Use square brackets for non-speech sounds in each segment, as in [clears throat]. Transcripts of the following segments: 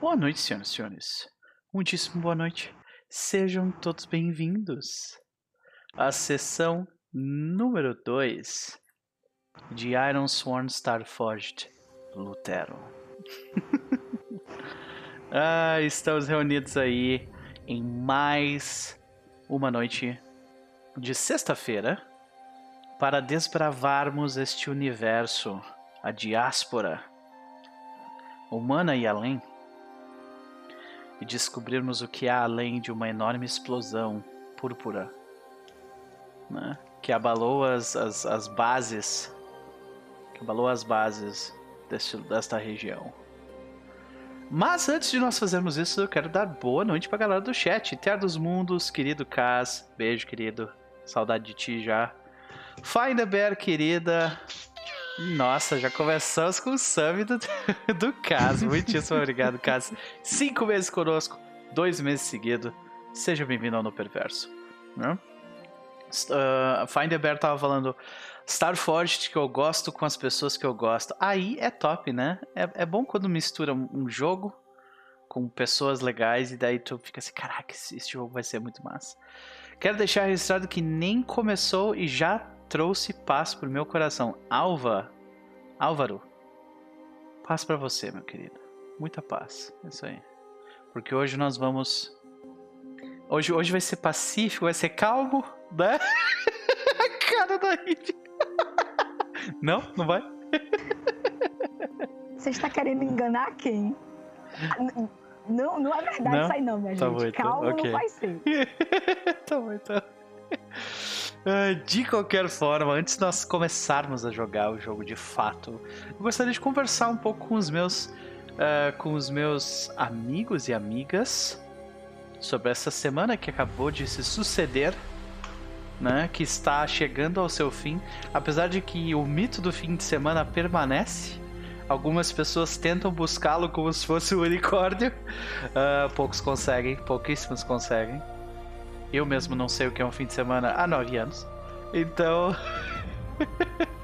Boa noite, senhoras e senhores. Muitíssimo boa noite. Sejam todos bem-vindos à sessão número 2 de Iron Sworn Starforged Lutero. [laughs] ah, estamos reunidos aí em mais uma noite de sexta-feira para desbravarmos este universo, a diáspora humana e além, e descobrirmos o que há além de uma enorme explosão púrpura, né? que abalou as, as, as bases, que abalou as bases deste, desta região. Mas antes de nós fazermos isso, eu quero dar boa noite pra galera do chat. Terra dos Mundos, querido Cas, beijo, querido. Saudade de ti já. Find a Bear, querida. Nossa, já começamos com o sub do, [laughs] do Cas. Muitíssimo obrigado, Cas. Cinco meses conosco, dois meses seguidos. Seja bem-vindo ao No Perverso. Né? Uh, Find a Bear tava falando Starforged que eu gosto com as pessoas que eu gosto. Aí é top, né? É, é bom quando mistura um jogo com pessoas legais e daí tu fica assim, caraca, esse, esse jogo vai ser muito massa. Quero deixar registrado que nem começou e já trouxe paz pro meu coração. Alva, Álvaro, paz para você, meu querido. Muita paz. É isso aí. Porque hoje nós vamos. Hoje, hoje vai ser pacífico, vai ser calmo, né? [laughs] A cara da Ivy. [laughs] Não? Não vai? Você está querendo enganar quem? Não, não é verdade não? isso aí não, minha tá gente. Bom, então. Calma, okay. não vai ser. [laughs] tá bom, então. De qualquer forma, antes de nós começarmos a jogar o jogo de fato, eu gostaria de conversar um pouco com os meus, uh, com os meus amigos e amigas sobre essa semana que acabou de se suceder né, que está chegando ao seu fim, apesar de que o mito do fim de semana permanece. Algumas pessoas tentam buscá-lo como se fosse um unicórnio. Uh, poucos conseguem, pouquíssimos conseguem. Eu mesmo não sei o que é um fim de semana há nove anos. Então. [laughs]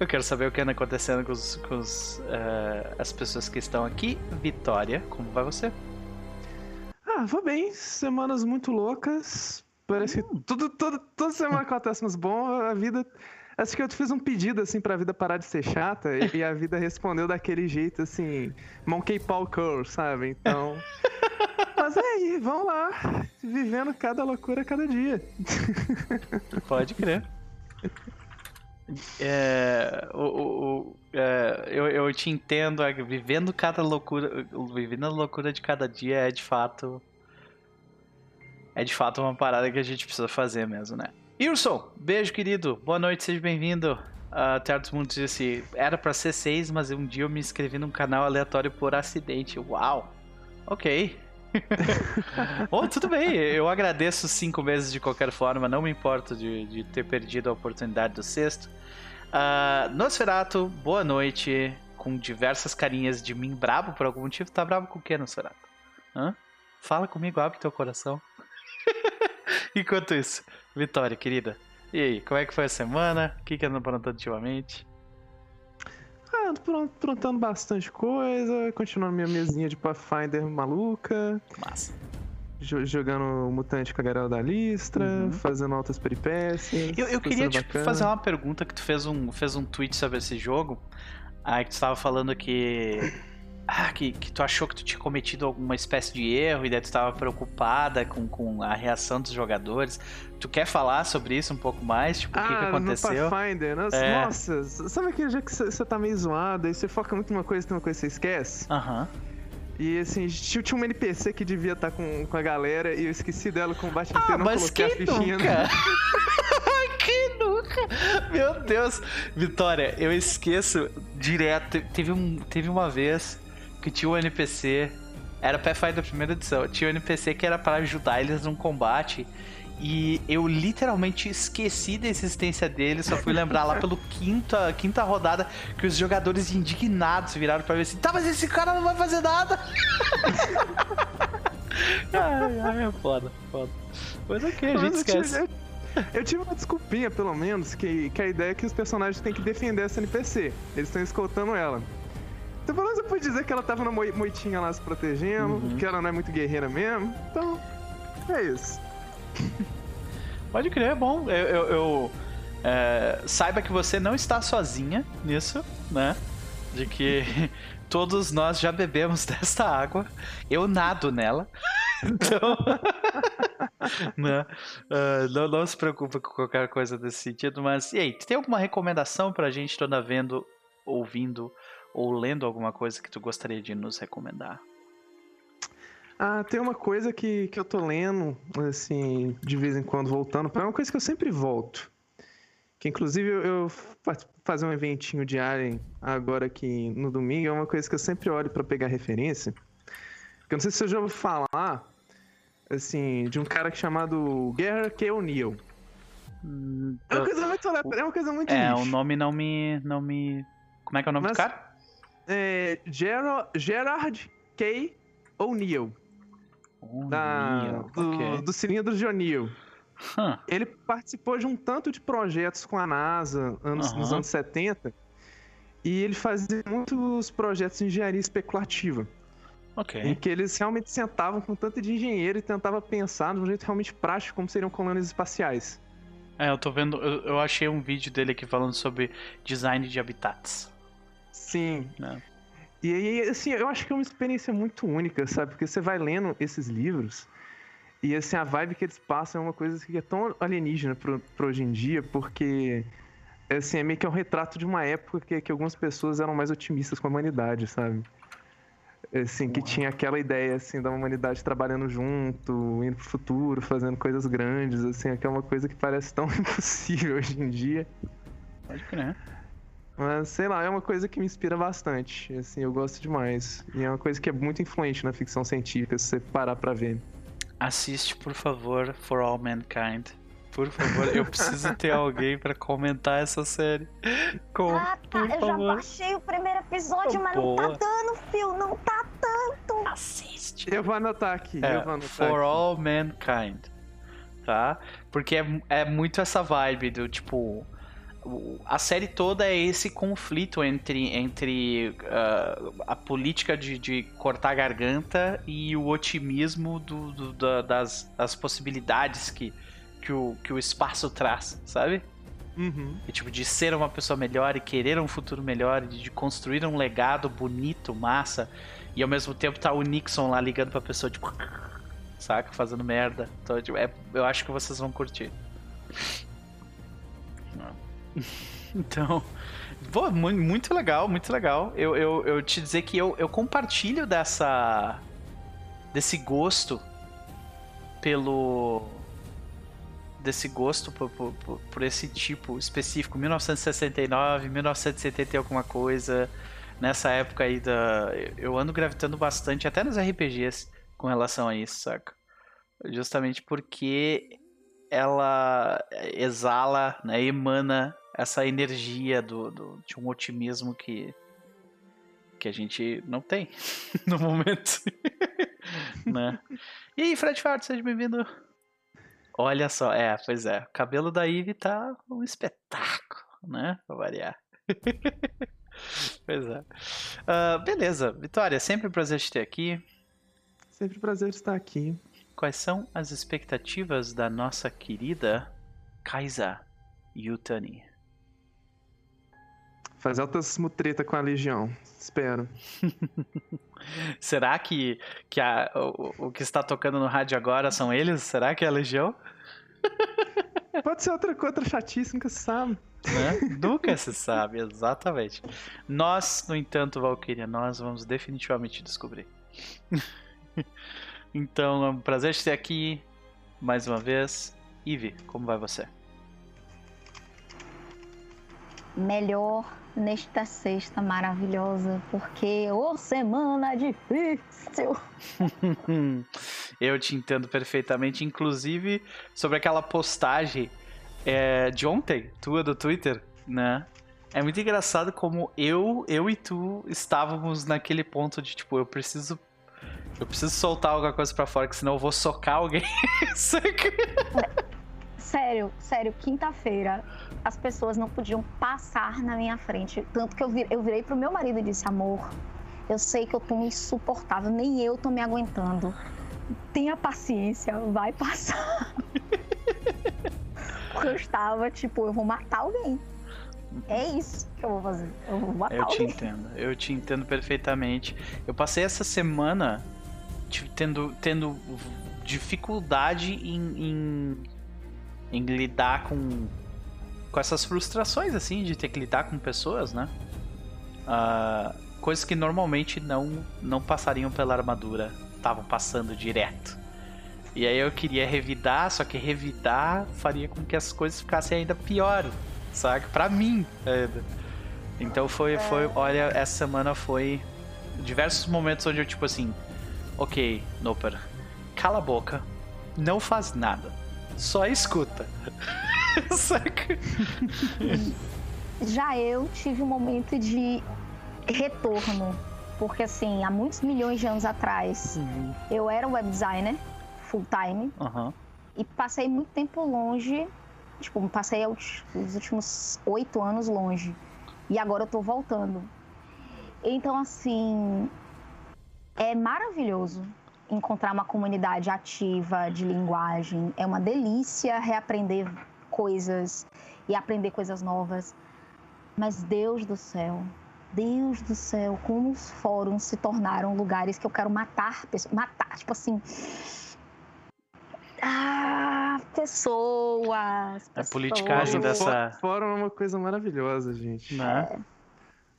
Eu quero saber o que anda acontecendo com, os, com os, uh, as pessoas que estão aqui. Vitória, como vai você? Ah, vou bem. Semanas muito loucas. Parece que tudo, tudo, toda semana acontece uns bom, a vida. Acho que eu fiz um pedido assim pra vida parar de ser chata e, a vida [laughs] respondeu daquele jeito assim, Monkey Paw Curl, sabe? Então. [laughs] Mas é aí, vamos lá, vivendo cada loucura cada dia. Pode crer. É, o, o, é, eu, eu te entendo, é, vivendo cada loucura, vivendo a loucura de cada dia é de fato é de fato uma parada que a gente precisa fazer mesmo, né? Wilson, beijo, querido. Boa noite, seja bem-vindo. Uh, dos Mundos disse: era pra ser seis, mas um dia eu me inscrevi num canal aleatório por acidente. Uau! Ok. [laughs] Bom, tudo bem, eu agradeço cinco meses de qualquer forma, não me importo de, de ter perdido a oportunidade do sexto. Uh, Nosferato, boa noite, com diversas carinhas de mim brabo por algum motivo. Tá brabo com o que, Nosferato? Hã? Fala comigo, abre teu coração. [laughs] Enquanto isso, Vitória, querida. E aí, como é que foi a semana? O que, que andou aprontando ultimamente? Ando aprontando bastante coisa, continuando minha mesinha de Pathfinder maluca. Massa. Jogando Mutante com a galera da Listra, uhum. fazendo altas peripécias. Eu, eu queria te fazer uma pergunta que tu fez um, fez um tweet sobre esse jogo. Aí que tu estava falando que ah, que, que tu achou que tu tinha cometido alguma espécie de erro e daí tu estava preocupada com, com a reação dos jogadores. Tu quer falar sobre isso um pouco mais? Tipo, ah, o que, que ah, aconteceu? No Pathfinder, nossa, é. nossa, sabe aquele dia que você tá meio zoado e você foca muito numa coisa e tem uma coisa que você esquece? Aham. E assim, tinha um NPC que devia estar tá com, com a galera e eu esqueci dela com o combate ah, inteiro, não mas coloquei a fichinha. Nunca? [laughs] que nunca? Meu Deus. Vitória, eu esqueço direto. Teve, um, teve uma vez que tinha um NPC. Era Pathfinder da primeira edição. Tinha um NPC que era para ajudar eles num combate. E eu literalmente esqueci da existência dele, só fui lembrar lá pelo quinta, quinta rodada que os jogadores indignados viraram para ver assim: tá, mas esse cara não vai fazer nada! [laughs] ai, ai, é foda, foda. Mas ok, a gente esquece. Eu, eu tive uma desculpinha, pelo menos, que, que a ideia é que os personagens têm que defender essa NPC. Eles estão escoltando ela. Então, pelo menos eu pude dizer que ela tava na moitinha lá se protegendo, uhum. que ela não é muito guerreira mesmo. Então, é isso. [laughs] Pode crer, é bom. Eu, eu, eu é, saiba que você não está sozinha nisso, né? De que [laughs] todos nós já bebemos [laughs] desta água. Eu nado nela. Então, né? Uh, não, não se preocupe com qualquer coisa desse sentido, mas e aí, tem alguma recomendação pra gente anda vendo, ouvindo ou lendo alguma coisa que tu gostaria de nos recomendar? Ah, tem uma coisa que, que eu tô lendo, assim, de vez em quando voltando, é uma coisa que eu sempre volto. Que inclusive eu, eu fazer um eventinho de Alien agora aqui no domingo é uma coisa que eu sempre olho para pegar referência. Porque eu não sei se você já ouviu falar, assim, de um cara chamado Garrett K. O'Neill. Hum, é uma coisa muito é uma coisa muito É, o nome não me não me Como é que é o nome Mas, do cara? É Gerard, Gerard K. O'Neill. Da, do, okay. do cilindro de O'Neill. Huh. Ele participou de um tanto de projetos com a NASA anos, nos anos 70 e ele fazia muitos projetos de engenharia especulativa. Ok. Em que eles realmente sentavam com tanto de engenheiro e tentavam pensar de um jeito realmente prático como seriam colônias espaciais. É, eu tô vendo, eu, eu achei um vídeo dele aqui falando sobre design de habitats. Sim. É. E aí, assim, eu acho que é uma experiência muito única, sabe? Porque você vai lendo esses livros e assim, a vibe que eles passam é uma coisa que é tão alienígena pro hoje em dia, porque assim, é meio que é um retrato de uma época que, que algumas pessoas eram mais otimistas com a humanidade, sabe? Assim, que tinha aquela ideia, assim, da humanidade trabalhando junto, indo pro futuro, fazendo coisas grandes, assim, que é uma coisa que parece tão [laughs] impossível hoje em dia. Pode crer. Mas, sei lá, é uma coisa que me inspira bastante, assim, eu gosto demais. E é uma coisa que é muito influente na ficção científica, se você parar pra ver. Assiste, por favor, For All Mankind. Por favor, eu preciso ter alguém para comentar essa série. Com, ah, tá. eu favor. já baixei o primeiro episódio, oh, mas boa. não tá dando, fio. Não tá tanto. Assiste. Eu vou anotar aqui. É, eu vou anotar For aqui. All Mankind. Tá? Porque é, é muito essa vibe do tipo a série toda é esse conflito entre, entre uh, a política de, de, cortar a garganta e o otimismo do, do, da, das, das, possibilidades que, que, o, que o espaço traz, sabe? Uhum. E, tipo, de ser uma pessoa melhor e querer um futuro melhor, de, de construir um legado bonito, massa, e ao mesmo tempo tá o Nixon lá ligando pra pessoa, tipo, [laughs] saca? Fazendo merda. Então, tipo, é, eu acho que vocês vão curtir. [laughs] Então, pô, muito legal, muito legal. Eu, eu, eu te dizer que eu, eu compartilho dessa. desse gosto pelo. desse gosto por, por, por, esse tipo específico, 1969, 1970 e alguma coisa. Nessa época aí da. Eu ando gravitando bastante, até nos RPGs, com relação a isso, saca? Justamente porque ela exala, né, emana essa energia do, do, de um otimismo que, que a gente não tem [laughs] no momento. [laughs] né? E aí, Fred Fard, seja bem-vindo. Olha só, é, pois é, o cabelo da Ivy tá um espetáculo, né? Pra variar. [laughs] pois é. Uh, beleza, Vitória, sempre um prazer te ter aqui. Sempre um prazer estar aqui. Quais são as expectativas da nossa querida Kaisa Yutani? Fazer altas mutreta com a Legião. Espero. [laughs] Será que, que a, o, o, que está tocando no rádio agora são eles? Será que é a Legião? [laughs] Pode ser outra, outra chatice, nunca se sabe. Né? Nunca se sabe, exatamente. Nós, no entanto, Valkyria, nós vamos definitivamente descobrir. [laughs] então, é um prazer te ter aqui mais uma vez. Ive, como vai você? Melhor nesta sexta maravilhosa, porque ô oh, semana difícil. [laughs] Eu te entendo perfeitamente, inclusive sobre aquela postagem é, de ontem, tua do Twitter, né? É muito engraçado como eu, eu e tu estávamos naquele ponto de tipo, eu preciso eu preciso soltar alguma coisa para fora, que senão eu vou socar alguém. [laughs] sério, sério, quinta-feira as pessoas não podiam passar na minha frente. Tanto que eu, vir, eu virei pro meu marido e disse: amor, Eu sei que eu tô insuportável, nem eu tô me aguentando. Tenha paciência, vai passar. [laughs] Porque eu estava, tipo, eu vou matar alguém. É isso que eu vou fazer. Eu vou matar Eu alguém. te entendo, eu te entendo perfeitamente. Eu passei essa semana tendo, tendo dificuldade em, em, em lidar com, com essas frustrações, assim, de ter que lidar com pessoas, né? Uh, coisas que normalmente não, não passariam pela armadura, estavam passando direto. E aí eu queria revidar, só que revidar faria com que as coisas ficassem ainda pior, sabe? Pra mim. Então foi, foi, olha, essa semana foi diversos momentos onde eu, tipo assim, ok, Noper, cala a boca, não faz nada, só escuta. [laughs] [laughs] Saca? Já eu tive um momento de retorno, porque assim, há muitos milhões de anos atrás, uhum. eu era web designer full time uhum. e passei muito tempo longe, tipo, passei os, os últimos oito anos longe e agora eu tô voltando. Então, assim, é maravilhoso encontrar uma comunidade ativa de linguagem. É uma delícia reaprender coisas e aprender coisas novas. Mas Deus do céu, Deus do céu, como os fóruns se tornaram lugares que eu quero matar pessoas, matar, tipo assim, ah, pessoas. A politicagem dessa. Fórum é uma coisa maravilhosa, gente. Né? É.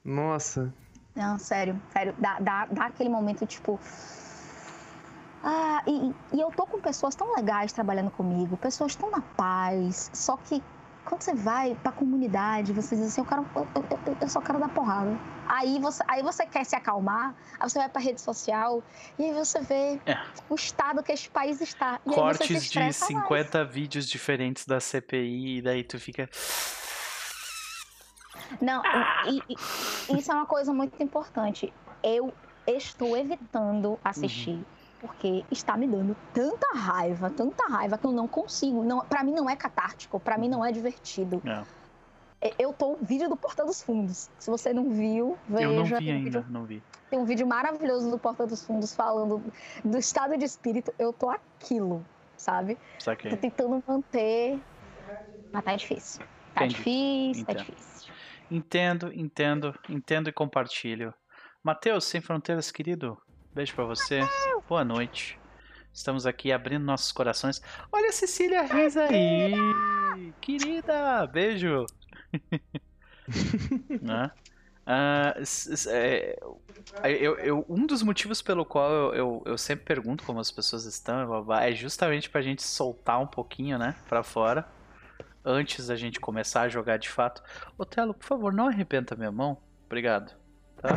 Nossa. Não, sério, sério. Dá, dá, dá aquele momento, tipo. Ah, e, e eu tô com pessoas tão legais trabalhando comigo, pessoas tão na paz, só que quando você vai pra comunidade, você diz assim, eu, quero, eu, eu, eu só quero dar porrada. Aí você, aí você quer se acalmar, aí você vai pra rede social e aí você vê é. o estado que este país está. E Cortes de 50 mais. vídeos diferentes da CPI e daí tu fica... Não, e, e, isso é uma coisa muito importante. Eu estou evitando assistir. Uhum porque está me dando tanta raiva, tanta raiva que eu não consigo. Não, para mim não é catártico, para mim não é divertido. É. é. Eu tô vídeo do Porta dos Fundos. Se você não viu, veja. Eu não vi ainda, vídeo, não vi. Tem um vídeo maravilhoso do Porta dos Fundos falando do estado de espírito. Eu tô aquilo, sabe? Saquei. Tô tentando manter, mas tá difícil. Tá Entendi. difícil, tá entendo. tá difícil. Entendo, entendo, entendo e compartilho. Matheus, Sem Fronteiras, querido, Beijo para você. Boa noite. Estamos aqui abrindo nossos corações. Olha a Cecília Reis aí! Querida! Beijo! [laughs] né? Uh, é, eu, eu, um dos motivos pelo qual eu, eu, eu, sempre pergunto como as pessoas estão é justamente pra gente soltar um pouquinho, né, pra fora, antes da gente começar a jogar de fato. Otelo, por favor, não arrebenta minha mão. Obrigado. Tá?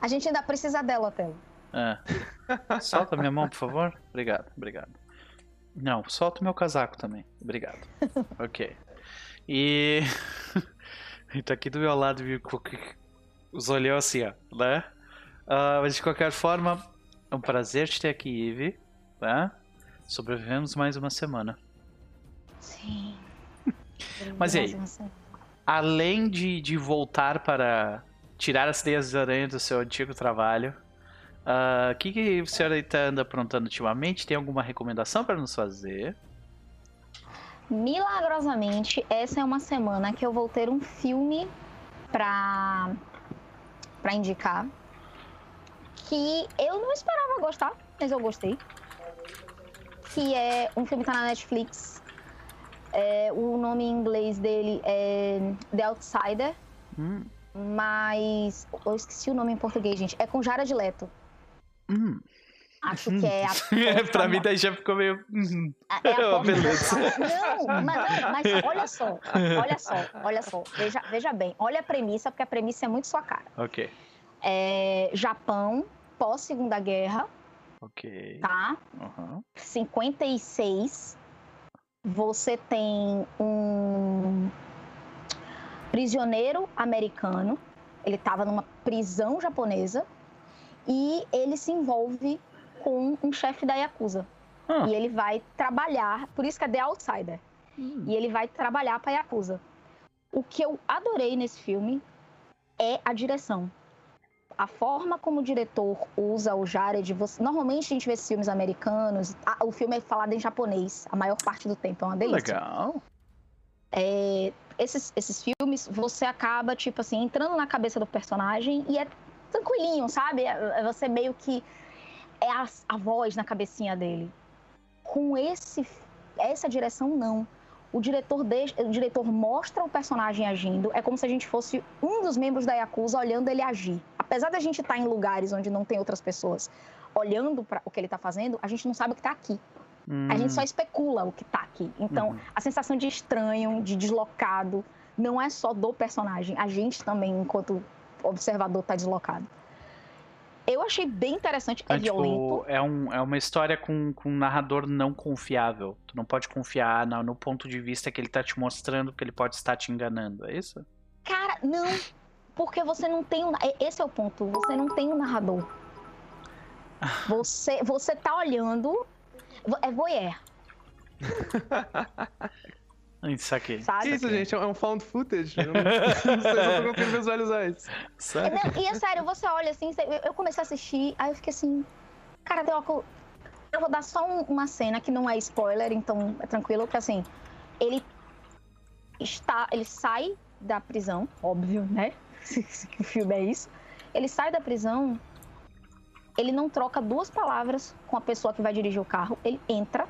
A gente ainda precisa dela, Otelo. É. Solta minha mão, por favor. Obrigado, obrigado. Não, solta o meu casaco também. Obrigado. [laughs] ok. E. e [laughs] tá aqui do meu lado, viu? Os olhou assim, ó, né? Uh, mas de qualquer forma, é um prazer te ter aqui, Ivy. Tá? Sobrevivemos mais uma semana. Sim. [laughs] mas e aí? Além de, de voltar para tirar as teias de aranha do seu antigo trabalho, o uh, ah, que, que a senhora está anda aprontando ultimamente? Tem alguma recomendação para nos fazer? Milagrosamente, essa é uma semana que eu vou ter um filme para para indicar que eu não esperava gostar, mas eu gostei. Que é um filme que tá na Netflix. É, o nome em inglês dele é The Outsider. Hum. Mas eu esqueci o nome em português, gente. É com Jared Leto. Hum. Acho que é a. [laughs] pra mim daí já ficou meio. Uhum. É a [laughs] beleza. Não, mas, mas olha só, olha só, olha só. Veja, veja bem, olha a premissa, porque a premissa é muito sua cara. Ok. É, Japão, pós-segunda guerra. Ok. Tá? Uhum. 56. Você tem um prisioneiro americano. Ele estava numa prisão japonesa e ele se envolve com um chefe da Yakuza. Ah. E ele vai trabalhar, por isso que é The Outsider. Hum. E ele vai trabalhar para Yakuza. O que eu adorei nesse filme é a direção. a forma como o diretor usa o Jared, você, normalmente a gente vê esses filmes americanos, a, o filme é falado em japonês, a maior parte do tempo, é uma delícia. Legal. É, esses, esses filmes, você acaba, tipo assim, entrando na cabeça do personagem e é tranquilinho, sabe? É, é você meio que é a, a voz na cabecinha dele. Com esse, essa direção, não o diretor, de, o diretor mostra o personagem agindo, é como se a gente fosse um dos membros da Yakuza olhando ele agir. Apesar da gente estar tá em lugares onde não tem outras pessoas olhando para o que ele está fazendo, a gente não sabe o que está aqui. Hum. A gente só hum. especula o que está aqui. Então, uhum. a sensação de estranho, de deslocado, não é só do personagem. A gente também, enquanto observador, está deslocado. Eu achei bem interessante, é, é violento. é, um, é uma história com, com um narrador não confiável. Tu não pode confiar no, no ponto de vista que ele tá te mostrando, que ele pode estar te enganando, é isso? Cara, não. Porque você não tem um. Esse é o ponto. Você não tem um narrador. [laughs] Você, você tá olhando. É voyeur. [laughs] Isso aqui. Sabe? Isso, gente, é um found footage. Eu não, não [laughs] sei se eu visualizar isso. Sério? É, e é sério, você olha assim, eu comecei a assistir, aí eu fiquei assim, cara, deu eu vou dar só uma cena que não é spoiler, então é tranquilo, porque assim, ele está, ele sai da prisão, óbvio, né? [laughs] o filme é isso. Ele sai da prisão, ele não troca duas palavras com a pessoa que vai dirigir o carro, ele entra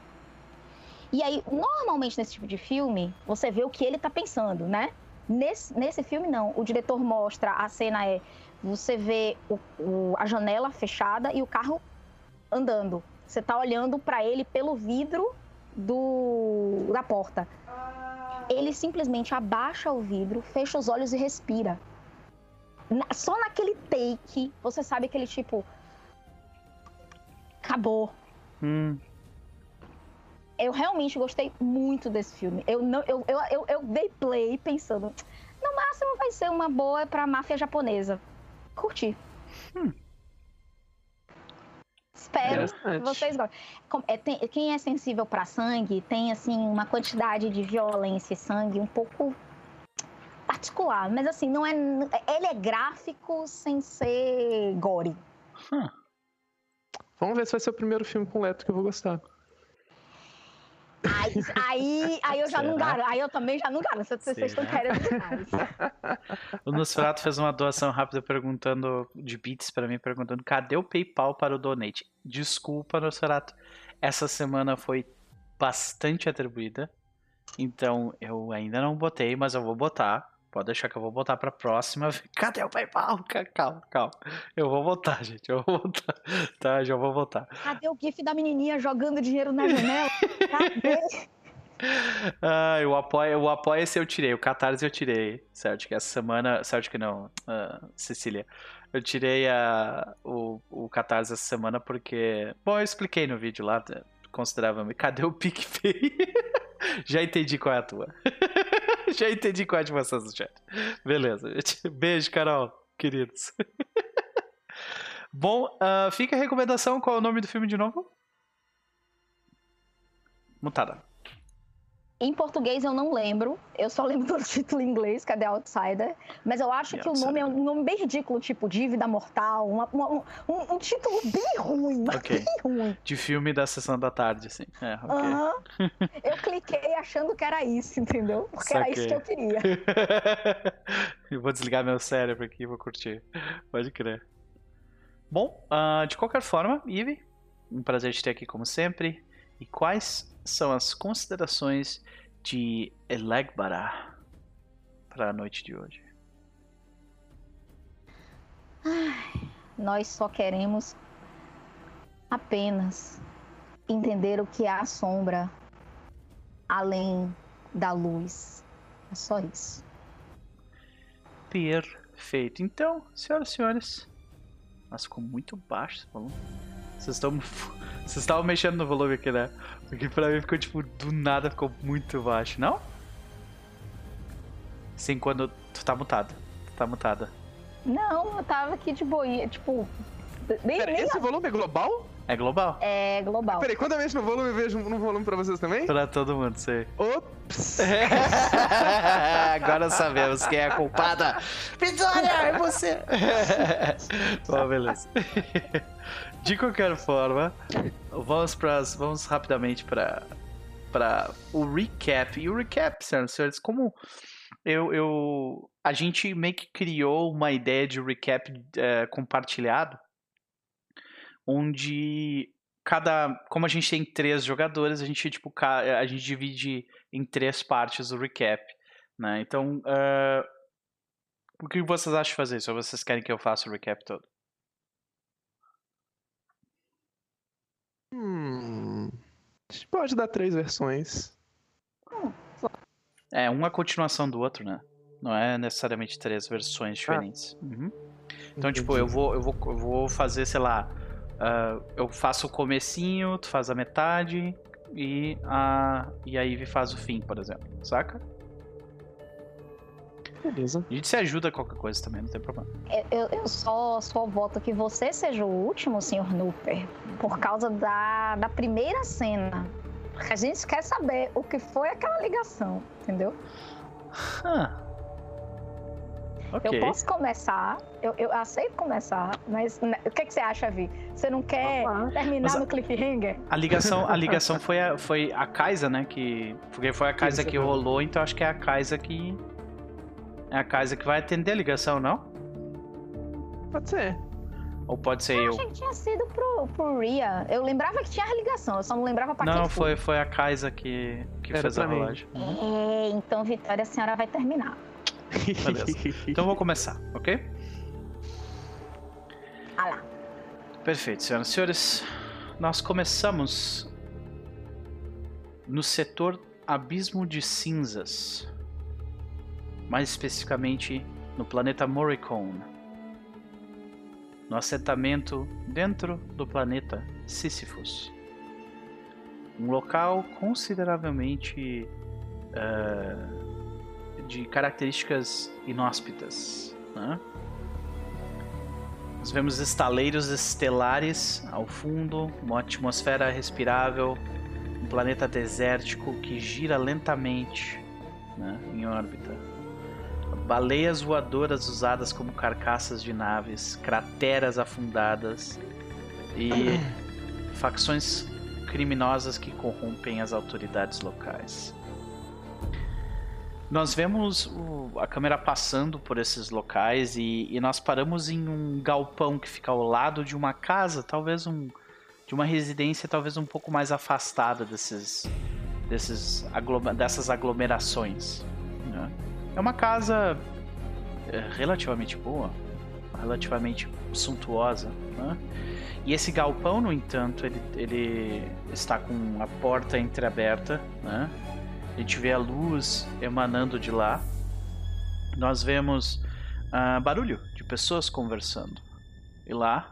e aí, normalmente nesse tipo de filme, você vê o que ele tá pensando, né? Nesse, nesse filme, não. O diretor mostra, a cena é, você vê o, o, a janela fechada e o carro andando. Você tá olhando para ele pelo vidro do, da porta. Ele simplesmente abaixa o vidro, fecha os olhos e respira. Na, só naquele take, você sabe que ele, tipo... Acabou. Hum eu realmente gostei muito desse filme. Eu, não, eu, eu, eu, eu dei play pensando, no máximo vai ser uma boa pra máfia japonesa. Curti. Hum. Espero que vocês gostem. É, tem, quem é sensível para sangue tem assim uma quantidade de violência e sangue um pouco particular, mas assim não é. Ele é gráfico sem ser gore. Hum. Vamos ver se vai ser o primeiro filme com Leto que eu vou gostar. Aí, aí, aí eu já Será? não garanto. Aí eu também já não garanto. Vocês estão querendo demais. [laughs] O Nosferatu fez uma doação rápida perguntando de bits para mim, perguntando cadê o PayPal para o donate. Desculpa, Nosferatu. Essa semana foi bastante atribuída. Então eu ainda não botei, mas eu vou botar. Pode deixar que eu vou botar pra próxima. [laughs] Cadê o PayPal? Calma, calma. Eu vou botar, gente. Eu vou botar. [laughs] Tá, já vou botar. Cadê o GIF da menininha jogando dinheiro na janela? Cadê? [laughs] Ah, o apoia, o apoia-se eu tirei, o Catarse eu tirei, certo? Que essa semana, certo que não, uh, Cecília. Eu tirei a, o, o Catarse essa semana porque, bom, eu expliquei no vídeo lá, considerava-me, cadê o PicPay? Já entendi qual é a tua. [laughs] Já entendi qual é a ativação do chat. Beleza. [laughs] Beijo, Carol, queridos. [laughs] Bom, uh, fica a recomendação. Qual é o nome do filme de novo? Mutada. Em português eu não lembro, eu só lembro [laughs] do título em inglês, cadê Outsider? Mas eu acho The que Outsider. o nome é um nome bem ridículo, tipo Dívida Mortal, uma, uma, um, um, título bem ruim, okay. bem ruim. De filme da sessão da tarde, assim. É, okay. uh [laughs] -huh. Eu cliquei achando que era isso, entendeu? Porque Saquei. era isso que eu queria. [laughs] eu vou desligar meu cérebro aqui e vou curtir. Pode crer. Bom, uh, de qualquer forma, Ive, um prazer te ter aqui como sempre. E quais são as considerações de Elegbara para a noite de hoje? Ai, nós só queremos apenas entender o que é a sombra além da luz. É só isso. Perfeito. Então, senhoras e senhores, mas ficou muito baixo esse volume. Vocês estão. Vocês estavam mexendo no volume aqui, né? Porque pra mim ficou tipo, do nada ficou muito baixo, não? Sim, quando tu tá mutado. Tu tá mutada. Não, eu tava aqui de boinha, tipo, Nem, Pera, nem esse a... volume é global? É global. É global. Peraí, quando eu mexo no volume, eu vejo no volume pra vocês também? Pra todo mundo, sei. Ops! [laughs] Agora sabemos quem é a culpada. Vitória, é você! [laughs] Bom, beleza. [laughs] De qualquer forma, vamos, pras, vamos rapidamente para para o recap. E o recap, senhoras e senhores, como eu, eu a gente meio que criou uma ideia de recap é, compartilhado, onde cada, como a gente tem três jogadores, a gente tipo a gente divide em três partes o recap, né? Então, uh, o que vocês acham de fazer? Ou vocês querem que eu faça o recap todo? Hum, a gente pode dar três versões. É, uma continuação do outro, né? Não é necessariamente três versões ah. diferentes. Ah. Uhum. Então, Entendi. tipo, eu vou, eu, vou, eu vou fazer, sei lá, uh, eu faço o comecinho, tu faz a metade e a, e a Ivy faz o fim, por exemplo, saca? Beleza. A gente se ajuda qualquer coisa também, não tem problema. Eu, eu só, só voto que você seja o último, Sr. Nooper, por causa da, da primeira cena. A gente quer saber o que foi aquela ligação, entendeu? Ah. Okay. Eu posso começar, eu, eu, aceito começar, mas né, o que, que você acha, Vi? Você não quer terminar mas no cliffhanger? A ligação, a ligação foi, a, foi a Kaisa, né? Que, porque foi a Kaisa que rolou, então acho que é a Kaisa que é a casa que vai atender a ligação, não? Pode ser. Ou pode ser eu? Eu achei que tinha sido pro, pro Ria. Eu lembrava que tinha a ligação, eu só não lembrava pra Não, foi, foi a Kaisa que, que fez a rolagem. É, então, Vitória, a senhora vai terminar. [laughs] Beleza. Então vou começar, ok? Ah lá. Perfeito, senhoras e senhores. Nós começamos no setor Abismo de Cinzas mais especificamente no planeta Morricone, no assentamento dentro do planeta Sísifos. Um local consideravelmente uh, de características inóspitas. Né? Nós vemos estaleiros estelares ao fundo, uma atmosfera respirável, um planeta desértico que gira lentamente né, em órbita baleias voadoras usadas como carcaças de naves, crateras afundadas e [coughs] facções criminosas que corrompem as autoridades locais. Nós vemos o, a câmera passando por esses locais e, e, nós paramos em um galpão que fica ao lado de uma casa, talvez um de uma residência talvez um pouco mais afastada desses, desses dessas aglomerações. Né? É uma casa é, relativamente boa, relativamente suntuosa. Né? E esse galpão, no entanto, ele, ele está com a porta entreaberta. Né? A gente vê a luz emanando de lá. Nós vemos uh, barulho de pessoas conversando. E lá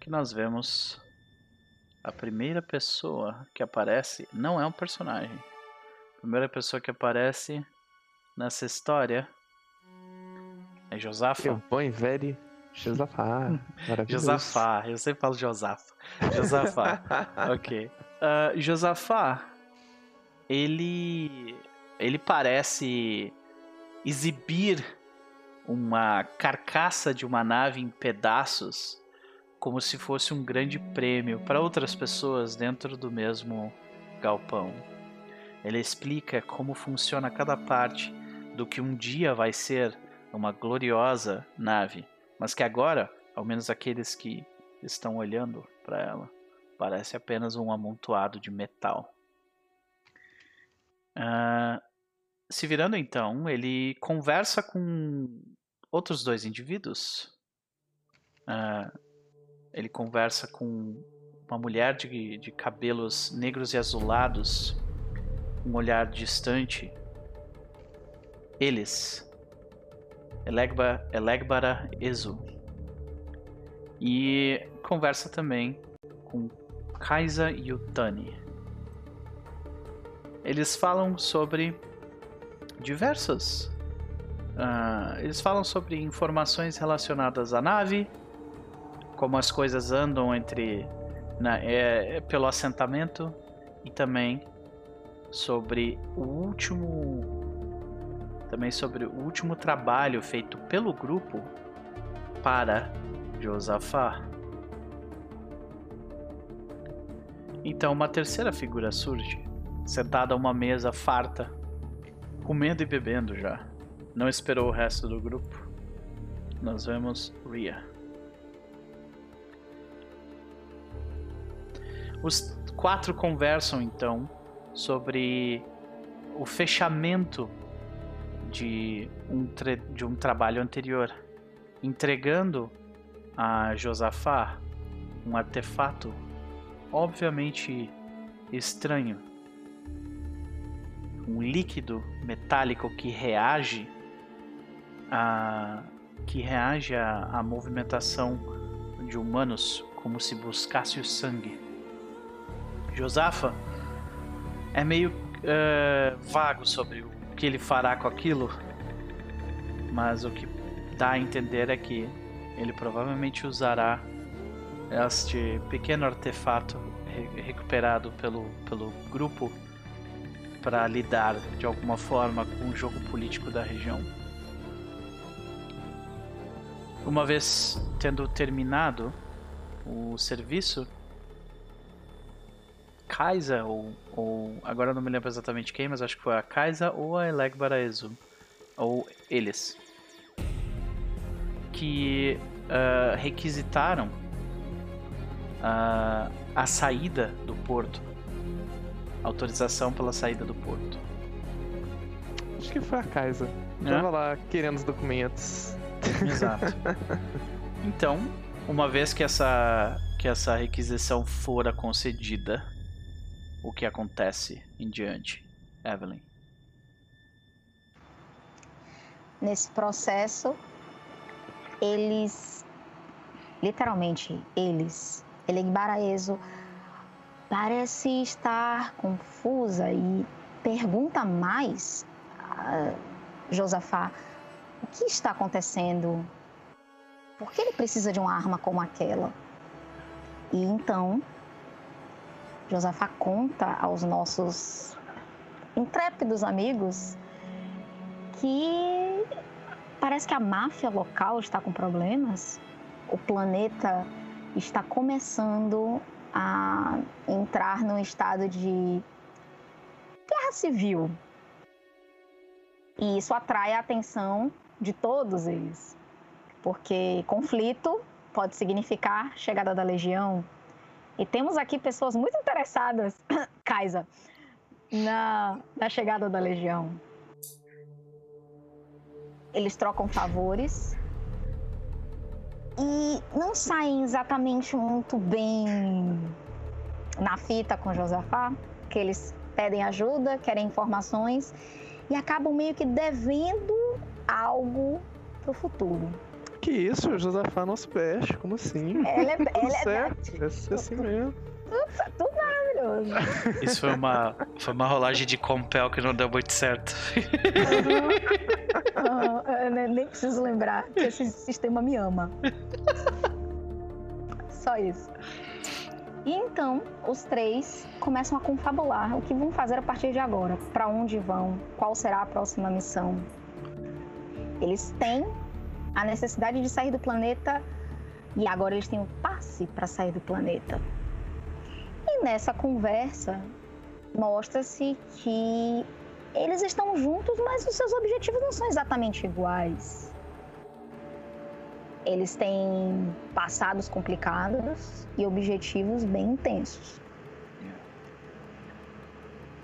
que nós vemos a primeira pessoa que aparece não é um personagem. A primeira pessoa que aparece nessa história é Josafa? Bom velho Josafá. [laughs] Josafá, eu sempre falo Josafa. Josafá, [laughs] ok. Uh, Josafá, ele, ele parece exibir uma carcaça de uma nave em pedaços como se fosse um grande prêmio para outras pessoas dentro do mesmo galpão. Ele explica como funciona cada parte do que um dia vai ser uma gloriosa nave, mas que agora, ao menos aqueles que estão olhando para ela, parece apenas um amontoado de metal. Uh, se virando então, ele conversa com outros dois indivíduos. Uh, ele conversa com uma mulher de, de cabelos negros e azulados, um olhar distante eles, Elegba, Elegbara Ezu. E conversa também com Kaisa Yutani. Eles falam sobre diversas. Uh, eles falam sobre informações relacionadas à nave, como as coisas andam entre na, é, é, pelo assentamento e também sobre o último também sobre o último trabalho feito pelo grupo para Josafá. Então uma terceira figura surge, sentada a uma mesa farta, comendo e bebendo já. Não esperou o resto do grupo. Nós vemos Ria. Os quatro conversam então sobre o fechamento de um, de um trabalho anterior, entregando a Josafá um artefato obviamente estranho, um líquido metálico que reage a que reage à movimentação de humanos como se buscasse o sangue. Josafa é meio uh, vago sobre o que ele fará com aquilo, mas o que dá a entender é que ele provavelmente usará este pequeno artefato recuperado pelo, pelo grupo para lidar de alguma forma com o jogo político da região. Uma vez tendo terminado o serviço, Kaisa, ou, ou agora não me lembro exatamente quem, mas acho que foi a Kaisa ou a Eleg Baraezu, ou eles, que uh, requisitaram uh, a saída do porto, autorização pela saída do porto. Acho que foi a Kaisa. É? Tava lá querendo os documentos. Exato. [laughs] Então, uma vez que essa, que essa requisição fora concedida, o que acontece em diante, Evelyn? Nesse processo, eles, literalmente, eles, Elegbaraeso, parece estar confusa e pergunta mais a Josafá o que está acontecendo? Por que ele precisa de uma arma como aquela? E então Josafá conta aos nossos intrépidos amigos que parece que a máfia local está com problemas. O planeta está começando a entrar num estado de guerra civil. E isso atrai a atenção de todos eles, porque conflito pode significar chegada da legião, e temos aqui pessoas muito interessadas, [coughs] Kaisa, na, na chegada da Legião. Eles trocam favores e não saem exatamente muito bem na fita com Josafá, que eles pedem ajuda, querem informações e acabam meio que devendo algo para o futuro. Que isso, o Josafá não se veste, como assim? Ela é, ela é certo, é assim mesmo. Tudo, tudo maravilhoso. [laughs] Isso foi uma, foi uma rolagem de compel que não deu muito certo. [laughs] Uhum. Uhum. nem preciso lembrar que esse sistema me ama. [laughs] Só isso. E então, os três começam a confabular o que vão fazer a partir de agora, para onde vão, qual será a próxima missão. Eles têm a necessidade de sair do planeta e agora eles têm o passe para sair do planeta. E nessa conversa mostra-se que eles estão juntos, mas os seus objetivos não são exatamente iguais. Eles têm passados complicados e objetivos bem intensos.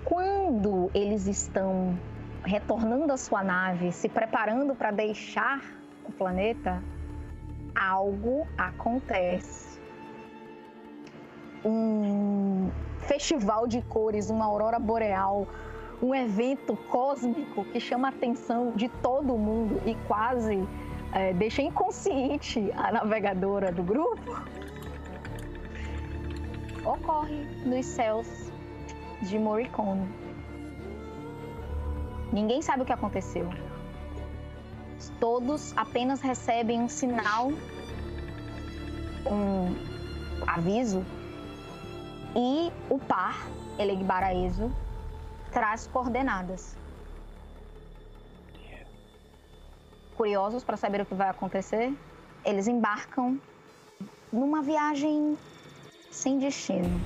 Quando eles estão retornando à sua nave, se preparando para deixar o planeta, algo acontece. Um festival de cores, uma aurora boreal, um evento cósmico que chama a atenção de todo mundo e quase é, deixa inconsciente a navegadora do grupo, ocorre nos céus de Morricone. Ninguém sabe o que aconteceu todos apenas recebem um sinal um aviso e o par, Elegbaraeso, traz coordenadas. Curiosos para saber o que vai acontecer, eles embarcam numa viagem sem destino.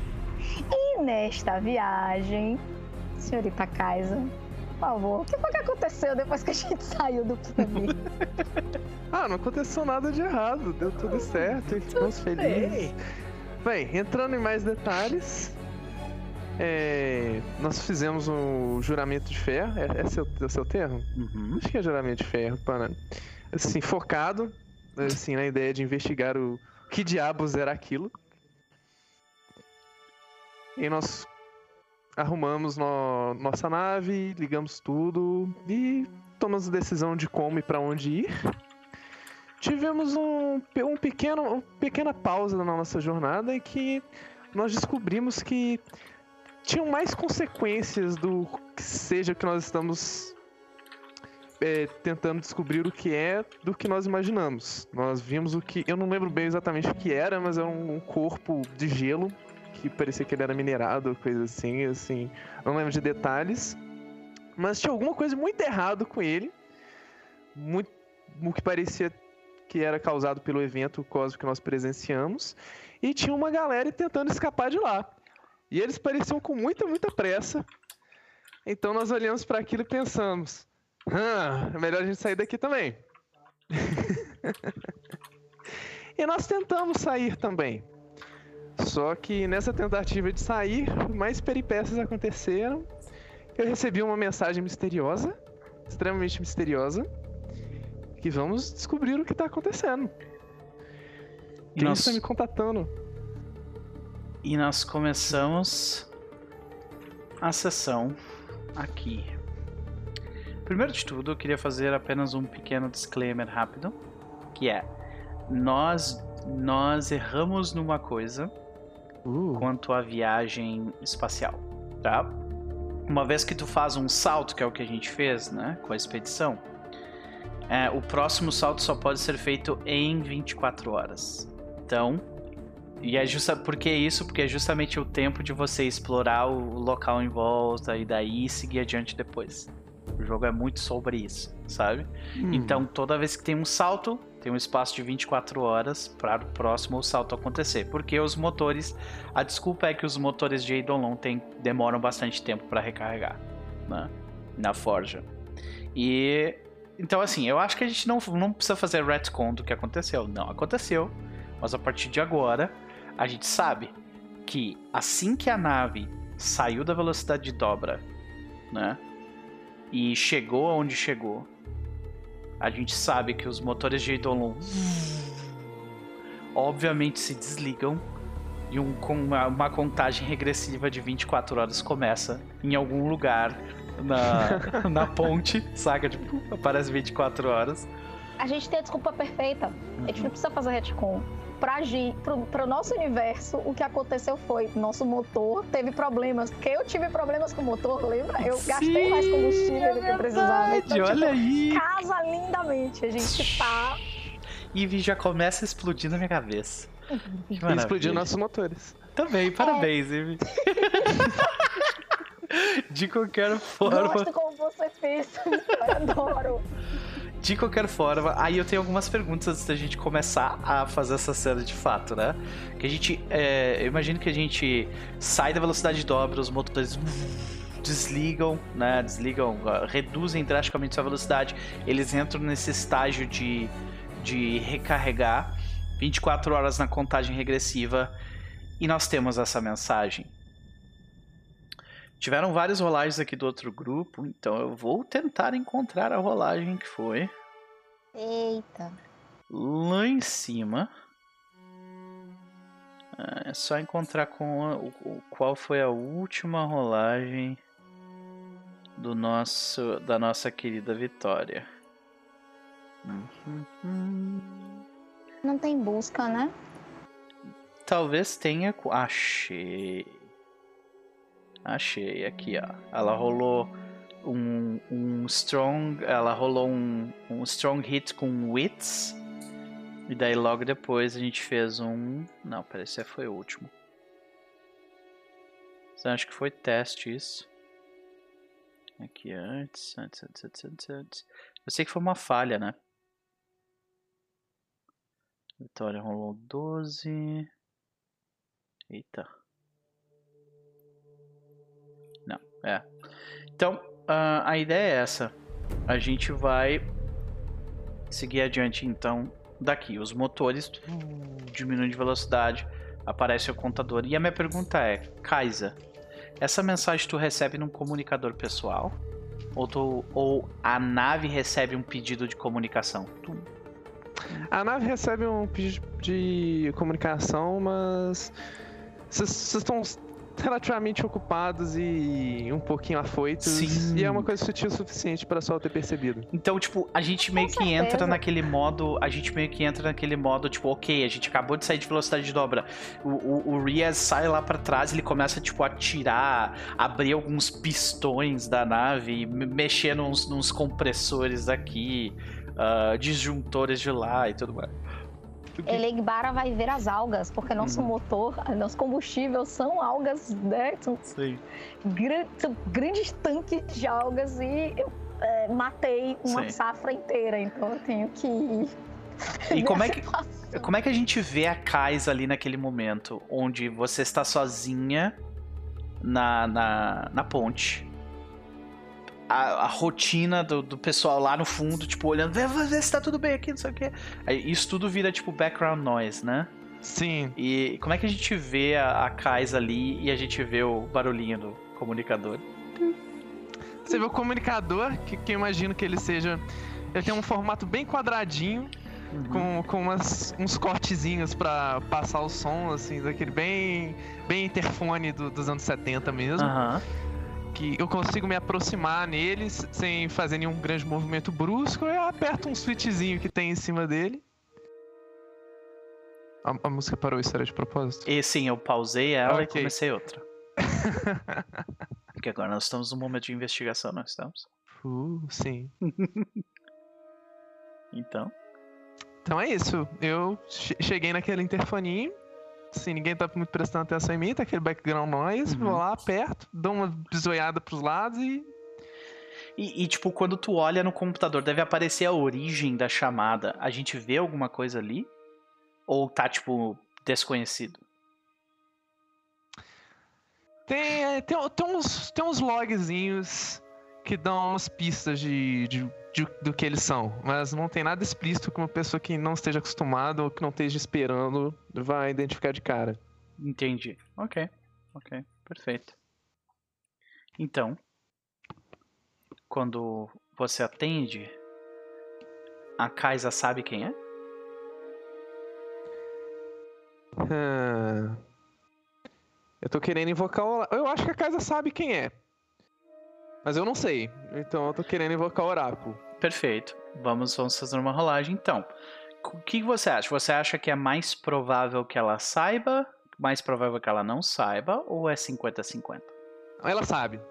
E nesta viagem, senhorita Kaisa, por favor, o que foi que aconteceu depois que a gente [laughs] saiu do clube? [laughs] ah, não aconteceu nada de errado, deu tudo certo e ficamos felizes. Bem, entrando em mais detalhes, é, nós fizemos um juramento de fé, é, é seu, é seu termo? Uhum. Acho que é juramento de fé, para assim, focado assim, na ideia de investigar o que diabos era aquilo. E nós arrumamos no, nossa nave, ligamos tudo e tomamos a decisão de como e para onde ir. Tivemos um, um pequeno, uma pequena pausa na nossa jornada em que nós descobrimos que tinham mais consequências do que seja que nós estamos é, tentando descobrir o que é do que nós imaginamos. Nós vimos o que. Eu não lembro bem exatamente o que era, mas era um corpo de gelo que parecia que ele era minerado, coisa assim, assim. Não lembro de detalhes. Mas tinha alguma coisa muito errado com ele. Muito, o que parecia que era causado pelo evento cósmico que nós presenciamos. E tinha uma galera tentando escapar de lá. E eles pareciam com muita, muita pressa. Então nós olhamos para aquilo e pensamos: é melhor a gente sair daqui também. [laughs] e nós tentamos sair também. Só que nessa tentativa de sair, mais peripécias aconteceram. Eu recebi uma mensagem misteriosa, extremamente misteriosa, que vamos descobrir o que está acontecendo. Quem nós... está me contatando? E nós começamos a sessão aqui. Primeiro de tudo, eu queria fazer apenas um pequeno disclaimer rápido, que é nós nós erramos numa coisa uh. quanto à viagem espacial, tá? Uma vez que tu faz um salto, que é o que a gente fez, né, com a expedição, é, o próximo salto só pode ser feito em 24 horas. Então, e é justa por que isso? Porque é justamente o tempo de você explorar o local em volta e daí seguir adiante depois. O jogo é muito sobre isso, sabe? Hum. Então, toda vez que tem um salto, tem um espaço de 24 horas para o próximo salto acontecer. Porque os motores. A desculpa é que os motores de Eidolon tem, demoram bastante tempo para recarregar né? na forja. E. Então, assim, eu acho que a gente não, não precisa fazer retcon do que aconteceu. Não aconteceu. Mas a partir de agora, a gente sabe que assim que a nave saiu da velocidade de dobra, né? E chegou aonde chegou, a gente sabe que os motores de Eidolon obviamente se desligam e um, uma, uma, contagem regressiva de 24 horas começa em algum lugar na, [laughs] na ponte, saca? Tipo, aparece 24 horas. A gente tem a desculpa perfeita. A gente não precisa fazer retcon. Pra, pro, pro nosso universo, o que aconteceu foi nosso motor teve problemas. Porque eu tive problemas com o motor, lembra? Eu Sim, gastei mais combustível é do que eu precisava. Então, olha tipo, aí. Casa lindamente. A gente tá. E já começa a explodir na minha cabeça. E explodiu nossos motores. Também, parabéns, é. Ivy. [laughs] De qualquer forma. Gosto como você fez. [laughs] Eu adoro. De qualquer forma, aí eu tenho algumas perguntas antes da gente começar a fazer essa cena de fato, né? Que a gente. É, eu imagino que a gente sai da velocidade dobra, os motores desligam, né? Desligam, reduzem drasticamente sua velocidade. Eles entram nesse estágio de, de recarregar. 24 horas na contagem regressiva. E nós temos essa mensagem. Tiveram várias rolagens aqui do outro grupo, então eu vou tentar encontrar a rolagem que foi. Eita. Lá em cima. É só encontrar com a, o, qual foi a última rolagem do nosso da nossa querida Vitória. Não tem busca, né? Talvez tenha. Achei. Achei aqui, ó. Ela rolou um, um strong. Ela rolou um, um strong hit com wits. E daí logo depois a gente fez um. Não, peraí, esse foi o último. Eu acho que foi teste isso. Aqui antes, antes, antes, antes, antes, antes. Eu sei que foi uma falha, né? Vitória rolou 12. Eita. É. Então, uh, a ideia é essa. A gente vai seguir adiante, então, daqui. Os motores diminuem de velocidade, aparece o contador. E a minha pergunta é, Kaisa, essa mensagem tu recebe num comunicador pessoal? Ou, tu, ou a nave recebe um pedido de comunicação? Tu... A nave recebe um pedido de comunicação, mas vocês estão relativamente ocupados e um pouquinho afoitos. Sim. E é uma coisa sutil o suficiente para só ter percebido. Então, tipo, a gente meio Com que certeza. entra naquele modo. A gente meio que entra naquele modo, tipo, ok, a gente acabou de sair de velocidade de dobra. O, o, o Riaz sai lá para trás, ele começa, tipo, a tirar, abrir alguns pistões da nave, mexer nos, nos compressores daqui, uh, disjuntores de lá e tudo mais. [laughs] Elegbara vai ver as algas, porque nosso hum. motor, nosso combustível são algas, né? São, gran, são grandes tanques de algas e eu é, matei uma Sim. safra inteira, então eu tenho que ir. E [laughs] como é, que, como é que a gente vê a Kais ali naquele momento, onde você está sozinha na, na, na ponte? A, a rotina do, do, pessoal lá no fundo, tipo, olhando, vê, vê se tá tudo bem aqui, não sei o quê. Aí, isso tudo vira, tipo, background noise, né? Sim. E como é que a gente vê a, a Kais ali e a gente vê o barulhinho do comunicador? Você vê o comunicador, que, que eu imagino que ele seja. Ele tem um formato bem quadradinho, uhum. com, com umas, uns cortezinhos para passar o som, assim, daquele bem, bem interfone do, dos anos 70 mesmo. Uhum que eu consigo me aproximar neles sem fazer nenhum grande movimento brusco. Eu aperto um switchzinho que tem em cima dele. A, a música parou, isso era de propósito? E sim, eu pausei ela okay. e comecei outra. [laughs] Porque agora nós estamos num momento de investigação, não estamos? Uh, sim. [laughs] então. Então é isso. Eu cheguei naquele interfoninho assim, ninguém tá muito prestando atenção em mim, tá aquele background noise, uhum. vou lá perto, dou uma bisoiada pros lados e... e. E, tipo, quando tu olha no computador, deve aparecer a origem da chamada. A gente vê alguma coisa ali? Ou tá, tipo, desconhecido? Tem, tem, tem, uns, tem uns logzinhos que dão umas pistas de, de, de, do que eles são, mas não tem nada explícito que uma pessoa que não esteja acostumada ou que não esteja esperando vai identificar de cara. Entendi. Ok, ok, perfeito. Então, quando você atende, a Kaisa sabe quem é? Ah, eu tô querendo invocar o. Eu acho que a Kaisa sabe quem é. Mas eu não sei. Então eu tô querendo invocar o oráculo. Perfeito. Vamos, vamos fazer uma rolagem então. O que você acha? Você acha que é mais provável que ela saiba, mais provável que ela não saiba, ou é 50-50? Ela sabe.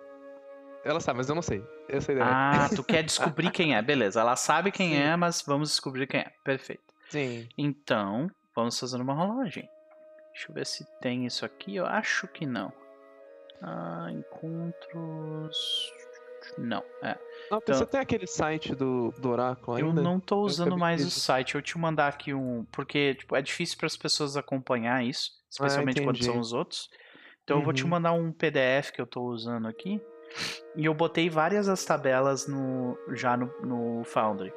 Ela sabe, mas eu não sei. Essa é a ideia. Ah, tu quer [laughs] descobrir quem é, beleza. Ela sabe quem Sim. é, mas vamos descobrir quem é. Perfeito. Sim. Então, vamos fazer uma rolagem. Deixa eu ver se tem isso aqui. Eu acho que não. Ah, encontros. Não, é. Não, então, você tem aquele site do, do Oráculo ainda? Eu não tô usando mais o site. Eu te mandar aqui um. Porque tipo, é difícil para as pessoas acompanhar isso, especialmente ah, quando são os outros. Então uhum. eu vou te uhum. mandar um PDF que eu tô usando aqui. E eu botei várias das tabelas no, já no, no Foundry.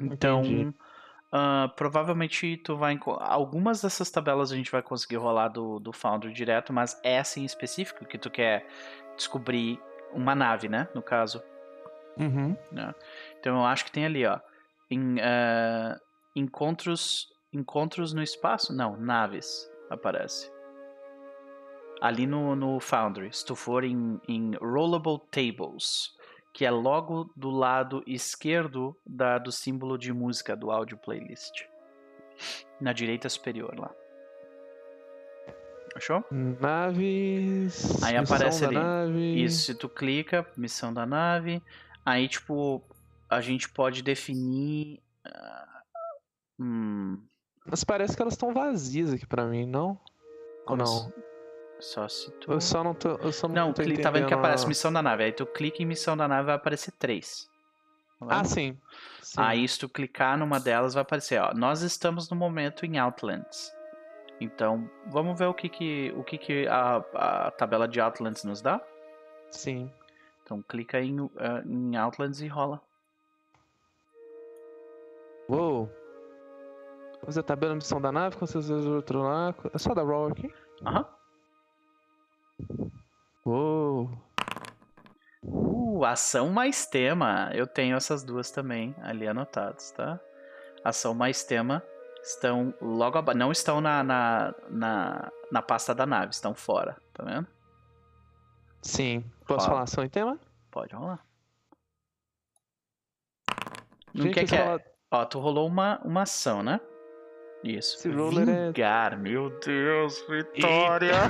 Então, uh, provavelmente tu vai. Algumas dessas tabelas a gente vai conseguir rolar do, do Foundry direto, mas essa em específico que tu quer descobrir uma nave, né? No caso. Uhum. Né? Então eu acho que tem ali, ó. Em, uh, encontros, encontros no espaço? Não, naves aparece. Ali no, no Foundry, se tu for em, em Rollable Tables, que é logo do lado esquerdo da, do símbolo de música do áudio playlist. Na direita superior lá. Achou? Naves. Aí aparece ali. Nave. Isso, se tu clica, missão da nave. Aí, tipo, a gente pode definir. Uh, Hum. Mas parece que elas estão vazias aqui pra mim, não? Ou não? Só se tu. Eu só não tô. Eu só não, Não, tô clica, tá vendo que aparece missão da nave. Aí tu clica em missão da nave vai aparecer três. Tá Ah, sim. sim. Aí se tu clicar numa delas vai aparecer, ó. Nós estamos no momento em Outlands. Então, vamos ver o que que, o que, que a, a tabela de Outlands nos dá? Sim. Então clica em, eh, em Outlands e rola. Uou. Fazer a tabela missão da nave com seus outro lá. É só da roll aqui? Aham. Uou. Uh, ação mais tema. Eu tenho essas duas também ali anotadas, tá? Ação mais tema estão logo abaixo. Não estão na, na, na, na pasta da nave, estão fora, tá vendo? Sim. Posso Fala. falar ação e tema? Pode rolar. Não Gente, quer que é- rola- Ó, tu rolou uma, uma ação, né? Isso. Esse roller é- Vingar, meu Deus, Vitória! [laughs]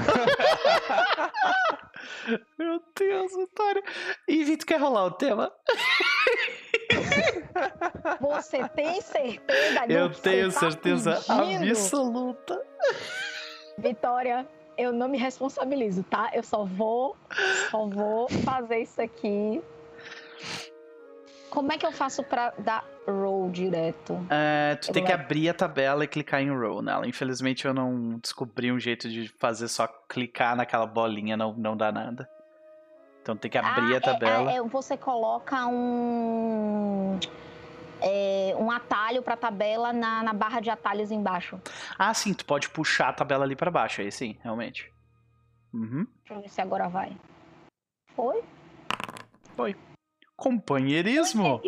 [laughs] meu Deus, Vitória! E Vitor quer rolar o tema? Você tem certeza Eu do que tenho tá certeza pedindo? absoluta. Vitória, eu não me responsabilizo, tá? Eu só vou, só vou fazer isso aqui. Como é que eu faço pra dar roll direto? É, tu Eu tem que lá. abrir a tabela e clicar em roll nela. Infelizmente eu não descobri um jeito de fazer só clicar naquela bolinha, não, não dá nada. Então tem que abrir Ah, a tabela. É, é, você coloca um é, um atalho pra tabela na, na barra de atalhos embaixo. Ah, sim, tu pode puxar a tabela ali pra baixo, aí sim, realmente. Uhum. Deixa eu ver se agora vai. Foi? Companheirismo?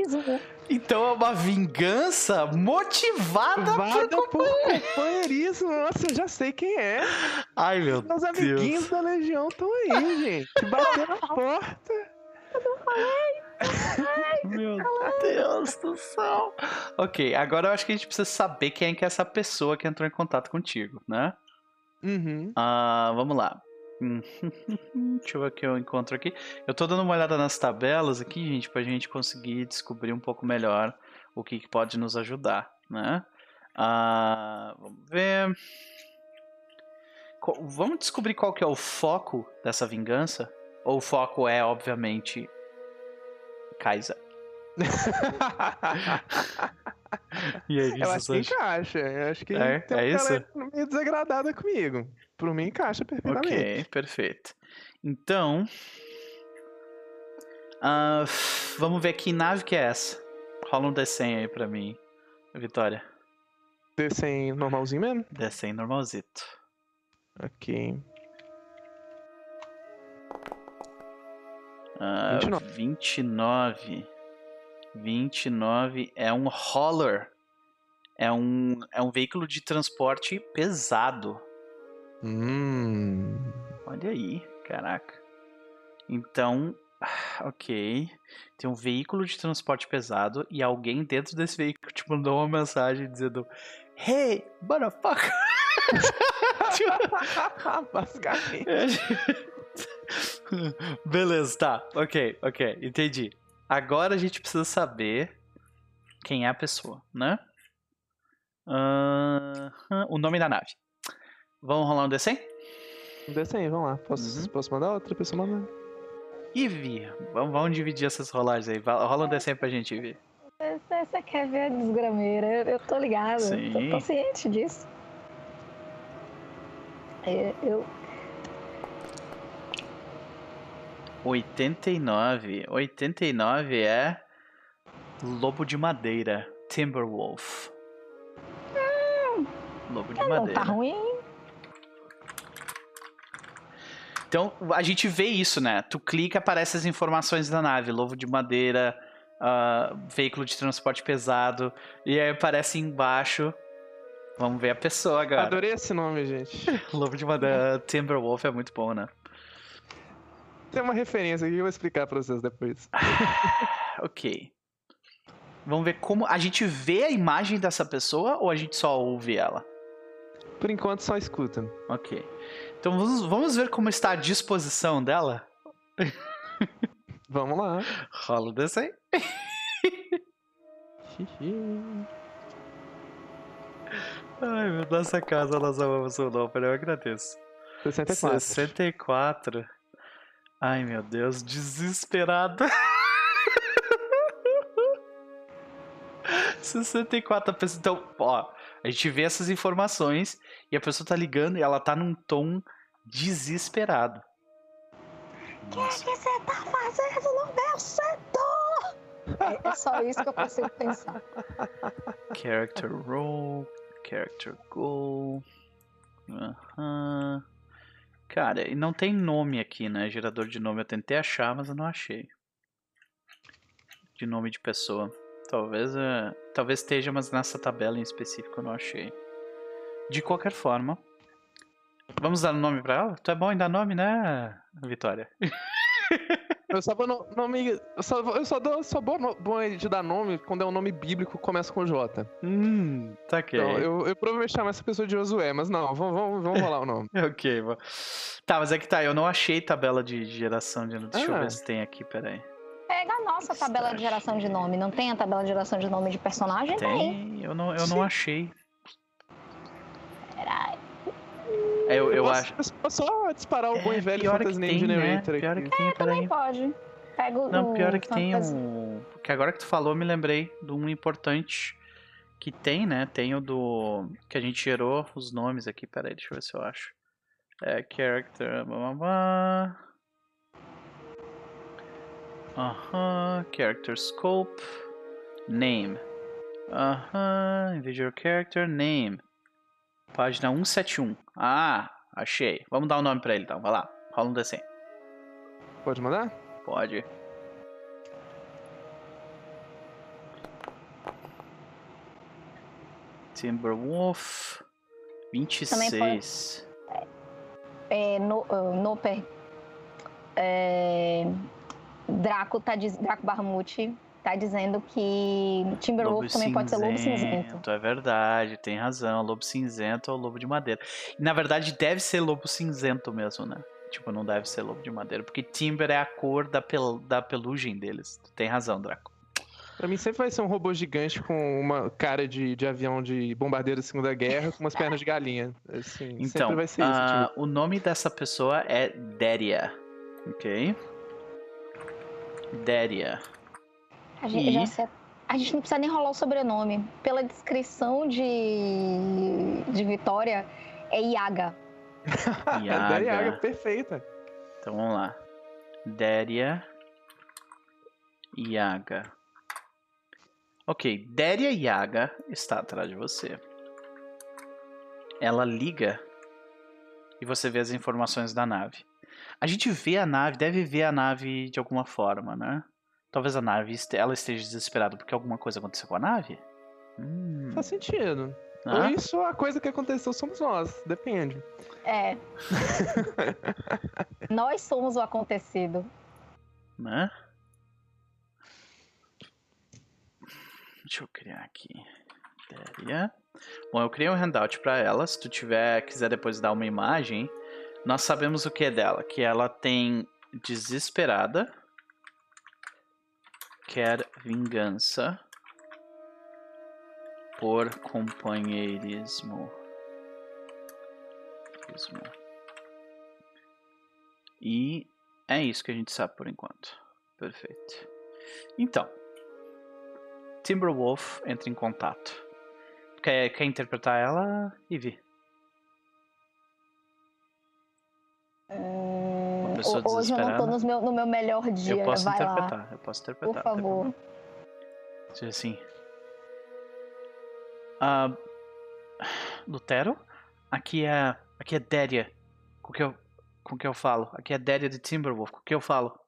Então é uma vingança motivada Vada por... por companheirismo. Nossa, eu já sei quem é. Ai, meu Meus amiguinhos Deus. da Legião estão aí, gente. Batendo na porta. [laughs] Meu Deus do céu. Ok, agora eu acho que a gente precisa saber quem é é essa pessoa que entrou em contato contigo, né? Uhum. Ah, vamos lá. Hum, [laughs] Deixa eu ver o que eu encontro aqui. Eu tô dando uma olhada nas tabelas aqui, gente, pra gente conseguir descobrir um pouco melhor o que, que pode nos ajudar, né? Ah, vamos ver. Vamos descobrir qual que é o foco dessa vingança? Ou o foco é, obviamente, Kaiser? [laughs] E aí, eu acho que encaixa. Eu acho que É? tem É isso? meio desagradada comigo. Por mim, encaixa perfeitamente. Ok, perfeito. Então. ah, vamos ver que nave que é essa. Rola um D100 aí pra mim, Vitória. Descem normalzinho mesmo? D100 normalzito. Ok. Ah, 29. 29. 29 é um roller. É um, é um veículo de transporte pesado. Hum. Olha aí, caraca. Então, [sighs] ok. Tem um veículo de transporte pesado e alguém dentro desse veículo te mandou uma mensagem dizendo: Hey, motherfucker! [laughs] Basicamente. [laughs] Beleza, tá. Ok, ok, entendi. Agora a gente precisa saber quem é a pessoa, né? Ahn, o nome da nave. Vamos rolar um D100? Desce aí, vamos lá. Posso, Uhum. posso mandar outra pessoa mandar? Ivy, vamos, vamos dividir essas rolagens aí. Rola um D100 pra gente, Ivy. Você, quer ver a desgrameira? Eu, eu tô ligada. Sim. Tô, tô ciente disso. É, eu, 89. 89 é Lobo de Madeira. Timberwolf. Lobo de não tá Madeira. ruim. Então, a gente vê isso, né? Tu clica, aparece as informações da nave. Lobo de madeira, ah, veículo de transporte pesado. E aí aparece embaixo. Vamos ver a pessoa agora. Adorei esse nome, gente. [laughs] Lobo de madeira, Timberwolf é muito bom, né? Tem uma referência aqui que eu vou explicar pra vocês depois. [laughs] Ok. Vamos ver como. A gente vê a imagem dessa pessoa ou a gente só ouve ela? Por enquanto, só escuta. Ok. Então vamos, vamos ver como está a disposição dela? Vamos lá. Rola o D100. Ai, meu, nossa casa nós amamos o nome, eu agradeço. 64. 64. Ai, meu Deus, desesperada. [laughs] 64 pessoas. Então, ó, a gente vê essas informações e a pessoa tá ligando e ela tá num tom desesperado. O que, que você tá fazendo no meu setor? É, é só isso que eu consigo pensar. Character role, character goal. Aham. Cara, e não tem nome aqui, né? Gerador de nome eu tentei achar, mas eu não achei. De nome de pessoa. Talvez, uh, talvez esteja, mas nessa tabela em específico eu não achei. De qualquer forma, vamos dar um nome pra ela? Tu é bom em dar nome, né, Vitória? [laughs] Eu só vou no- nome. Eu só, eu só dou só bom, no- bom de dar nome quando é um nome bíblico que começa com J. Hum, tá ok. Então, eu, eu provavelmente chamo essa pessoa de Josué, mas não, vamos, vamos, vamos rolar o nome. [laughs] Ok, vou- tá, mas é que tá, eu não achei tabela de geração de. Deixa eu Ah. ver se tem aqui, peraí. Pega a nossa tabela de geração de nome. Não tem a tabela de geração de nome de personagem? Tem? Eu não, eu não achei. É, eu, eu posso, acho. eu posso só disparar o bom e É, velho pior é Fantasy Name tem, né? Generator Pior é aqui. que tem, peraí. Também pode. Pega o. Não, pior é que tem um. Que agora que tu falou, eu me lembrei de um importante que tem, né? Tem o do. Que a gente gerou os nomes aqui. Pera aí, deixa eu ver se eu acho. É, character. blá, blá, blá. Aham. Character scope. Name. Aham. Individual character. Name. Página 171. Ah, achei. Vamos dar o um nome pra ele então. Vai lá. Rola um D100. Pode mandar? Pode. Timberwolf. 26. É, no, uh, Noper. É, Draco, tá, diz- Draco Barmute tá dizendo que Timberwolf também pode ser lobo cinzento. É verdade, tem razão. Lobo cinzento ou lobo de madeira. E, na verdade, deve ser lobo cinzento mesmo, né? Tipo, não deve ser lobo de madeira. Porque Timber é a cor da, pel da pelugem deles. Tu tem razão, Draco. Pra mim sempre vai ser um robô gigante com uma cara de, de avião de bombardeiro da Segunda Guerra com umas [laughs] pernas de galinha. Assim, Então, sempre vai ser isso. ah, tipo. o nome dessa pessoa é Deria. Ok? Deria. A gente, E? já sei- a gente não precisa nem rolar o sobrenome. Pela descrição de, de Vitória, é Iaga. Yaga. Daí a água perfeita. Então vamos lá. Deria Yaga. Ok, Deria Yaga está atrás de você. Ela liga e você vê as informações da nave. A gente vê a nave, deve ver a nave de alguma forma, né? Talvez a nave este- ela esteja desesperada porque alguma coisa aconteceu com a nave. Hum, Faz sentido. ah, Ou isso, a coisa que aconteceu somos nós. Depende. É. [laughs] Nós somos o acontecido. né? Deixa eu criar aqui. Deria. Bom, eu criei um handout para ela. Se tu tiver, quiser depois dar uma imagem, nós sabemos o que é dela, que ela tem desesperada, quer vingança por companheirismo. E é isso que a gente sabe por enquanto. Perfeito. Então, Timberwolf entra em contato. Quer, quer interpretar ela, Ivy? Hum, pessoa ho- hoje eu não tô nos meu- no meu melhor dia. eu posso Vai lá, interpretar, eu posso interpretar. por favor. Diz assim. Ah, Lutero, aqui é, aqui é Déria. Com que eu, com que eu falo? Aqui é Déria de Timberwolf. Com que eu falo?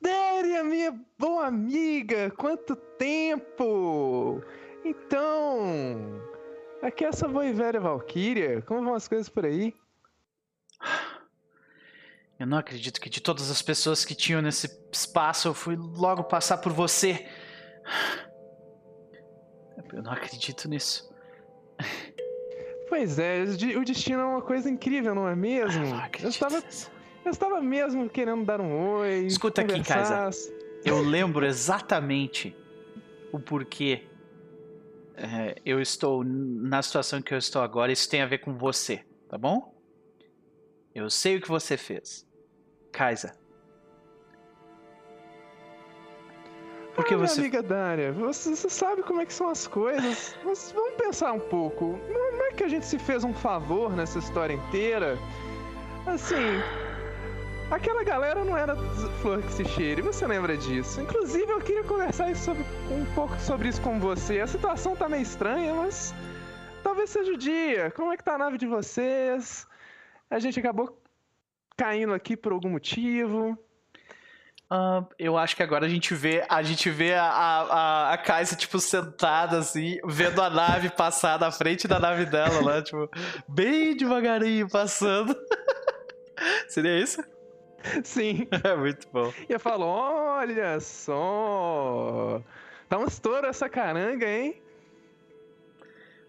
Déria, minha boa amiga, quanto tempo! Então, aqui é essa boa e velha Valkyria, como vão as coisas por aí? Eu não acredito que de todas as pessoas que tinham nesse espaço eu fui logo passar por você. Eu não acredito nisso. Pois é, o de- o destino é uma coisa incrível, não é mesmo? Eu não Eu estava, eu estava mesmo querendo dar um oi. Escuta aqui, conversar. Eu lembro exatamente o porquê é, eu estou na situação que eu estou agora, isso tem a ver com você, tá bom? Eu sei o que você fez. Kaisa. Por que ah, você. Amiga Dária, você, você, sabe como é que são as coisas. Mas vamos pensar um pouco. Não é que a gente se fez um favor nessa história inteira? Assim, Aquela galera não era flor que se cheire, você lembra disso? Inclusive, eu queria conversar sobre, um pouco sobre isso com você. A situação tá meio estranha, mas talvez seja o dia. Como é que tá a nave de vocês? A gente acabou caindo aqui por algum motivo. Uh, eu acho que agora a gente vê a gente vê a, a, a Kaisa, tipo, sentada assim, vendo a nave passar na frente da nave dela, né? Tipo, bem devagarinho passando. [laughs] Seria isso? Sim. [laughs] É muito bom. E eu falo, olha só. Tá um estouro essa caranga, hein?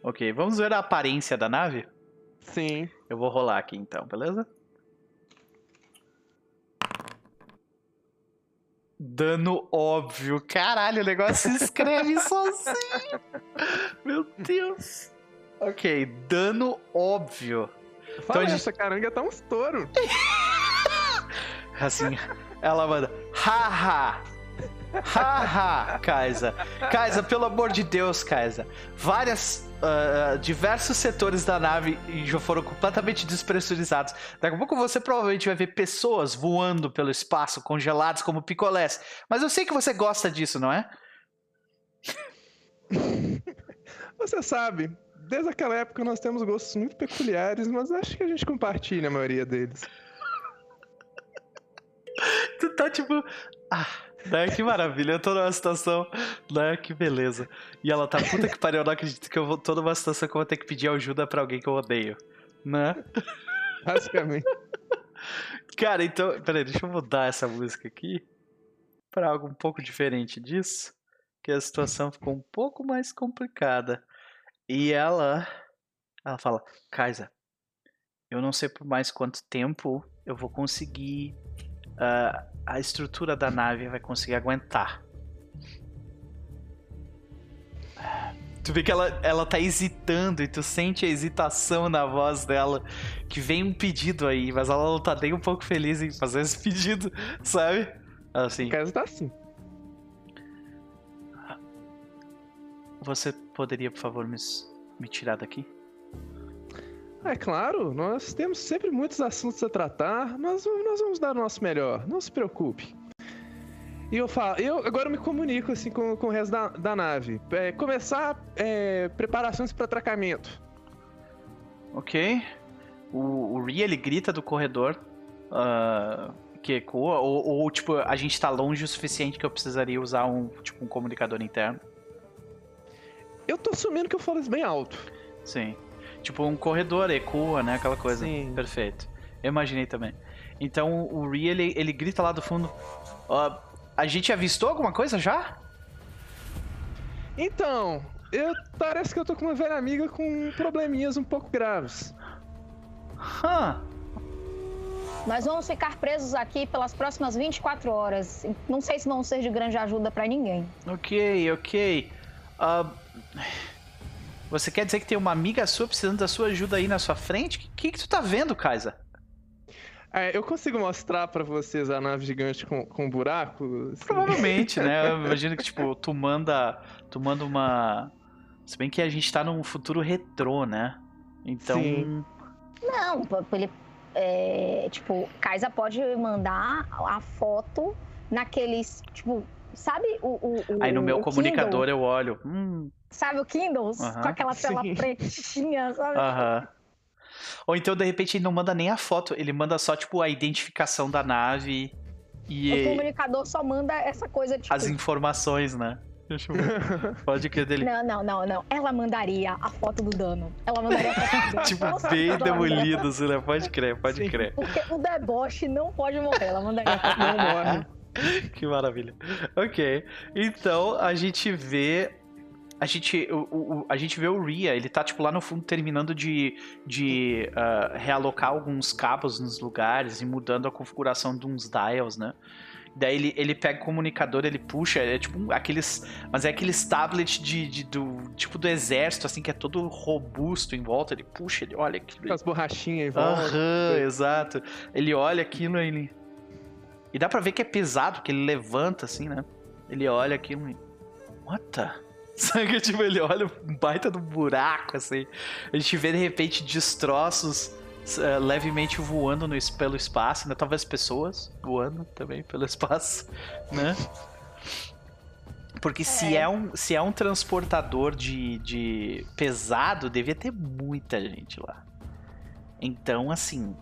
Ok, vamos ver a aparência da nave? Sim. Eu vou rolar aqui então, beleza? Dano óbvio. Caralho, o negócio se escreve [laughs] sozinho. Meu Deus. Ok, dano óbvio. Fala, então, essa gente... caranga tá um estouro. [laughs] Assim, ela manda, haha. Haha, Kaisa. Kaisa, pelo amor de Deus, Kaisa. Várias. Uh, diversos setores da nave já foram completamente despressurizados. Daqui a pouco você provavelmente vai ver pessoas voando pelo espaço, congeladas como picolés. Mas eu sei que você gosta disso, não é? [laughs] Você sabe, desde aquela época nós temos gostos muito peculiares, mas acho que a gente compartilha a maioria deles. tu tá tipo. Ah, né? Que maravilha, eu tô numa situação, né? Que beleza. E ela tá, puta que pariu, eu não acredito que eu vou, tô numa situação que eu vou ter que pedir ajuda pra alguém que eu odeio, né? Basicamente. Cara, então, peraí, deixa eu mudar essa música aqui pra algo um pouco diferente disso, que a situação ficou um pouco mais complicada. E ela, ela fala, Kaisa, eu não sei por mais quanto tempo eu vou conseguir uh, a estrutura da nave vai conseguir aguentar. Tu vê que ela, ela tá hesitando e tu sente a hesitação na voz dela. Que vem um pedido aí, mas ela não tá nem um pouco feliz em fazer esse [laughs] pedido, sabe? Assim. O tá assim. Você poderia, por favor, me, me tirar daqui? É claro, nós temos sempre muitos assuntos a tratar, mas nós vamos dar o nosso melhor, não se preocupe. E eu falo, eu agora me comunico assim com, com o resto da, da nave. É, começar é, preparações para atracamento. Ok. O, o Ri, ele grita do corredor uh, que ecoa, ou, ou, tipo, a gente tá longe o suficiente que eu precisaria usar um, tipo, um comunicador interno? Eu tô assumindo que eu falo isso bem alto. Sim. Tipo um corredor, ecoa, né? Aquela coisa. Sim. Perfeito. Eu imaginei também. Então o Ri, ele, ele grita lá do fundo. Uh, a gente avistou alguma coisa já? Então, eu parece que eu tô com uma velha amiga com probleminhas um pouco graves. Hã? Nós vamos ficar presos aqui pelas próximas 24 horas. Não sei se vão ser de grande ajuda para ninguém. Ok, ok. Uh, você quer dizer que tem uma amiga sua precisando da sua ajuda aí na sua frente? O que, que, que tu tá vendo, Kaisa? É, eu consigo mostrar para vocês a nave gigante com, com buraco? Assim? Provavelmente, né? [laughs] Eu imagino que, tipo, tu manda, tu manda uma... Se bem que a gente tá num futuro retrô, né? Então... Sim. Não, ele... É, tipo, Kaisa pode mandar a foto naqueles, tipo, sabe o... o, o Aí no meu comunicador Kindle? eu olho, hum, Sabe o Kindle? Com aquela tela Sim. pretinha, sabe? Aham. Ou então, de repente, ele não manda nem a foto, ele manda só, tipo, a identificação da nave e. O comunicador só manda essa coisa, tipo. As informações, né? [laughs] Pode crer dele. Não, não, não, não. Ela mandaria a foto do dano. Ela mandaria a foto do dano. tipo, bem demolido, assim, né? Pode crer, pode Sim. crer. Porque o deboche não pode morrer. Ela mandaria a foto Não morre. [laughs] que maravilha. Ok. Então a gente vê a gente, o, o, a gente vê o Ria, ele tá, tipo, lá no fundo terminando de, de uh, realocar alguns cabos nos lugares e mudando a configuração de uns dials, né? Daí ele, ele pega o comunicador, ele puxa, é tipo aqueles. Mas é aqueles tablet de, de, do tipo do exército, assim, que é todo robusto em volta. Ele puxa, ele olha aquilo. Com as borrachinhas em volta. Aham, exato. Ele olha aquilo e ele. E dá pra ver que é pesado, que ele levanta, assim, né? Ele olha aquilo e. What the? Sabe tipo, ele olha um baita do buraco, assim. A gente vê de repente destroços uh, levemente voando no, pelo espaço, né? Talvez pessoas voando também pelo [laughs] espaço, né? Porque é. se é um, se é um transportador de, de pesado, devia ter muita gente lá. Então, assim.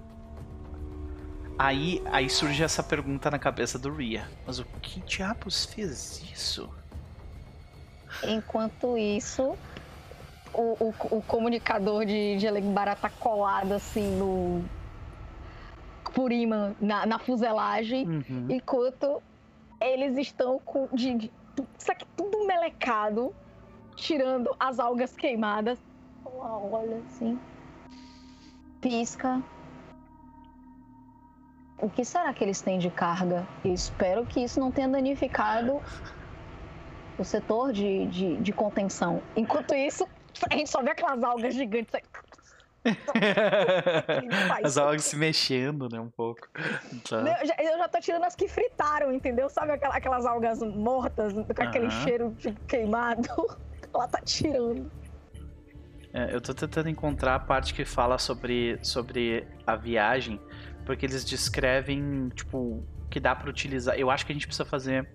Aí, aí surge essa pergunta na cabeça do Ria. Mas o que diabos fez isso? Enquanto isso, o, o, o comunicador de, de Elegbará tá colado assim no. por imã na, na fuselagem, uhum. enquanto eles estão com. De, de, isso aqui tudo melecado, tirando as algas queimadas. Olha assim. Pisca. O que será que eles têm de carga? Eu espero que isso não tenha danificado [laughs] o setor de, de, de contenção. Enquanto isso, [laughs] a gente só vê aquelas algas gigantes. [laughs] As algas se mexendo, né, um pouco. Tá. Eu, já, eu já tô tirando as que fritaram, entendeu? Sabe aquelas, aquelas algas mortas, com aquele cheiro de queimado? [laughs] Ela tá tirando. É, eu tô tentando encontrar a parte que fala sobre, sobre a viagem, porque eles descrevem, tipo, que dá para utilizar. Eu acho que a gente precisa fazer.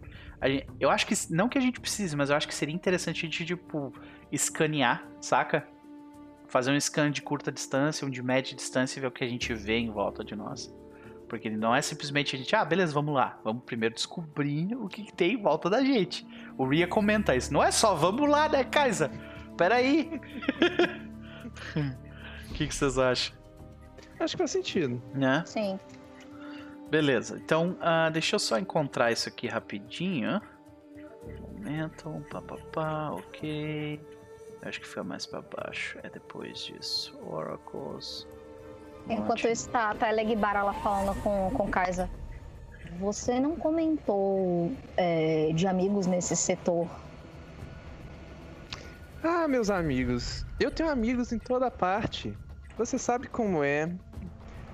Gente, eu acho que. Não que a gente precise, mas eu acho que seria interessante a gente, tipo, escanear, saca? Fazer um scan de curta distância, um de média distância e ver o que a gente vê em volta de nós. Porque não é simplesmente a gente, ah, beleza, vamos lá. Vamos primeiro descobrir o que, que tem em volta da gente. O Ria comenta isso. Não é só, vamos lá, né, Kaisa? Peraí. [laughs] O que, que vocês acham? Acho que faz sentido. Né? Sim. Beleza, então uh, deixa eu só encontrar isso aqui rapidinho. Momentum, papapá, ok. Acho que fica mais para baixo. É depois disso. Oracles. Enquanto Ótimo. isso, tá, tá Elegbara lá falando com, com Kaisa. Você não comentou é, de amigos nesse setor? Ah, meus amigos. Eu tenho amigos em toda parte. Você sabe como é.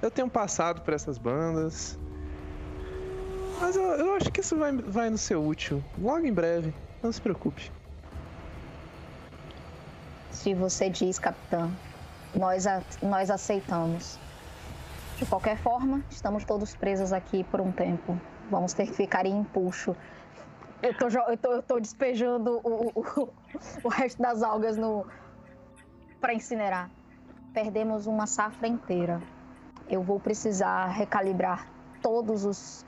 Eu tenho passado por essas bandas. Mas eu, eu acho que isso vai, vai no ser útil. Logo em breve. Não se preocupe. Se você diz, capitã, nós, a, nós aceitamos. De qualquer forma, estamos todos presos aqui por um tempo. Vamos ter que ficar em empuxo. Eu tô, eu tô, eu tô despejando o, o, o resto das algas no para incinerar. Perdemos uma safra inteira. Eu vou precisar recalibrar todos os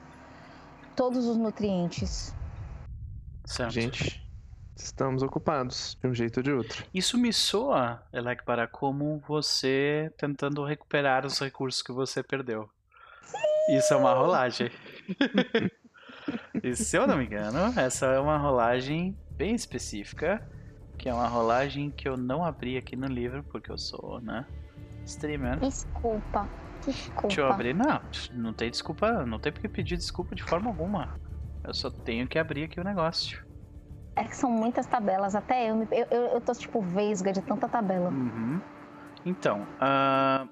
todos os nutrientes. Certo. Gente, estamos ocupados de um jeito ou de outro. Isso me soa, Elekbara, como você tentando recuperar os recursos que você perdeu. Sim! Isso é uma rolagem. [laughs] e se eu não me engano, essa é uma rolagem bem específica, que é uma rolagem que eu não abri aqui no livro, porque eu sou, né, streamer. Desculpa. Desculpa. Deixa eu abrir. Não, não tem desculpa. Não tem porque pedir desculpa de forma alguma. Eu só tenho que abrir aqui o negócio. É que são muitas tabelas. Até eu, eu, eu, eu tô tipo vesga de tanta tabela. Uhum. Então, uh,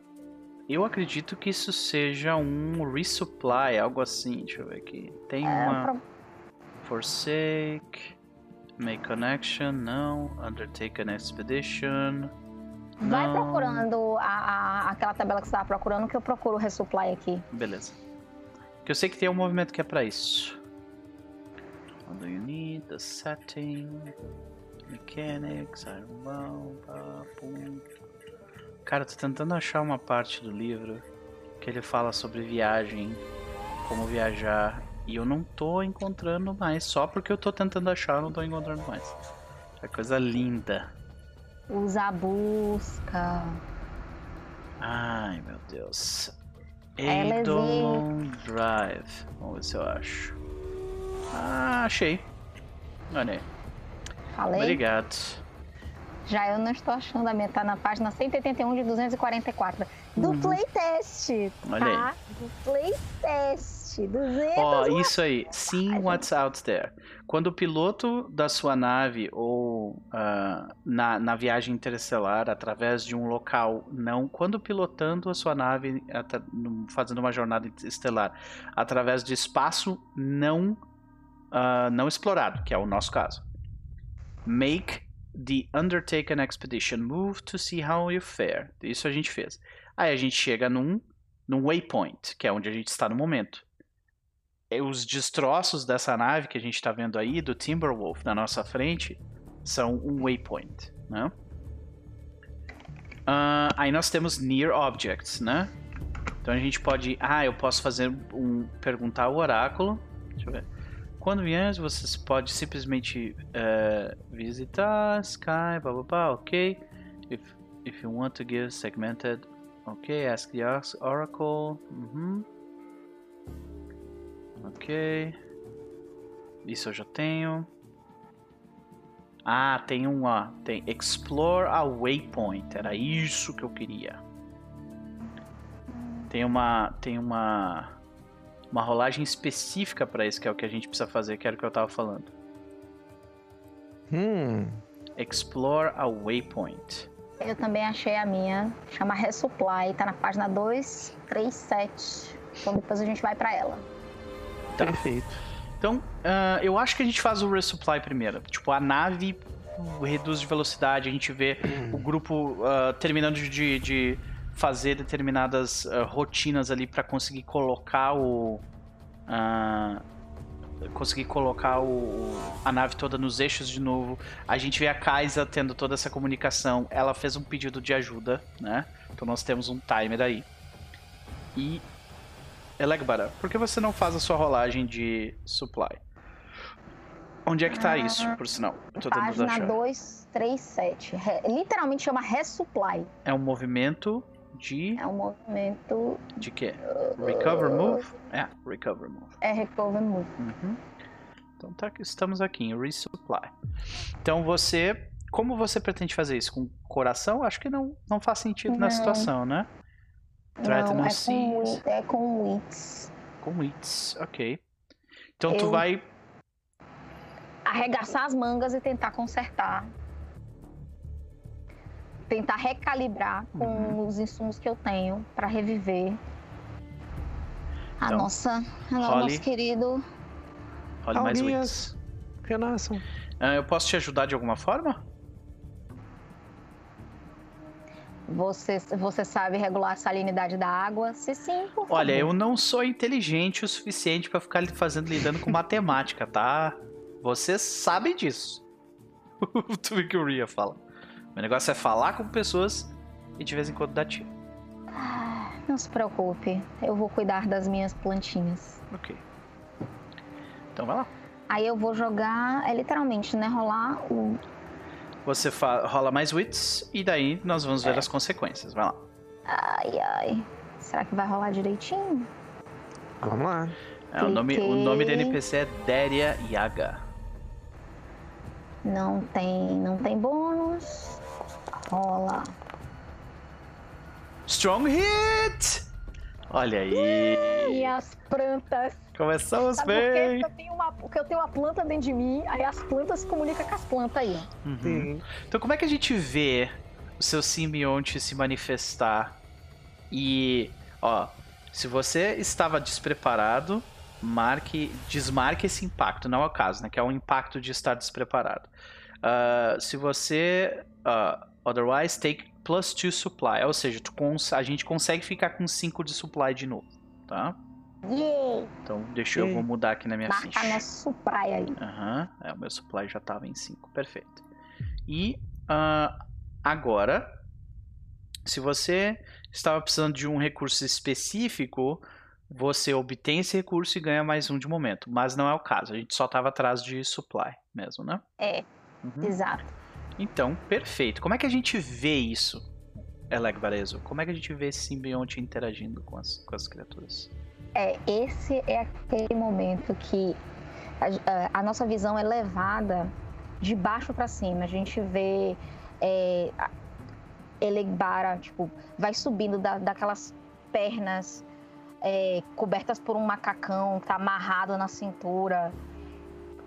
eu acredito que isso seja um resupply, algo assim. Deixa eu ver aqui. Tem é, uma. Pra... Forsake. Make connection, não. Undertake an expedition. Vai procurando a, a, aquela tabela que você estava procurando, que eu procuro o resupply aqui. Beleza. Que eu sei que tem um movimento que é para isso. What do you need? The setting. Mechanics, Iron Cara, eu tô tentando achar uma parte do livro que ele fala sobre viagem, como viajar, e eu não tô encontrando mais. Só porque eu tô tentando achar, eu não tô encontrando mais. É coisa linda. Usa a busca. Ai, meu Deus. Eidolon Drive. Vamos ver se eu acho. Ah, achei. Olha aí. Falei? Obrigado. Já eu não estou achando a minha, tá na página 181 de 244. Do hum. playtest. Olha tá? aí. Do playtest. Gente, 200 Ó, oh, isso aí. Sim, what's out there. Quando o piloto da sua nave ou uh, na, na viagem interestelar, através de um local não... Quando pilotando a sua nave, fazendo uma jornada estelar, através de espaço não, uh, não explorado, que é o nosso caso. Make the undertaken expedition move to see how you fare. Isso a gente fez. Aí a gente chega num, num waypoint, que é onde a gente está no momento. E os destroços dessa nave que a gente está vendo aí, do Timberwolf, na nossa frente, são um waypoint, né? Uh, aí nós temos near objects, né? Então a gente pode, ah, eu posso fazer um perguntar ao oráculo. Deixa eu ver. Quando vier, você pode simplesmente uh, visitar Sky, blá blá blá, ok. If, if you want to give segmented, ok. Ask the Oracle. Uhum. Ok. Isso eu já tenho. Ah, tem um, ó. Tem Explore a Waypoint. Era isso que eu queria. Tem uma. Tem uma uma rolagem específica para isso, que é o que a gente precisa fazer, que era o que eu tava falando. Hum. Explore a Waypoint. Eu também achei a minha, chama Resupply, tá na página 237. Então depois a gente vai para ela. Tá. Perfeito. Então, uh, eu acho que a gente faz o Resupply primeiro. Tipo, a nave reduz de velocidade, a gente vê o grupo uh, terminando de, de fazer determinadas uh, rotinas ali para conseguir colocar o conseguir colocar o, a nave toda nos eixos de novo. A gente vê a Kaisa tendo toda essa comunicação. Ela fez um pedido de ajuda, né? Então nós temos um timer aí. E Elegbara, por que você não faz a sua rolagem de supply? Onde é que tá ah, isso, por sinal? Tô página 237. Literalmente chama resupply. É um movimento de. É um movimento. De quê? Recover Move? É, Recover Move. É Recover Move. Uhum. Então tá, estamos aqui em Resupply. Então você. Como você pretende fazer isso? Com coração? Acho que não, não faz sentido não. na situação, né? Try não, é com, é com wits. Com wits, ok. Então Eu... tu vai. Arregaçar as mangas e tentar consertar tentar recalibrar com uhum. os insumos que eu tenho para reviver a então, nossa, a nosso querido. Role mais wits. Renasçam. Uh, eu posso te ajudar de alguma forma? Você, você sabe regular a salinidade da água? Se sim, por Olha, eu não sou inteligente o suficiente para ficar fazendo lidando com [laughs] matemática, tá? Você sabe disso. [laughs] o Twinkie fala. Meu negócio é falar com pessoas e de vez em quando dar tiro. Ah, não se preocupe, eu vou cuidar das minhas plantinhas. Ok. Então vai lá. Aí eu vou jogar, é literalmente, né? Rolar o. Você rola mais wits e daí nós vamos ver é. as consequências. Vai lá. Ai, ai. Será que vai rolar direitinho? Vamos lá. É, o, nome, o nome do NPC é Deria Yaga. Não tem, não tem bônus. Rola. Strong hit! Olha aí. E as plantas. Começamos Sabe bem. Porque eu, tenho uma, porque eu tenho uma planta dentro de mim, aí as plantas se comunicam com as plantas aí. Uhum. Então como é que a gente vê o seu simbionte se manifestar? E, ó, se você estava despreparado, marque, desmarque esse impacto, não é o caso, né? Que é um impacto de estar despreparado. Uh, se você uh, Otherwise, take plus 2 supply. Ou seja, a gente consegue ficar com 5 de supply de novo, tá? Yeah. Então, deixa eu vou mudar aqui na minha Marca ficha. Marca nosso supply aí. Aham, uhum. é, o meu supply já estava em 5, perfeito. E uh, agora, se você estava precisando de um recurso específico, você obtém esse recurso e ganha mais um de momento. Mas não é o caso, a gente só estava atrás de supply mesmo, né? É, uhum. exato. Então, perfeito. Como é que a gente vê isso, Eleg Barezo? Como é que a gente vê esse simbionte interagindo com as, com as criaturas? É, esse é aquele momento que a, a nossa visão é levada de baixo para cima. A gente vê é, tipo, vai subindo da, daquelas pernas é, cobertas por um macacão tá amarrado na cintura.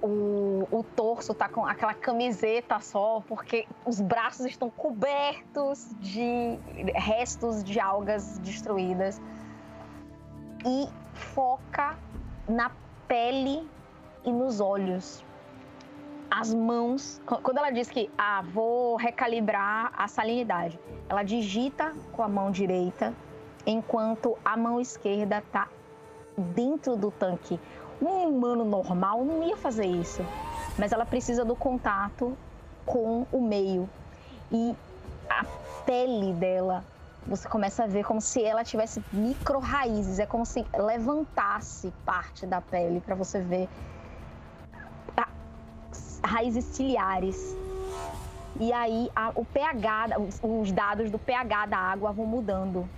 O, o torso tá com aquela camiseta só, porque os braços estão cobertos de restos de algas destruídas. E foca na pele e nos olhos. As mãos, quando ela diz que ah, vou recalibrar a salinidade, ela digita com a mão direita, enquanto a mão esquerda tá dentro do tanque. Um humano normal não ia fazer isso, mas ela precisa do contato com o meio. E a pele dela, você começa a ver como se ela tivesse micro raízes, é como se levantasse parte da pele para você ver raízes ciliares. E aí a, o pH, os dados do pH da água vão mudando.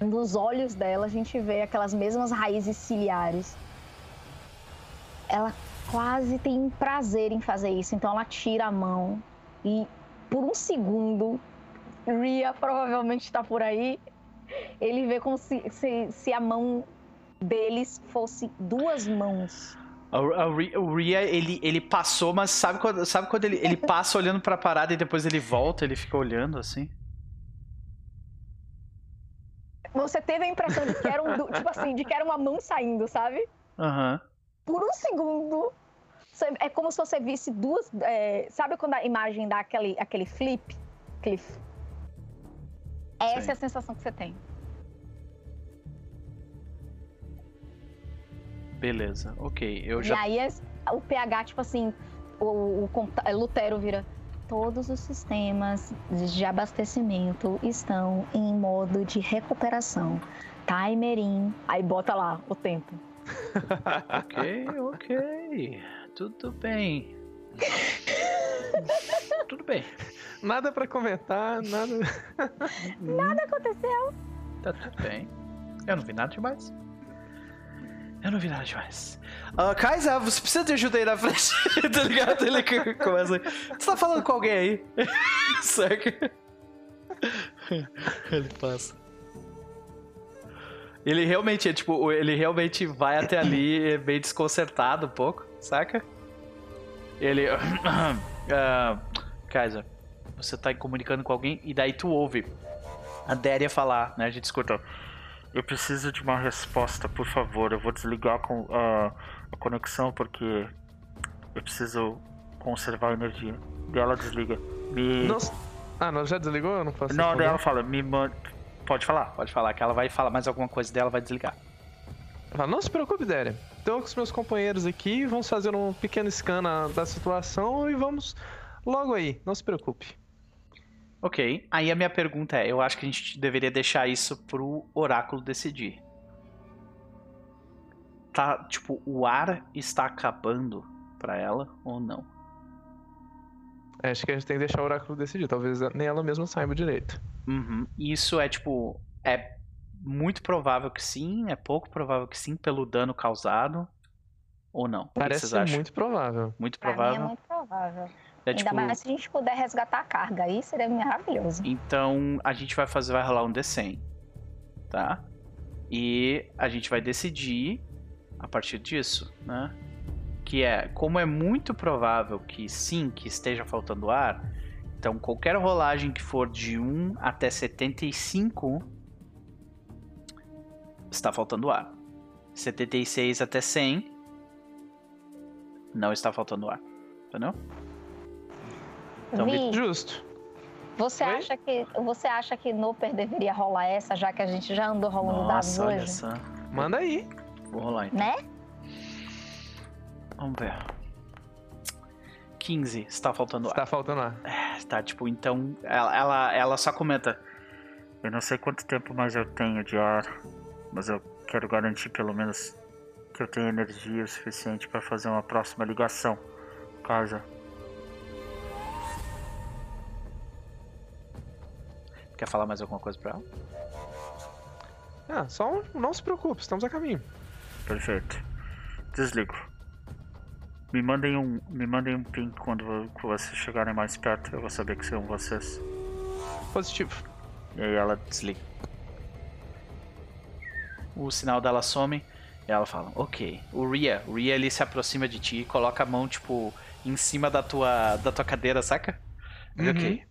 Nos olhos dela a gente vê aquelas mesmas raízes ciliares. Ela quase tem prazer em fazer isso, então ela tira a mão e por um segundo Ria provavelmente está por aí. Ele vê como se, se, se a mão deles fosse duas mãos. O Ria, ele, ele passou, mas sabe quando, sabe quando ele, ele passa olhando pra parada e depois ele volta, ele fica olhando assim? Você teve a impressão de que era um, [laughs] tipo assim, de que era uma mão saindo, sabe? Aham. Uhum. Por um segundo, é como se você visse duas. É, sabe quando a imagem dá aquele, aquele flip? Aquele... Essa Sim. é a sensação que você tem. Beleza, ok. Eu já... E aí o pH, tipo assim, o, o, o é, Lutero vira. Todos os sistemas de abastecimento estão em modo de recuperação. Timer in. Aí bota lá o tempo. [laughs] ok, ok. Tudo bem. [laughs] Tudo bem. Nada para comentar, nada. [laughs] nada aconteceu. Tá tudo bem. Eu não vi nada demais. Eu não vi nada demais. Uh, Kaisa, você precisa de ajuda aí na frente, [laughs] tá ligado? Ele começa. Você tá falando com alguém aí? [laughs] Saca? Ele passa. Ele realmente é tipo, ele realmente vai até ali é bem desconcertado um pouco, saca? Ele. uh, [clears throat] Kaiser, você tá comunicando com alguém e daí tu ouve a Déria falar, né? A gente escutou. Eu preciso de uma resposta, por favor. Eu vou desligar com a, a conexão porque eu preciso conservar a energia. E ela desliga. Me... Nossa. Ah, não, já desligou? Eu não posso. Não, daí ela fala, me manda. Pode falar, pode falar, que ela vai falar mais alguma coisa dela, vai desligar. não se preocupe, Déria. Estou com os meus companheiros aqui, vamos fazer um pequeno scan da situação e vamos logo aí, não se preocupe. Ok. Aí a minha pergunta é: eu acho que a gente deveria deixar isso pro oráculo decidir. Tá, tipo, o ar está acabando para ela ou não? É, acho que a gente tem que deixar o oráculo decidir. Talvez nem ela mesma saiba direito. Uhum. Isso é tipo. É muito provável que sim, é pouco provável que sim, pelo dano causado. Ou não? Parece muito provável. Muito provável. Pra mim é muito provável. É, Ainda tipo... mais se a gente puder resgatar a carga, aí seria maravilhoso. Então a gente vai fazer, vai rolar um D100, tá? E a gente vai decidir a partir disso, né? Que é, como é muito provável que sim, que esteja faltando ar, então qualquer rolagem que for de 1 até 75 está faltando ar. 76 até 100 não está faltando ar, entendeu? Então, Vi, justo. Você acha, que, você acha que Noper deveria rolar essa, já que a gente já andou rolando Nossa, dados olha hoje? Só. Manda aí. Vou rolar então. Né? Vamos ver. 15, está faltando ar. Está faltando ar. É, tá, tipo, então. Ela, ela, ela só comenta. Eu não sei quanto tempo mais eu tenho de ar, mas eu quero garantir pelo menos que eu tenho energia suficiente para fazer uma próxima ligação. Casa Quer falar mais alguma coisa pra ela? Ah, só um, não se preocupe, estamos a caminho. Perfeito. Desligo. Me mandem um, me mandem um ping quando vocês chegarem mais perto, eu vou saber que são vocês. Positivo. E aí ela desliga. o sinal dela some. E ela fala, ok. O Ria, o Ria ele se aproxima de ti e coloca a mão, tipo, em cima da tua, da tua cadeira, saca? Uhum. Ok.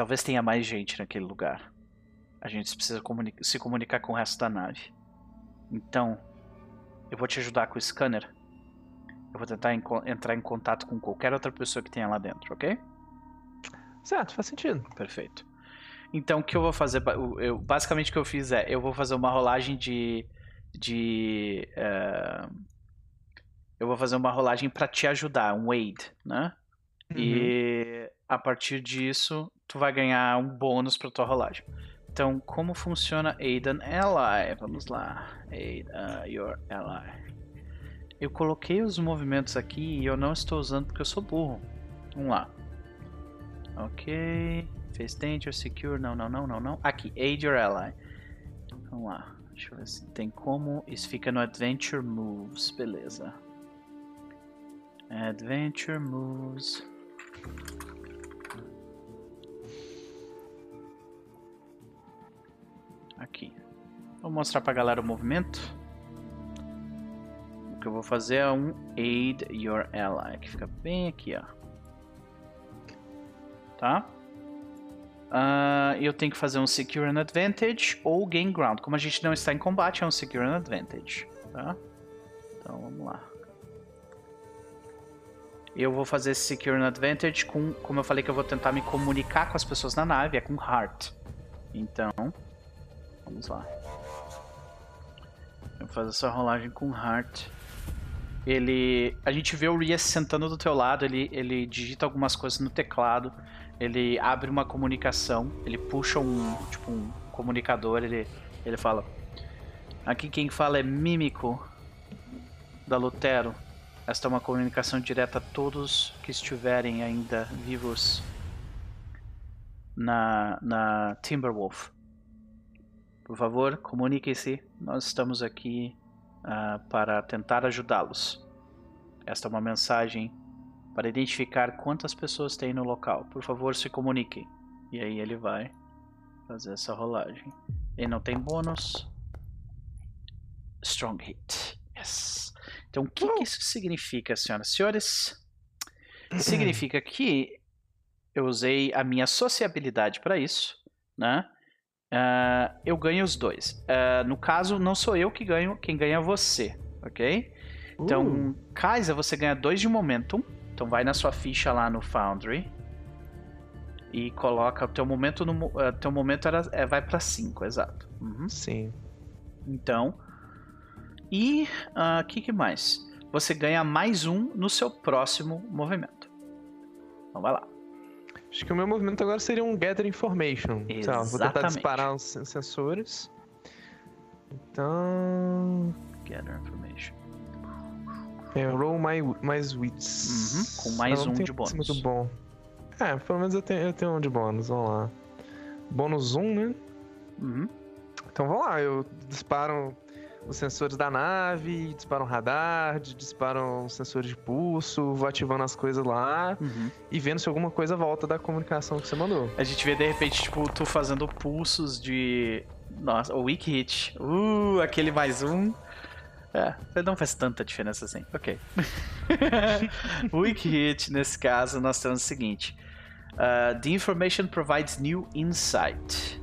Talvez tenha mais gente naquele lugar. A gente precisa se comunicar com o resto da nave. Então, eu vou te ajudar com o scanner. Eu vou tentar entrar em contato com qualquer outra pessoa que tenha lá dentro, ok? Certo, faz sentido. Perfeito. Então, o que eu vou fazer? Eu, basicamente, o que eu fiz é: eu vou fazer uma rolagem de. de uh, eu vou fazer uma rolagem para te ajudar, um aid, né? Uhum. E a partir disso, tu vai ganhar um bônus para tua rolagem. Então, como funciona Aid an Ally? Vamos lá. Aid uh, your ally. Eu coloquei os movimentos aqui e eu não estou usando porque eu sou burro. Vamos lá. Ok. Face danger, secure. Não, não, não, não, não. Aqui, aid your ally. Vamos lá. Deixa eu ver se tem como. Isso fica no Adventure Moves. Beleza. Adventure Moves. Aqui. Vou mostrar pra galera o movimento. O que eu vou fazer é um Aid Your Ally, que fica bem aqui, ó. Tá? Uh, eu tenho que fazer um Secure an Advantage ou Gain Ground. Como a gente não está em combate, é um Secure an Advantage. Tá? Então vamos lá. Eu vou fazer esse Secure an Advantage com, como eu falei que eu vou tentar me comunicar com as pessoas na nave, é com Heart. Então, vamos lá. Vou fazer essa rolagem com Heart. Ele, a gente vê o Ria sentando do teu lado, ele, ele digita algumas coisas no teclado ele abre uma comunicação, ele puxa um, tipo, um comunicador, ele, ele fala: Aqui quem fala é Mímico da Lutero. Esta é uma comunicação direta a todos que estiverem ainda vivos na, na Timberwolf. Por favor, comuniquem-se. Nós estamos aqui uh, para tentar ajudá-los. Esta é uma mensagem para identificar quantas pessoas tem no local. Por favor, se comuniquem. E aí ele vai fazer essa rolagem. Ele não tem bônus. Strong hit. Yes. Então, o que, que isso significa, senhoras e senhores? Significa que eu usei a minha sociabilidade para isso, né? Uh, eu ganho os dois. Uh, no caso, não sou eu que ganho, quem ganha é você, ok? Então, uh. Kaiser, você ganha dois de momentum então vai na sua ficha lá no Foundry e coloca o teu momento no uh, teu momento era, é, vai para 5, exato. Uhum. Sim. Então, e o uh, que, que mais? Você ganha mais um no seu próximo movimento. Então vai lá. Acho que o meu movimento agora seria um Gather Information. Exatamente. Vou tentar disparar os sensores. Então. Gather Information. É, roll my, mais wits. Uhum, com mais um de bônus. Muito bom. É, pelo menos eu tenho, eu tenho um de bônus, vamos lá. Bônus 1, um, né? Uhum. Então vamos lá, eu disparo os sensores da nave, disparo um radar, disparo os sensores de pulso, vou ativando as coisas lá uhum. e vendo se alguma coisa volta da comunicação que você mandou. A gente vê de repente, tipo, tu fazendo pulsos de. Nossa, o Weak Hit. Uh, aquele mais um. É, não faz tanta diferença assim. Ok. [laughs] Weak hit, nesse caso, nós temos o seguinte: uh, The information provides new insight,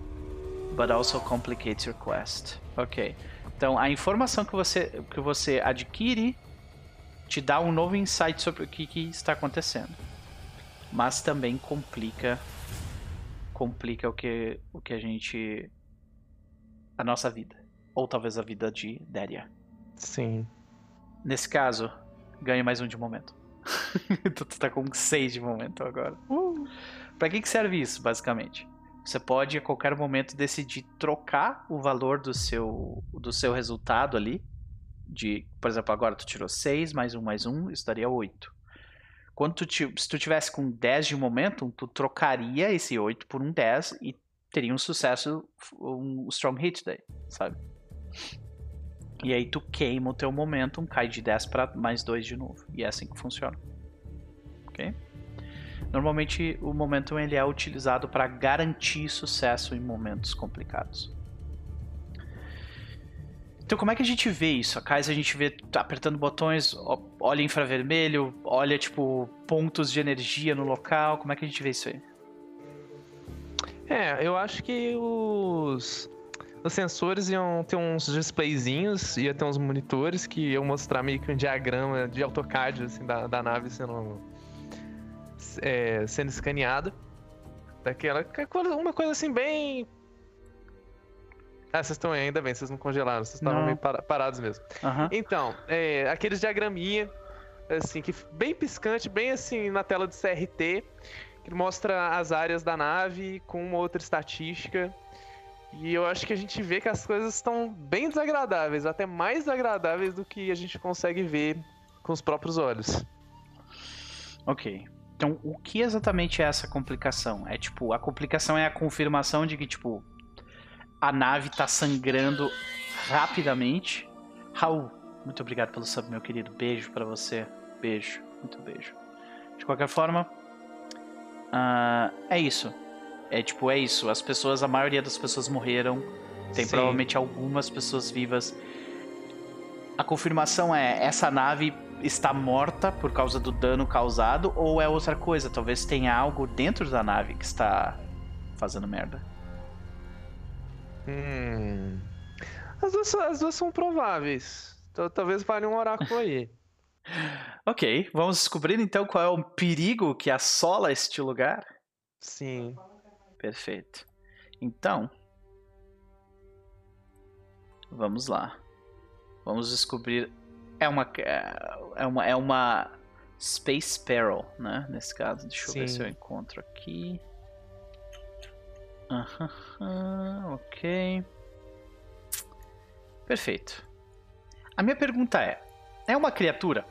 but also complicates your quest. Ok. Então, a informação que você, que você adquire te dá um novo insight sobre o que, que está acontecendo. Mas também complica complica o que, o que a gente. a nossa vida. Ou talvez a vida de Daria. Sim. Nesse caso, ganha mais um de momento. [laughs] tu, tá com seis de momento agora. Uh. Pra que, que serve isso, basicamente? Você pode a qualquer momento decidir trocar o valor do seu, do seu resultado ali. De, por exemplo, agora tu tirou 6 mais 1 mais 1, isso daria 8. Quando tu, se tu tivesse com 10 de momento, tu trocaria esse 8 por um 10 e teria um sucesso, um strong hit daí, sabe? E aí tu queima o teu momentum, cai de 10 para mais 2 de novo. E é assim que funciona. Ok? Normalmente o momentum ele é utilizado para garantir sucesso em momentos complicados. Então como é que a gente vê isso? A Kaiser a gente vê apertando botões, olha infravermelho, olha tipo pontos de energia no local. Como é que a gente vê isso aí? É, eu acho que os os sensores iam ter uns displayzinhos, ia ter uns monitores que iam mostrar meio que um diagrama de AutoCAD assim, da, da nave sendo, é, sendo escaneada. Daquela. Uma coisa assim bem. Ah, vocês estão aí, ainda bem, vocês não congelaram, vocês estavam meio parados mesmo. Uhum. Então, é, aqueles diagraminha, assim, que bem piscante, bem assim na tela do CRT, que mostra as áreas da nave com uma outra estatística. E eu acho que a gente vê que as coisas estão bem desagradáveis, até mais desagradáveis do que a gente consegue ver com os próprios olhos. Ok. Então, o que exatamente é essa complicação? É tipo, a complicação é a confirmação de que, tipo, a nave tá sangrando rapidamente. Raul, muito obrigado pelo sub, meu querido. Beijo para você. Beijo, muito beijo. De qualquer forma, uh, é isso. É tipo, é isso. As pessoas, a maioria das pessoas morreram. Tem Sim. provavelmente algumas pessoas vivas. A confirmação é: essa nave está morta por causa do dano causado ou é outra coisa? Talvez tenha algo dentro da nave que está fazendo merda. Hum. As duas, as duas são prováveis. Então, talvez valha um oráculo aí. [laughs] ok, vamos descobrir então qual é o perigo que assola este lugar? Sim. Perfeito. Então, vamos lá. Vamos descobrir. É uma é uma é uma Space Peril, né? Nesse caso, deixa eu Sim. ver se eu encontro aqui. Uhum, ok. Perfeito. A minha pergunta é: é uma criatura?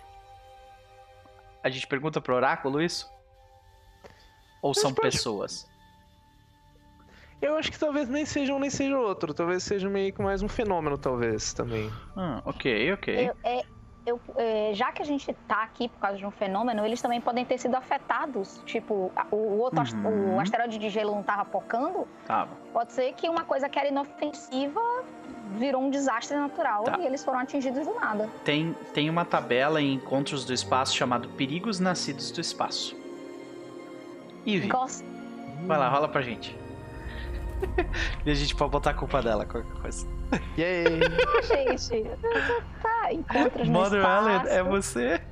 A gente pergunta pro oráculo isso? Ou são pessoas? Eu acho que talvez nem seja um nem seja outro. Talvez seja meio que mais um fenômeno, talvez, também. Ah, ok, ok. Eu, é, eu, é, já que a gente tá aqui por causa de um fenômeno, eles também podem ter sido afetados. Tipo, o, o outro uhum. o asteroide de gelo não tava pocando. Tava. Pode ser que uma coisa que era inofensiva virou um desastre natural tá. e eles foram atingidos do nada. Tem, tem uma tabela em Encontros do Espaço chamado Perigos Nascidos do Espaço. Ivy. Gosto. Vai lá, rola pra gente. [laughs] e a gente pode botar a culpa dela, qualquer coisa. Yay! [laughs] gente, encontros Mother no Allen, é você? [laughs]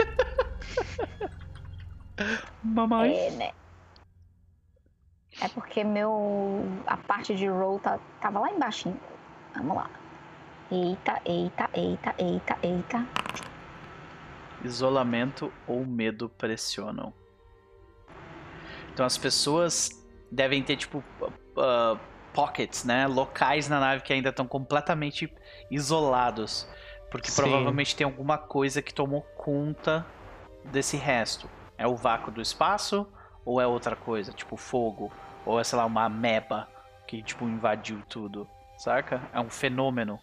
Mamãe? É, né? É porque meu. A parte de roll tá, tava lá embaixo. Vamos lá. Eita, eita, eita, eita, eita. Isolamento ou medo pressionam. Então as pessoas devem ter, tipo, uh, pockets, né? Locais na nave que ainda estão completamente isolados. Porque Sim. provavelmente tem alguma coisa que tomou conta desse resto. É o vácuo do espaço ou é outra coisa? Tipo fogo? Ou é, sei lá, uma ameba que, tipo, invadiu tudo? Saca? É um fenômeno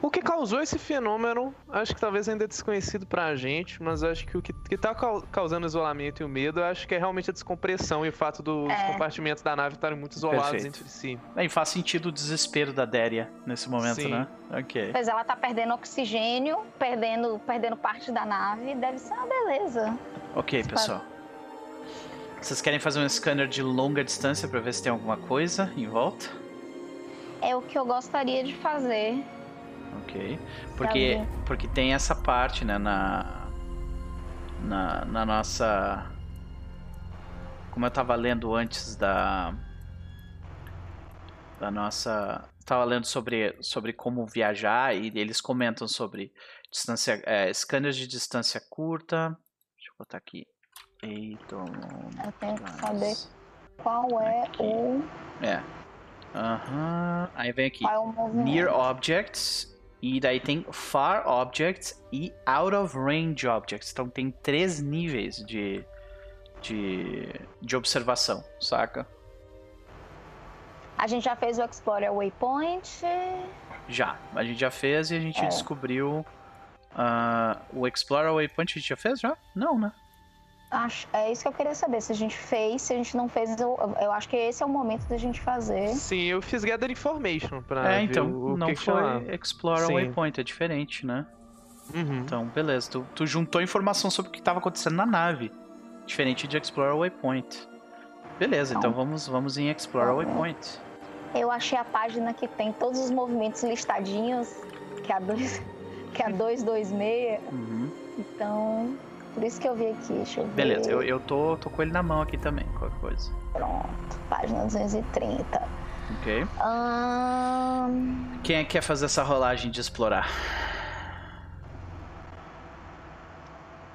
o que causou esse fenômeno, acho que talvez ainda é desconhecido pra gente, mas acho que o que, que tá causando isolamento e o medo, acho que é realmente a descompressão e o fato dos é. compartimentos da nave estarem muito isolados Perfeito. entre si. É, e faz sentido o desespero da Déria nesse momento, Sim. né? Ok. Pois ela tá perdendo oxigênio, perdendo, perdendo parte da nave, deve ser uma beleza. Ok, pessoal. Vocês querem fazer um scanner de longa distância para ver se tem alguma coisa em volta? É o que eu gostaria de fazer. Ok. Porque, porque tem essa parte, né, na, na, na nossa. Como eu estava lendo antes da. Da nossa. Estava lendo sobre, sobre como viajar e eles comentam sobre distância, é, scanners de distância curta. Deixa eu botar aqui. Eiton. Eu tenho que saber qual é aqui. o. É. Aham. Uhum. Aí vem aqui. É Near Objects e daí tem Far Objects e Out of Range Objects. Então tem três níveis de, de, de observação, saca? A gente já fez o Explorer Waypoint? Já, a gente já fez e a gente é. descobriu. Uh, o Explorer Waypoint a gente já fez já? Não, né? Acho, é isso que eu queria saber. Se a gente fez, se a gente não fez, eu, eu acho que esse é o momento da gente fazer. Sim, eu fiz Gather Information pra. É, então, o não que foi que Explore Sim. Waypoint, é diferente, né? Uhum. Então, beleza. Tu, tu, juntou informação sobre o que estava acontecendo na nave. Diferente de Explore Waypoint. Beleza, então, então vamos, vamos em Explore Waypoint. Eu achei a página que tem todos os movimentos listadinhos, que é a, dois, [laughs] que é a 226. Uhum. Então, por isso que eu vi aqui, deixa eu ver. Beleza, eu, eu tô, tô com ele na mão aqui também, qualquer coisa. Pronto, página 230. Ok. Um... Quem é que quer fazer essa rolagem de explorar?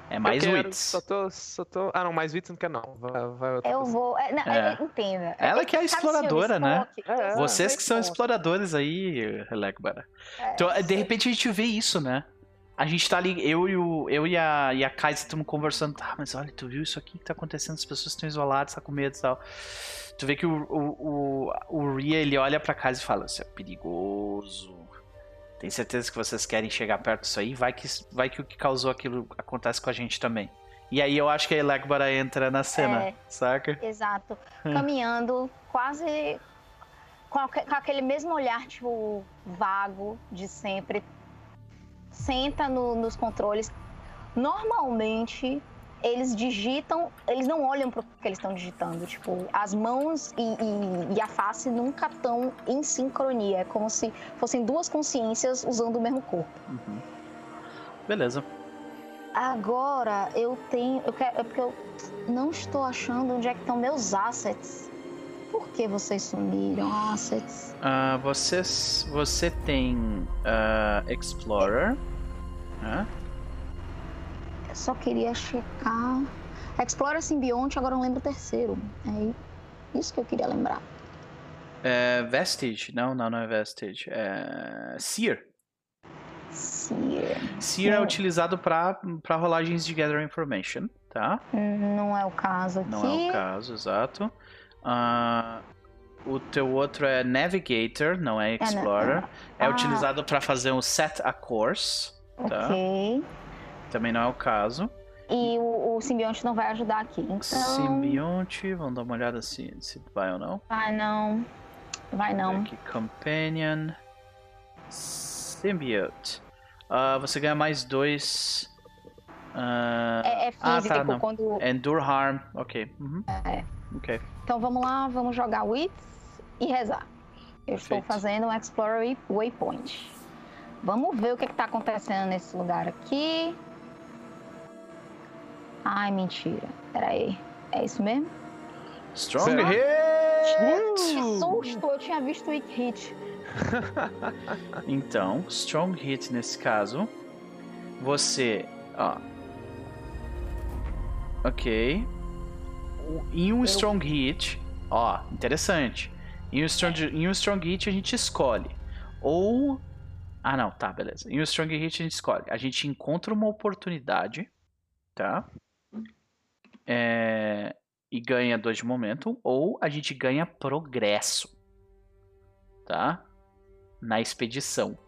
É mais wits. Só tô, só tô... Ah, não, mais wits não quer não. Vai, vai eu vou... É, não, é. é. entenda. Ela é que é a exploradora, né? É, Vocês que são exploradores aí, Legbara. É, então, de repente a gente vê isso, né? A gente tá ali, eu e, o, eu e a, e a Kaiser estamos conversando. Ah, mas olha, tu viu isso aqui que tá acontecendo? As pessoas estão isoladas, tá com medo e tal. Tu vê que o, o, o, o Ria, ele olha pra casa e fala: Isso é perigoso. Tem certeza que vocês querem chegar perto disso aí? Vai que, vai que o que causou aquilo acontece com a gente também. E aí eu acho que a Elegbara entra na cena, é, saca? Exato. Caminhando, quase com aquele mesmo olhar, tipo, vago de sempre, senta no, nos controles. Normalmente, eles digitam, eles não olham para o que eles estão digitando. Tipo, as mãos e, e, e a face nunca estão em sincronia. É como se fossem duas consciências usando o mesmo corpo. Uhum. Beleza. Agora eu tenho. Eu quero, é porque eu não estou achando onde é que estão meus assets. Por que vocês sumiram, assets? Uh, vocês, você tem uh, Explorer. Uh. Eu só queria checar. Explorer Symbionte, agora eu não lembro o terceiro. É isso que eu queria lembrar. É Vestige. Não, não, não é Vestige. É Seer. Seer. Seer é, é utilizado para rolagens de Gather Information, tá? Não é o caso aqui. Não é o caso, exato. Uh, o teu outro é Navigator, não é Explorer. É, é ah. utilizado para fazer um Set a Course. Tá? Ok. Também não é o caso. E o, o simbionte não vai ajudar aqui. Então... Simbionte, vamos dar uma olhada se, se vai ou não. Vai não. Vai não. Aqui, Companion. Symbiote. Uh, você ganha mais dois. Uh... É, é, físico ah, tá, não. quando. Endure Harm. Ok. Uhum. É. Ok. Então vamos lá, vamos jogar Wits e rezar. Eu Perfeito. estou fazendo um Explorer Waypoint. Vamos ver o que está acontecendo nesse lugar aqui. Ai, mentira. Pera aí. É isso mesmo? Strong Hit! Que susto! Eu tinha visto Weak Hit. [laughs] então, Strong Hit nesse caso. Você. Ó. Ok. Em um. Strong Hit. Ó, interessante. Em um strong, em um strong Hit a gente escolhe. Ou ah, não, tá, beleza. Em o Strong Hit a gente escolhe. A gente encontra uma oportunidade, tá? É... E ganha dois de momento. Ou a gente ganha progresso, tá? Na expedição.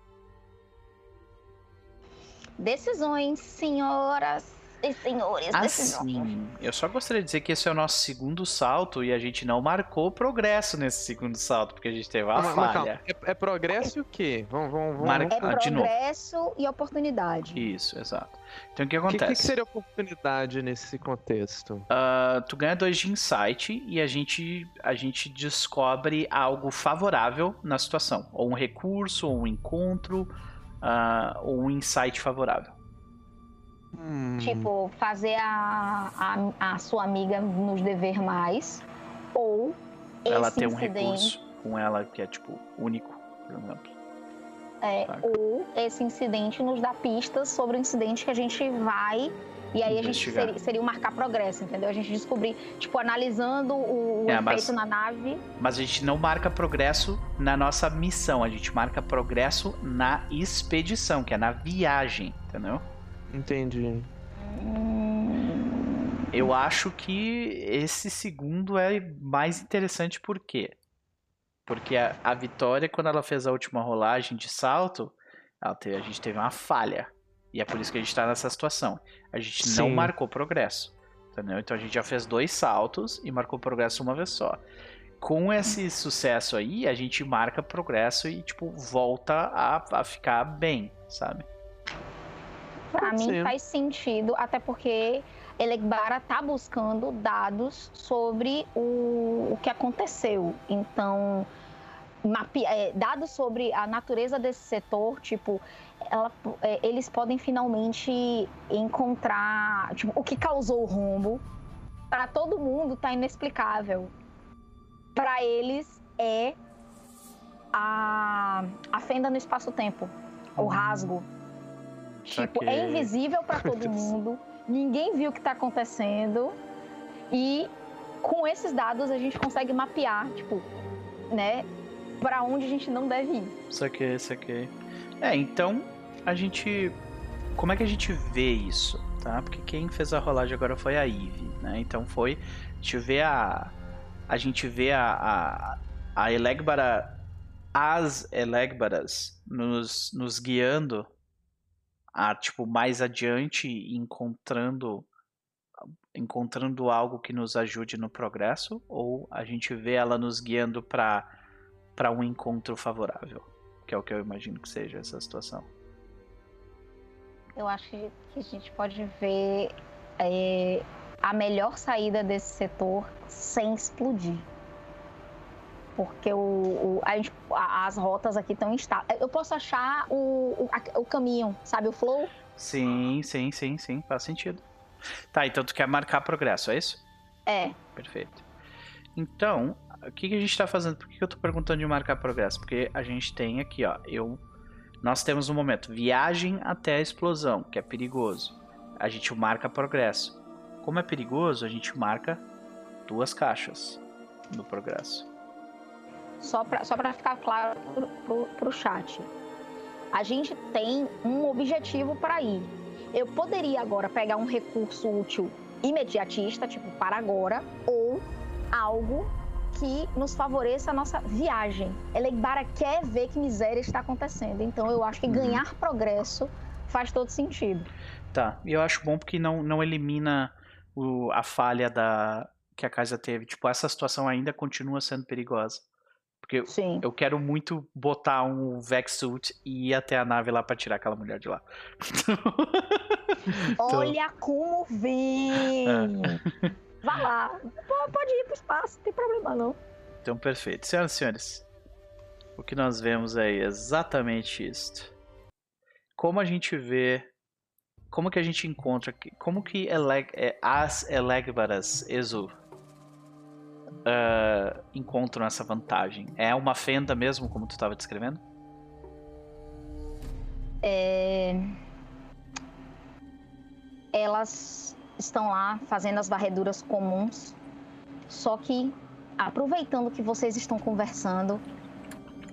Decisões, senhoras e senhores assim, Eu só gostaria de dizer que esse é o nosso segundo salto e a gente não marcou progresso nesse segundo salto, porque a gente teve uma falha. É, é, progresso e o quê? Vamos, vamos, vamos. Mar... É progresso e oportunidade. Isso, exato. Então o que acontece? O que, que, seria oportunidade nesse contexto? Uh, tu ganha dois de insight e a gente, a gente descobre algo favorável na situação. Ou um recurso, ou um encontro, uh, ou um insight favorável. Hum. Tipo, fazer a, a, a, sua amiga nos dever mais. Ou ela ter um recurso com ela que é, tipo, único, por exemplo. É, ou esse incidente nos dá pistas sobre o incidente que a gente vai e aí a gente seria, seria marcar progresso, entendeu? A gente descobrir, tipo, analisando o, é, efeito mas, na nave. Mas a gente não marca progresso na nossa missão, a gente marca progresso na expedição, que é na viagem, entendeu? Entendi. Eu acho que esse segundo é mais interessante por quê? Porque a, a Vitória, quando ela fez a última rolagem de salto, teve, a gente teve uma falha. E é por isso que a gente está nessa situação. A gente Sim. não marcou progresso. Entendeu? Então a gente já fez dois saltos e marcou progresso uma vez só. Com esse sucesso aí, a gente marca progresso e, tipo, volta a, a ficar bem, sabe? Pra mim Sim. faz sentido, até porque Elegbara tá buscando dados sobre o, o que aconteceu. Então, é, dados sobre a natureza desse setor, tipo, ela, é, eles podem finalmente encontrar tipo, o que causou o rombo. Para todo mundo tá inexplicável. Para eles é a, a fenda no espaço-tempo, o hum. rasgo. Tipo, é invisível para [laughs] todo mundo. Ninguém viu o que está acontecendo. E com esses dados a gente consegue mapear, tipo, né, para onde a gente não deve ir. Saquei, saquei. É, então a gente. Como é que a gente vê isso? Tá? Porque quem fez a rolagem agora foi a Eve, né? Então foi. A gente vê a. A gente vê a. A, a Elegbara. As Elegbaras nos, nos guiando a tipo mais adiante encontrando encontrando algo que nos ajude no progresso? Ou a gente vê ela nos guiando para para um encontro favorável, que é o que eu imagino que seja essa situação. Eu acho que a gente pode ver é, a melhor saída desse setor sem explodir porque o, o a gente, as rotas aqui estão instáveis. Eu posso achar o, o, o, caminho, sabe, o flow? Sim, sim, sim, sim, faz sentido. Tá, então tu quer marcar progresso, é isso? É. Perfeito. Então, o que, que a gente está fazendo? Por que, que eu estou perguntando de marcar progresso? Porque a gente tem aqui, ó, eu... Nós temos um momento, viagem até a explosão, que é perigoso. A gente marca progresso. Como é perigoso, a gente marca duas caixas no progresso só para só ficar claro para o chat. A gente tem um objetivo para ir. Eu poderia agora pegar um recurso útil imediatista, tipo para agora, ou algo que nos favoreça a nossa viagem. Elegbara quer ver que miséria está acontecendo. Então eu acho que uhum. ganhar progresso faz todo sentido. Tá, e eu acho bom porque não, não elimina o, a falha da que a casa teve. Tipo, essa situação ainda continua sendo perigosa. Porque Sim. eu quero muito botar um Vexsuit e ir até a nave lá para tirar aquela mulher de lá. [laughs] então... Olha como vem! É. Vá lá. Pode ir pro espaço, não tem problema não. Então, perfeito. Senhoras e senhores, o que nós vemos é exatamente isto. Como a gente vê como que a gente encontra, como que eleg, é, as Elegbaras Exu uh, encontram essa vantagem? É uma fenda mesmo, como tu estava descrevendo? É... Elas estão lá fazendo as varreduras comuns, só que aproveitando que vocês estão conversando,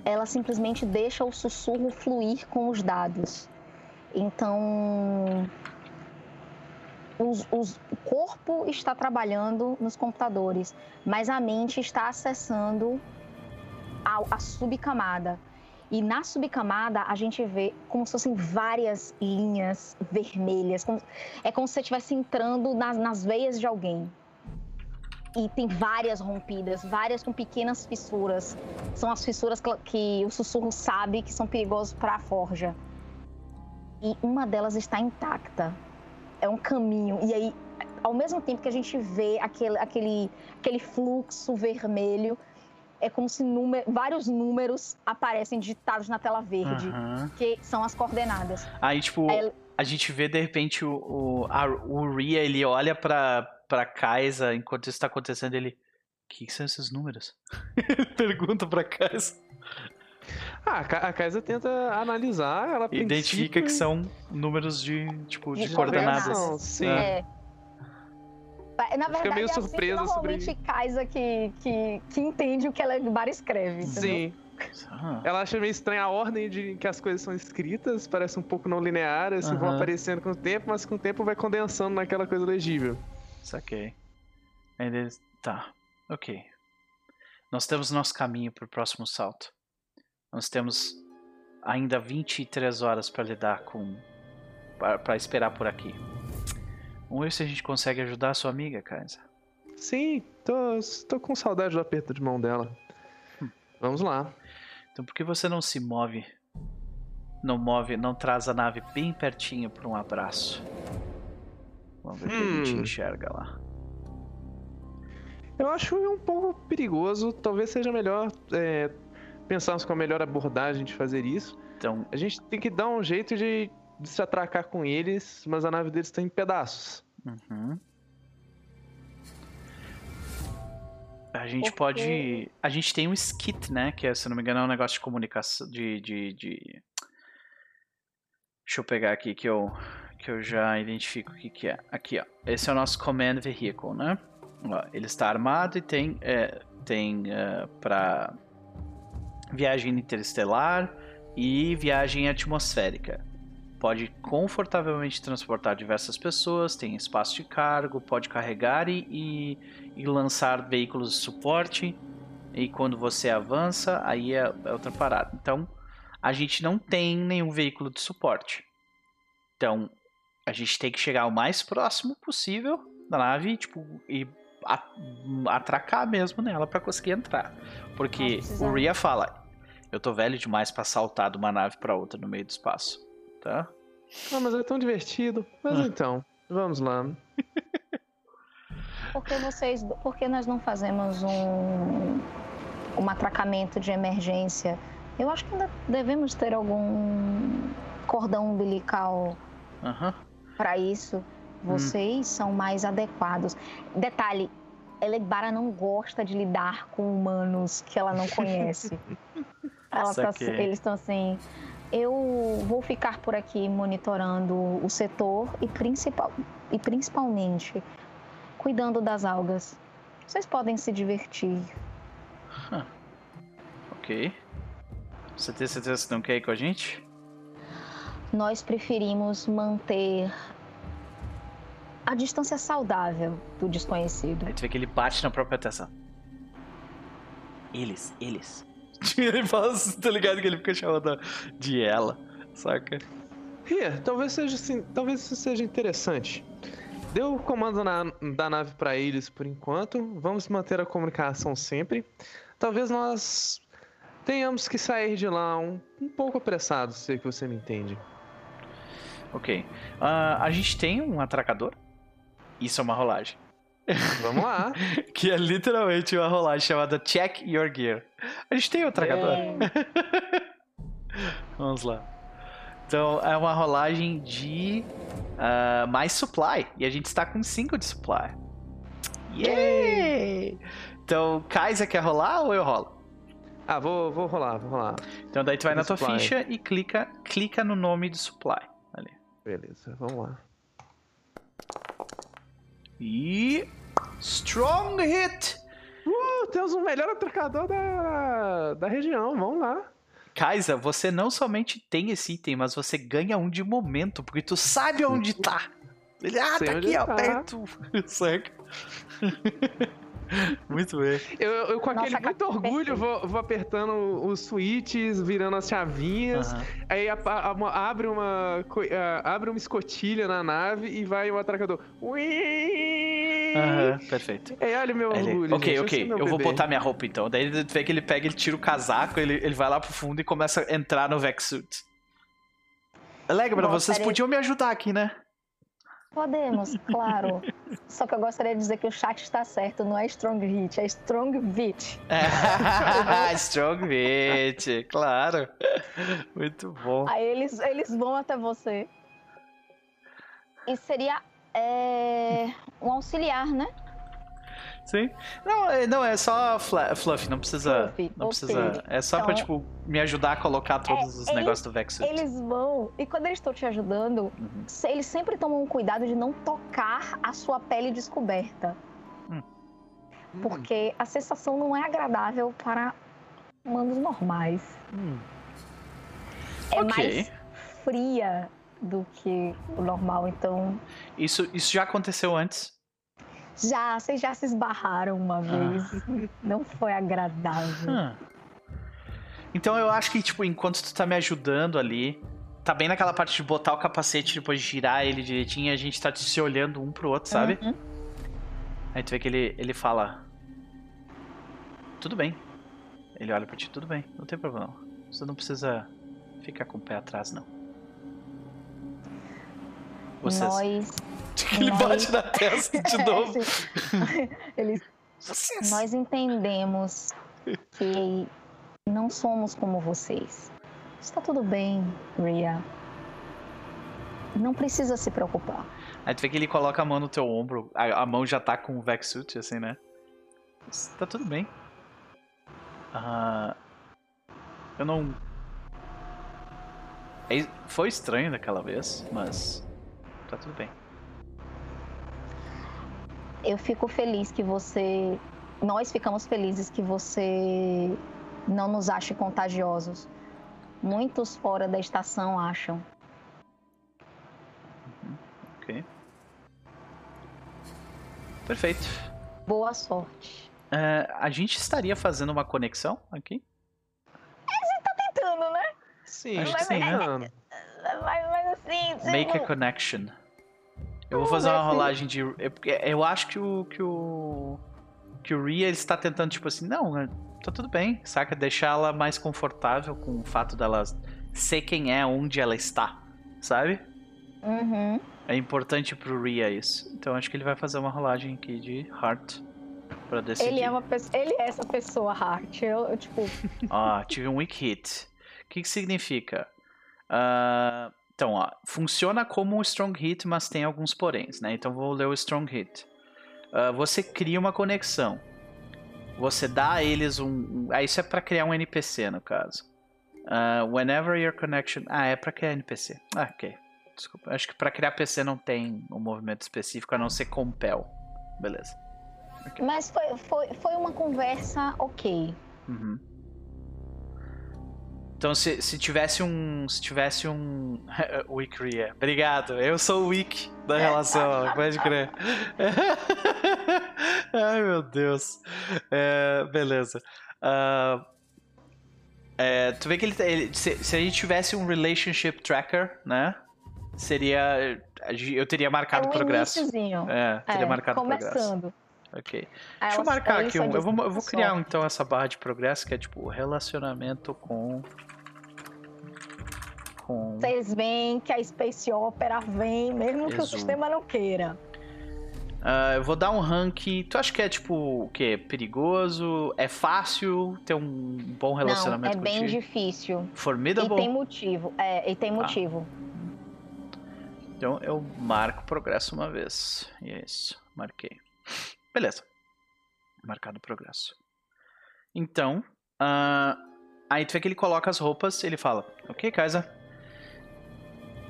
ela simplesmente deixa o sussurro fluir com os dados. Então, os, os, o corpo está trabalhando nos computadores, mas a mente está acessando a, a subcamada. E na subcamada a gente vê como se fossem várias linhas vermelhas. Como, é como se você estivesse entrando nas, nas veias de alguém. E tem várias rompidas, várias com pequenas fissuras. São as fissuras que, que o sussurro sabe que são perigosas para a forja. E uma delas está intacta é um caminho. E aí, ao mesmo tempo que a gente vê aquele, aquele, aquele fluxo vermelho, é como se número, vários números aparecem digitados na tela verde, uhum. que são as coordenadas. Aí, tipo, aí, a gente vê de repente o, o, a, o Ria, ele olha pra, pra Kaisa enquanto isso tá acontecendo, ele. O que, que são esses números? [laughs] Pergunta pra Kaisa. Ah, a Kaisa tenta analisar, ela Identifica que são números de, tipo, de, de coordenadas. Sim. É. é. Na verdade, Fica meio é surpresa assim, normalmente sobre... Kaisa que, que, que entende o que ela Bar escreve. Sim. Ah. Ela acha meio estranha a ordem de que as coisas são escritas, parece um pouco não linear, assim, vão aparecendo com o tempo, mas com o tempo vai condensando naquela coisa legível. Saquei. Ainda... Tá, ok. Nós temos nosso caminho para o próximo salto. Nós temos ainda 23 horas para lidar com. para esperar por aqui. Vamos ver se a gente consegue ajudar a sua amiga, Kaisa. Sim, tô, tô com saudade do aperto de mão dela. Hum. Vamos lá. Então por que você não se move? Não move, não traz a nave bem pertinho para um abraço. Vamos ver hum. que a gente hum. enxerga lá. Eu acho um pouco perigoso. Talvez seja melhor é, pensarmos com a melhor abordagem de fazer isso. Então, a gente tem que dar um jeito de, de se atracar com eles, mas a nave deles está em pedaços. Uhum. A gente Porque... pode. A gente tem um skit, né? Que é, se não me engano, é um negócio de comunicação. De, de, de... Deixa eu pegar aqui que eu, que eu já identifico o que, que é. Aqui, ó. Esse é o nosso Command Vehicle, né? Ó, ele está armado e tem, é, tem é, para viagem interestelar e viagem atmosférica. Pode confortavelmente transportar diversas pessoas, tem espaço de cargo, pode carregar e, e, e lançar veículos de suporte. E quando você avança, aí é, é outra parada. Então, a gente não tem nenhum veículo de suporte. Então, a gente tem que chegar o mais próximo possível da nave tipo, e atracar mesmo nela para conseguir entrar. Porque o Ria fala: Eu tô velho demais para saltar de uma nave para outra no meio do espaço. Tá? Ah, mas é tão divertido. Mas ah. então, vamos lá. [laughs] Por que vocês. Por que nós não fazemos um. um atracamento de emergência? Eu acho que ainda devemos ter algum cordão umbilical uhum. para isso. Vocês hum. são mais adequados. Detalhe, Elegbara não gosta de lidar com humanos que ela não [laughs] conhece. Tá, eles estão assim. Eu vou ficar por aqui monitorando o setor e, principal, e principalmente cuidando das algas. Vocês podem se divertir. Huh. Ok. Você tem certeza que não quer ir com a gente? Nós preferimos manter a distância saudável do desconhecido. Aí tu vê que ele bate na própria atenção. Eles, eles. Ele fala, tá ligado que ele fica chamando de ela, saca? Ria, talvez seja assim, talvez isso seja interessante. Deu o comando na, da nave para eles por enquanto. Vamos manter a comunicação sempre. Talvez nós tenhamos que sair de lá um, um pouco apressados, se é que você me entende. Ok. Uh, a gente tem um atracador? Isso é uma rolagem. Vamos lá. [laughs] que é literalmente uma rolagem chamada Check Your Gear. A gente tem outra é. [laughs] Vamos lá. Então é uma rolagem de uh, mais supply. E a gente está com 5 de supply. Yay! Então, Kaisa quer rolar ou eu rolo? Ah, vou, vou rolar, vou rolar. Então daí tu vai na tua supply. ficha e clica, clica no nome do supply. Ali. Beleza, vamos lá. E. Strong hit! Uh, temos o melhor atracador da, da região, vamos lá. Kaisa, você não somente tem esse item, mas você ganha um de momento, porque tu sabe onde tá. Ele, ah, Sei tá aqui, ó, tá. perto. [laughs] Saca? [laughs] muito bem. Eu, eu com Nossa, aquele muito orgulho vou, vou, apertando os switches, virando as chavinhas. Aí a, a, a, abre, uma, abre uma escotilha na nave e vai o atracador. Aham, perfeito. É, olha o meu ele, orgulho. Ok, gente, ok. Eu bebê. vou botar minha roupa então. Daí ele vê que ele pega, ele tira o casaco, ele, ele vai lá pro fundo e começa a entrar no Vexsuit. Legra, vocês podiam me ajudar aqui, né? Podemos, claro. [laughs] Só que eu gostaria de dizer que o chat está certo, não é Strong Hit, é Strong Vit. [laughs] [laughs] strong Vit, claro. Muito bom. Aí eles, eles vão até você. E seria é, um auxiliar, né? Sim. Não, é, não é só fluff, não precisa. Fluffy, não precisa. É só então, pra, tipo, me ajudar a colocar todos é, os eles, negócios do Vexus. Eles vão, e quando eles estão te ajudando, uhum. eles sempre tomam cuidado de não tocar a sua pele descoberta. Hum. Porque a sensação não é agradável para humanos normais. Hum. É okay. mais fria do que o normal, então. Isso, isso já aconteceu antes? Já, vocês já se esbarraram uma ah. vez. Ah. [laughs] Não foi agradável. Ah. Então eu acho que, tipo, enquanto tu tá me ajudando ali, tá bem naquela parte de botar o capacete depois de girar ele direitinho e a gente tá se olhando um pro outro, sabe? Uhum. Aí tu vê que ele, ele fala. Tudo bem. Ele olha pra ti, tudo bem, não tem problema. Você não precisa ficar com o pé atrás, não. Vocês. Nós. [laughs] Ele nós... bate na testa de [laughs] novo. [laughs] Ele... Vocês. Nós entendemos que não somos como vocês. Está tudo bem, Ria. Não precisa se preocupar. Aí tu vê que ele coloca a mão no teu ombro, a, a mão já tá com o Vexsuit, assim, né? Tá tudo bem. Uh, eu não. É, foi estranho daquela vez, mas tá tudo bem. Eu fico feliz que você. Nós ficamos felizes que você não nos ache contagiosos. Muitos fora da estação acham. Uhum, ok. Perfeito. Boa sorte. Uh, a gente estaria fazendo uma conexão aqui? A gente tá tentando, né? Sim, acho que sim. Mas, mas, mas assim. Make a connection. Eu vou fazer uma rolagem de. Eu, eu acho que o. que o. Que o Ria está tentando, tipo assim, não, é, tá tudo bem, saca? Deixar ela mais confortável com o fato dela ser quem é, onde ela está, sabe? Uhum. É importante pro Ria isso. Então acho que ele vai fazer uma rolagem aqui de Heart pra decidir. Ele é, uma ele é essa pessoa Heart. Eu, eu tipo. [laughs] ah, tive um weak hit. O que, que significa? Uh, então, ó, funciona como um strong hit, mas tem alguns poréns, né? Então vou ler o strong hit. Uh, você cria uma conexão. Você dá a eles um. ah, isso é para criar um NPC no caso. Uh, whenever your connection. Ah, é para criar NPC. Ah, ok. Desculpa. Acho que para criar PC não tem um movimento específico a não ser compel. Beleza. Okay. Mas foi, foi, foi uma conversa ok. Uhum. Então se, se tivesse um. Se tivesse um. [laughs] Wick Ria. Obrigado. Eu sou o Wick da relação, [laughs] pode crer. [laughs] Ai meu Deus. É, beleza. Uh, é, tu vê que ele, ele se, se, a gente tivesse um relationship tracker, né? seria. Eu teria marcado é um progresso. É, teria é, marcado começando. progresso. Ok. Aí Deixa eu marcar aqui um. Eu vou, eu vou criar então essa barra de progresso que é tipo relacionamento com. Com... Vocês veem que a Space Opera vem, mesmo que o sistema não queira. Uh, eu vou dar um rank. Tu acha que é tipo o quê? Perigoso? É fácil ter um bom relacionamento Não, é bem difícil. Formidable? E tem motivo. É, e tem ah. motivo. Ah. Então eu marco progresso uma vez. E é isso. Marquei. Beleza. Marcado progresso. Então, uh, aí tu vê que ele coloca as roupas ele fala: Ok, Kaisa.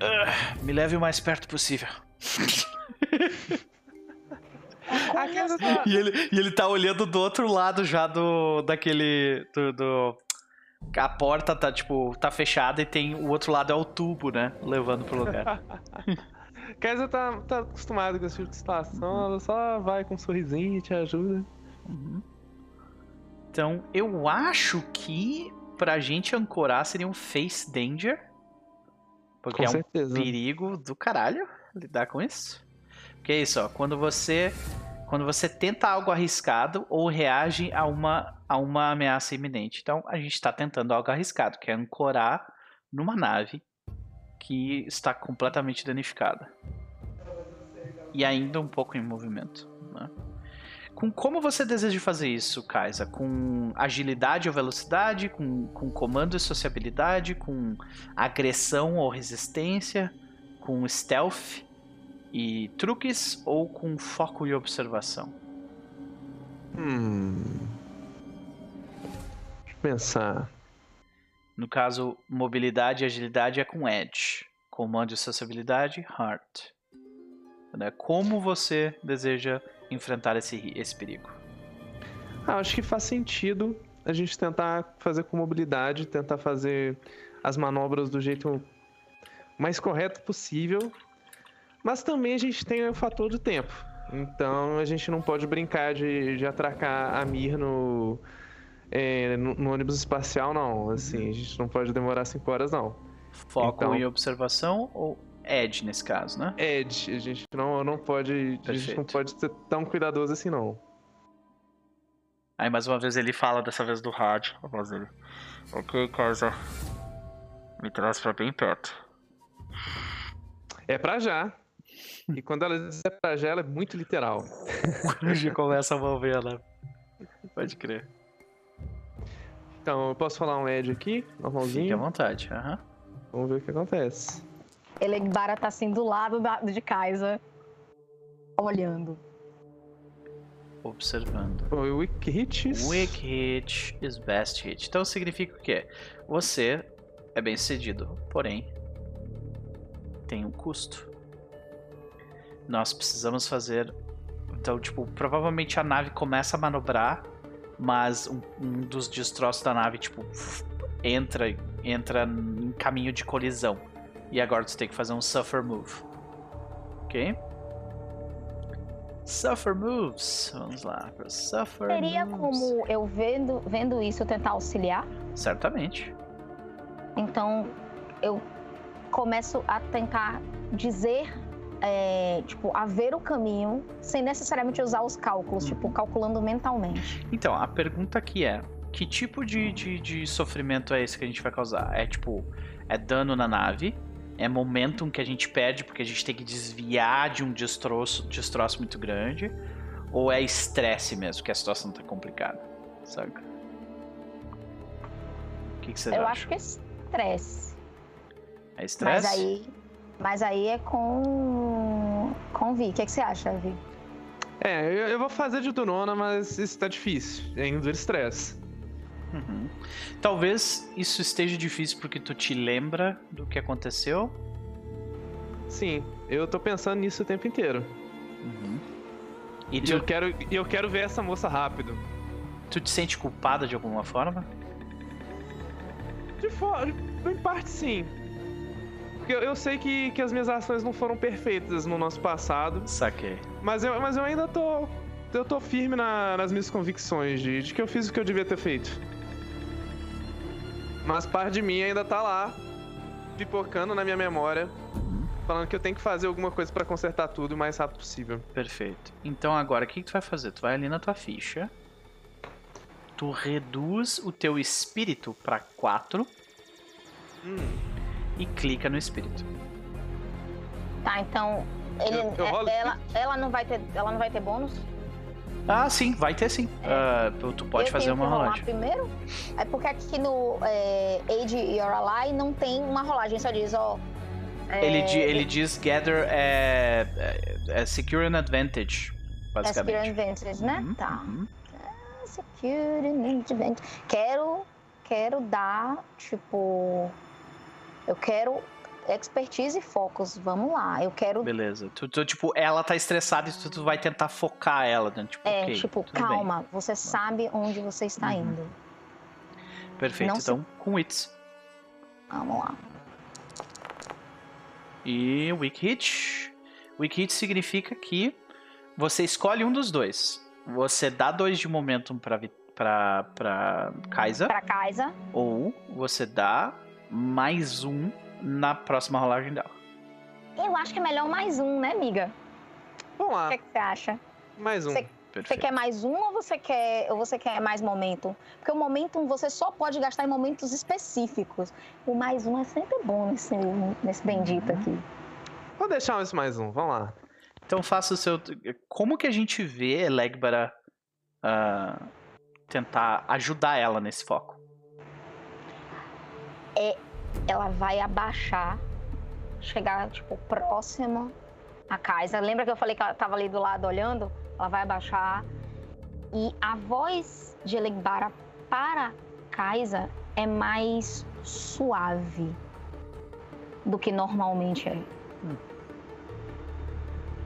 Uh, me leve o mais perto possível. [laughs] e, ele, e ele tá olhando do outro lado já do. daquele. do, do a porta tá, tipo, tá fechada e tem o outro lado é o tubo, né? Levando pro lugar. [laughs] Kaisa tá, tá acostumado com esse tipo de situação, uhum. ela só vai com um sorrisinho e te ajuda. Uhum. Então, eu acho que pra gente ancorar seria um face danger. Porque com é certeza. um perigo do caralho lidar com isso. Porque é isso, ó. Quando você quando você tenta algo arriscado ou reage a uma, a uma ameaça iminente. Então, a gente está tentando algo arriscado, que é ancorar numa nave que está completamente danificada. E ainda um pouco em movimento. Né? Com como você deseja fazer isso, Kaisa? Com agilidade ou velocidade? Com, com comando e sociabilidade? Com agressão ou resistência? Com stealth? e truques ou com foco e observação? Hum. Deixa eu pensar. No caso, mobilidade e agilidade é com edge. Comando e sociabilidade, heart. Né? Como você deseja enfrentar esse, esse perigo? Ah, acho que faz sentido a gente tentar fazer com mobilidade, tentar fazer as manobras do jeito mais correto possível mas também a gente tem o fator do tempo. Então a gente não pode brincar de, de atracar a Mir no, é, no, no, ônibus espacial, não. Assim, a gente não pode demorar cinco horas, não. Foco então, em observação ou edge nesse caso, né? Edge. A gente não, não pode. Perfeito. A gente não pode ser tão cuidadoso assim, não. Aí mais uma vez ele fala dessa vez do rádio. A voz dele. Ok, casa. Me traz pra bem perto. É pra já. E quando ela diz é pra já, ela é muito literal. o G começa a mover ela. Pode crer. Então, eu posso falar um Edge aqui, normalzinho? Fique à vontade, aham. Uhum. Vamos ver o que acontece. Elegbara tá assim do lado da, de Kaisa, olhando. Observando. O weak hit. Weak hit is best hit. Então significa o quê? Você é bem sucedido, porém tem um custo. Nós precisamos fazer. Então, tipo, provavelmente a nave começa a manobrar, mas um, um dos destroços da nave, tipo, entra, entra em caminho de colisão. E agora tu tem que fazer um Suffer Move. Ok? Suffer Moves. Vamos lá para Suffer Seria moves. como eu vendo, vendo isso tentar auxiliar? Certamente. Então eu começo a tentar dizer, é, tipo, a ver o caminho sem necessariamente usar os cálculos, tipo, uhum. calculando mentalmente. Então, a pergunta aqui é: que tipo de, de, de sofrimento é esse que a gente vai causar? É tipo, é dano na nave? É momentum que a gente perde porque a gente tem que desviar de um destroço, destroço muito grande? Ou é estresse mesmo, que a situação tá complicada? Saca? O que, que você Eu acha? acho que é estresse. É estresse? Mas aí, mas aí é com. com Vi. O que, que você acha, Vi? É, eu, eu, vou fazer de Dunona, mas isso tá difícil. É indo estresse. Uhum. Talvez isso esteja difícil porque tu te lembra do que aconteceu. Sim, eu tô pensando nisso o tempo inteiro. Uhum. E, tu... e, eu quero, eu quero ver essa moça rápido. Tu te sente culpada de alguma forma? De forma. Em parte sim. Porque eu, eu sei que, que as minhas ações não foram perfeitas no nosso passado. Saquei. Mas eu, mas eu ainda tô. Eu tô firme na, nas minhas convicções de, de que eu fiz o que eu devia ter feito. Mas parte de mim ainda tá lá, pipocando na minha memória, falando que eu tenho que fazer alguma coisa para consertar tudo o mais rápido possível. Perfeito. Então agora o que, que tu vai fazer? Tu vai ali na tua ficha. Tu reduz o teu espírito para 4 hum. e clica no espírito. Tá, então ele, eu, eu é, ela, ela não vai ter, ela não vai ter bônus? Ah, sim, vai ter sim. É. Uh, tu pode eu fazer uma rolagem. primeiro? É porque aqui no é, Age Your Ally não tem uma rolagem, só diz, ó. É... Ele, ele diz Gather é, é, é Secure an Advantage, basicamente. É Secure Advantage, né? Uhum, tá. Uhum. É, secure an Advantage. Quero, quero dar, tipo. Eu quero expertise e focos. Vamos lá, eu quero. Beleza. Tu, tu, tipo, ela tá estressada e tu, tu, vai tentar focar ela, né? Tipo, é, okay, tipo, calma, bem. você sabe onde você está uhum. indo. Perfeito, Não então se... com Wits. Vamos lá. E Weak Hit. Weak Hit significa que você escolhe um dos dois. Você dá dois de momentum pra, pra, pra Kaisa. Pra Kaisa. Ou você dá mais um na próxima rolagem dela. Eu acho que é melhor mais um, né, amiga? Vamos lá. O que, é que você acha? Mais um. Você, você quer mais um ou você quer, ou você quer mais momento? Porque o momento você só pode gastar em momentos específicos. O mais um é sempre bom nesse, nesse bendito uhum. aqui. Vou deixar esse mais um, vamos lá. Então faça o seu. Como que a gente vê Legbara uh, tentar ajudar ela nesse foco? É ela vai abaixar, chegar, tipo, próximo à casa. Lembra que eu falei que ela tava ali do lado olhando? Ela vai abaixar. E a voz de Elegbara para Kaisa é mais suave do que normalmente é. Hum.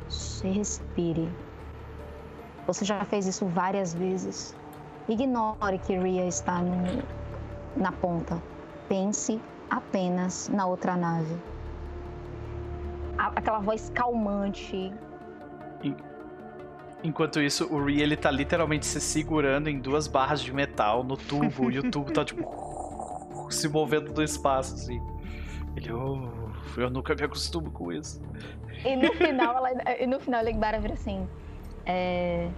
Se respire. Você já fez isso várias vezes. Ignore que Ria está no, na ponta. Pense apenas na outra nave. Aquela voz calmante. Enquanto isso, o Ri ele tá literalmente se segurando em duas barras de metal no tubo e o tubo tá tipo [laughs] se movendo no espaço assim. Ele, oh, eu nunca me acostumo com isso. E no final, ela, e no final, Legbara vira assim: é...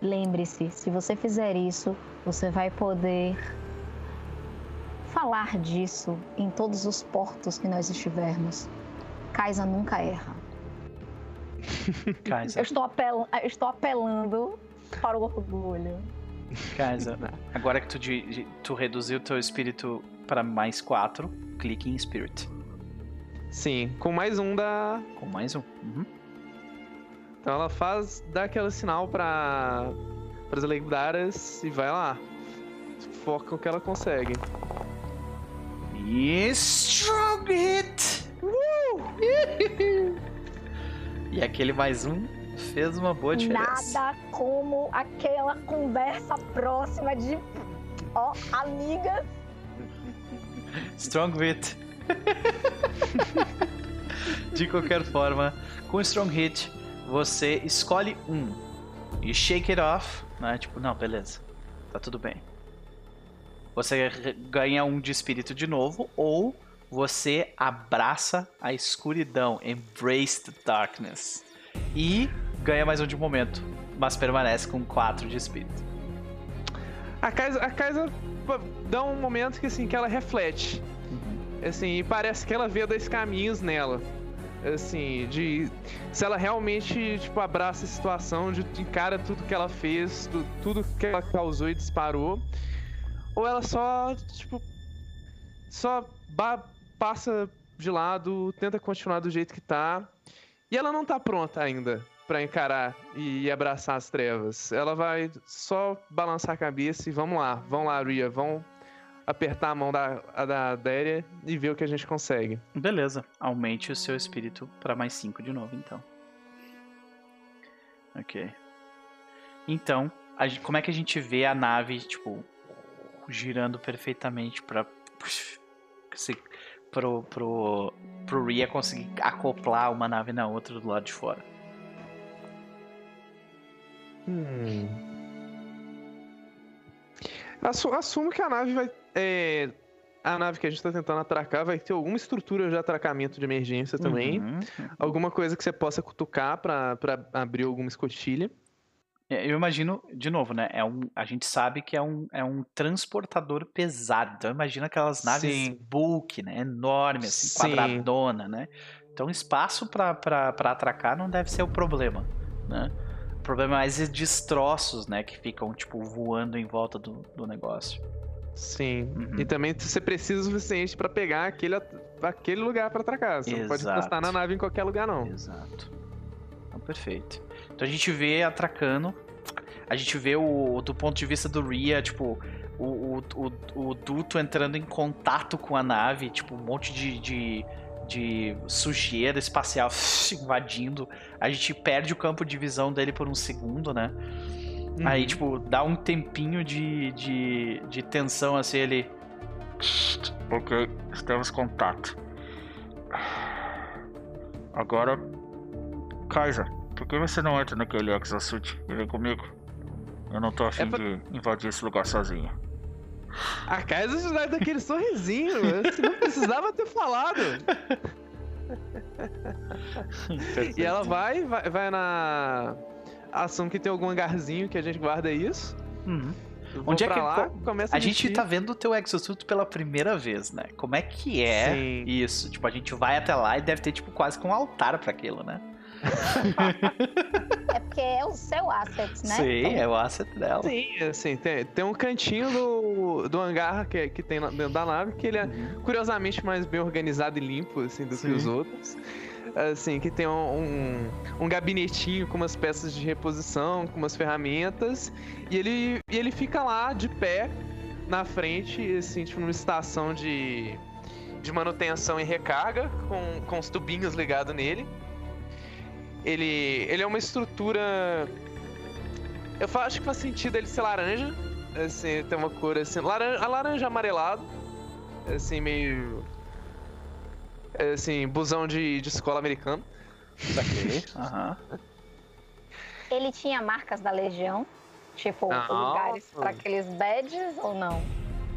Lembre-se, se você fizer isso, você vai poder falar disso em todos os portos que nós estivermos. Kaisa nunca erra. Kaisa. Eu estou, apel... eu estou apelando para o orgulho. Kaisa, agora que tu, tu reduziu o teu espírito para mais quatro, clique em Spirit. Sim, com mais um da. Com mais um. Uhum. Então ela faz, dá aquele sinal para as Legdaras e vai lá. Foca o que ela consegue. E strong hit! Uh! [laughs] e aquele mais um fez uma boa diferença. Nada como aquela conversa próxima de ó, amigas. [laughs] Strong hit. [laughs] de qualquer forma, com Strong Hit, você escolhe um e shake it off, né? Tipo, não, beleza, tá tudo bem. Você ganha um de espírito de novo, ou você abraça a escuridão, embrace the darkness, e ganha mais um de momento, mas permanece com quatro de espírito. A Kaisa, a Kaisa dá um momento que assim que ela reflete, uhum. assim, e parece que ela vê dois caminhos nela assim, de se ela realmente, tipo, abraça a situação, de encara tudo que ela fez, tudo que ela causou e disparou, ou ela só, tipo, só passa de lado, tenta continuar do jeito que tá, e ela não tá pronta ainda para encarar e abraçar as trevas. Ela vai só balançar a cabeça e vamos lá, vamos lá, Ria, vamos apertar a mão da, da Déria e ver o que a gente consegue. Beleza. Aumente o seu espírito para mais 5 de novo, então. Ok. Então, a, como é que a gente vê a nave, tipo, girando perfeitamente para pro, pro, pro Ria conseguir acoplar uma nave na outra do lado de fora? Hum. Assumo que a nave vai é, a nave que a gente está tentando atracar vai ter alguma estrutura de atracamento de emergência também. Uhum. Alguma coisa que você possa cutucar para abrir alguma escotilha. É, eu imagino, de novo, né? É um, a gente sabe que é um, é um transportador pesado. Então imagina aquelas naves Sim. bulk, né? Enorme, assim, Sim. quadradona, né? Então espaço para atracar não deve ser o problema, né? O problema é mais destroços, né? Que ficam, tipo, voando em volta do, do negócio. Sim. Uhum. E também você precisa o suficiente para pegar aquele, aquele lugar para atracar. Você Exato. não pode postar na nave em qualquer lugar, não. Exato. Então, perfeito. Então a gente vê atracando. A gente vê o do ponto de vista do Ria, tipo, o, o, o, o duto entrando em contato com a nave, tipo, um monte de, de, de sujeira espacial [laughs] invadindo. A gente perde o campo de visão dele por um segundo, né? Uhum. Aí, tipo, dá um tempinho de, de, de tensão assim, ele. Ok, estamos em contato. Agora, Kaiser, por que você não entra naquele exosuit e vem comigo? Eu não tô afim é pra... de invadir esse lugar sozinho. A Kaiser já dá daquele sorrisinho, você não precisava ter falado. [laughs] e ela vai, vai, vai na assumo que tem algum hangarzinho que a gente guarda isso. Uhum. Onde é que lá, começa a, a gente tá vendo o teu exosuit pela primeira vez, né? Como é que é Sim. isso? Tipo, a gente vai até lá e deve ter tipo quase que um altar para aquilo, né? É porque é o seu asset, né? Sim, então... é o asset dela. Sim, assim, tem, tem um cantinho do, do hangar que, que tem dentro da nave que ele é uhum. curiosamente mais bem organizado e limpo, assim, do Sim. que os outros assim, que tem um, um, gabinetinho com umas peças de reposição, com umas ferramentas, e ele, e ele fica lá de pé na frente, assim, tipo numa estação de, de manutenção e recarga, com, com os tubinhos ligados nele. Ele, ele é uma estrutura. Eu acho que faz sentido ele ser laranja. Assim, tem uma cor assim. Laranja, a laranja amarelado. Assim, meio é, assim, busão de, de escola americano. Daqui. Aham. Ele tinha marcas da Legião? Tipo, não. lugares para aqueles badges ou não?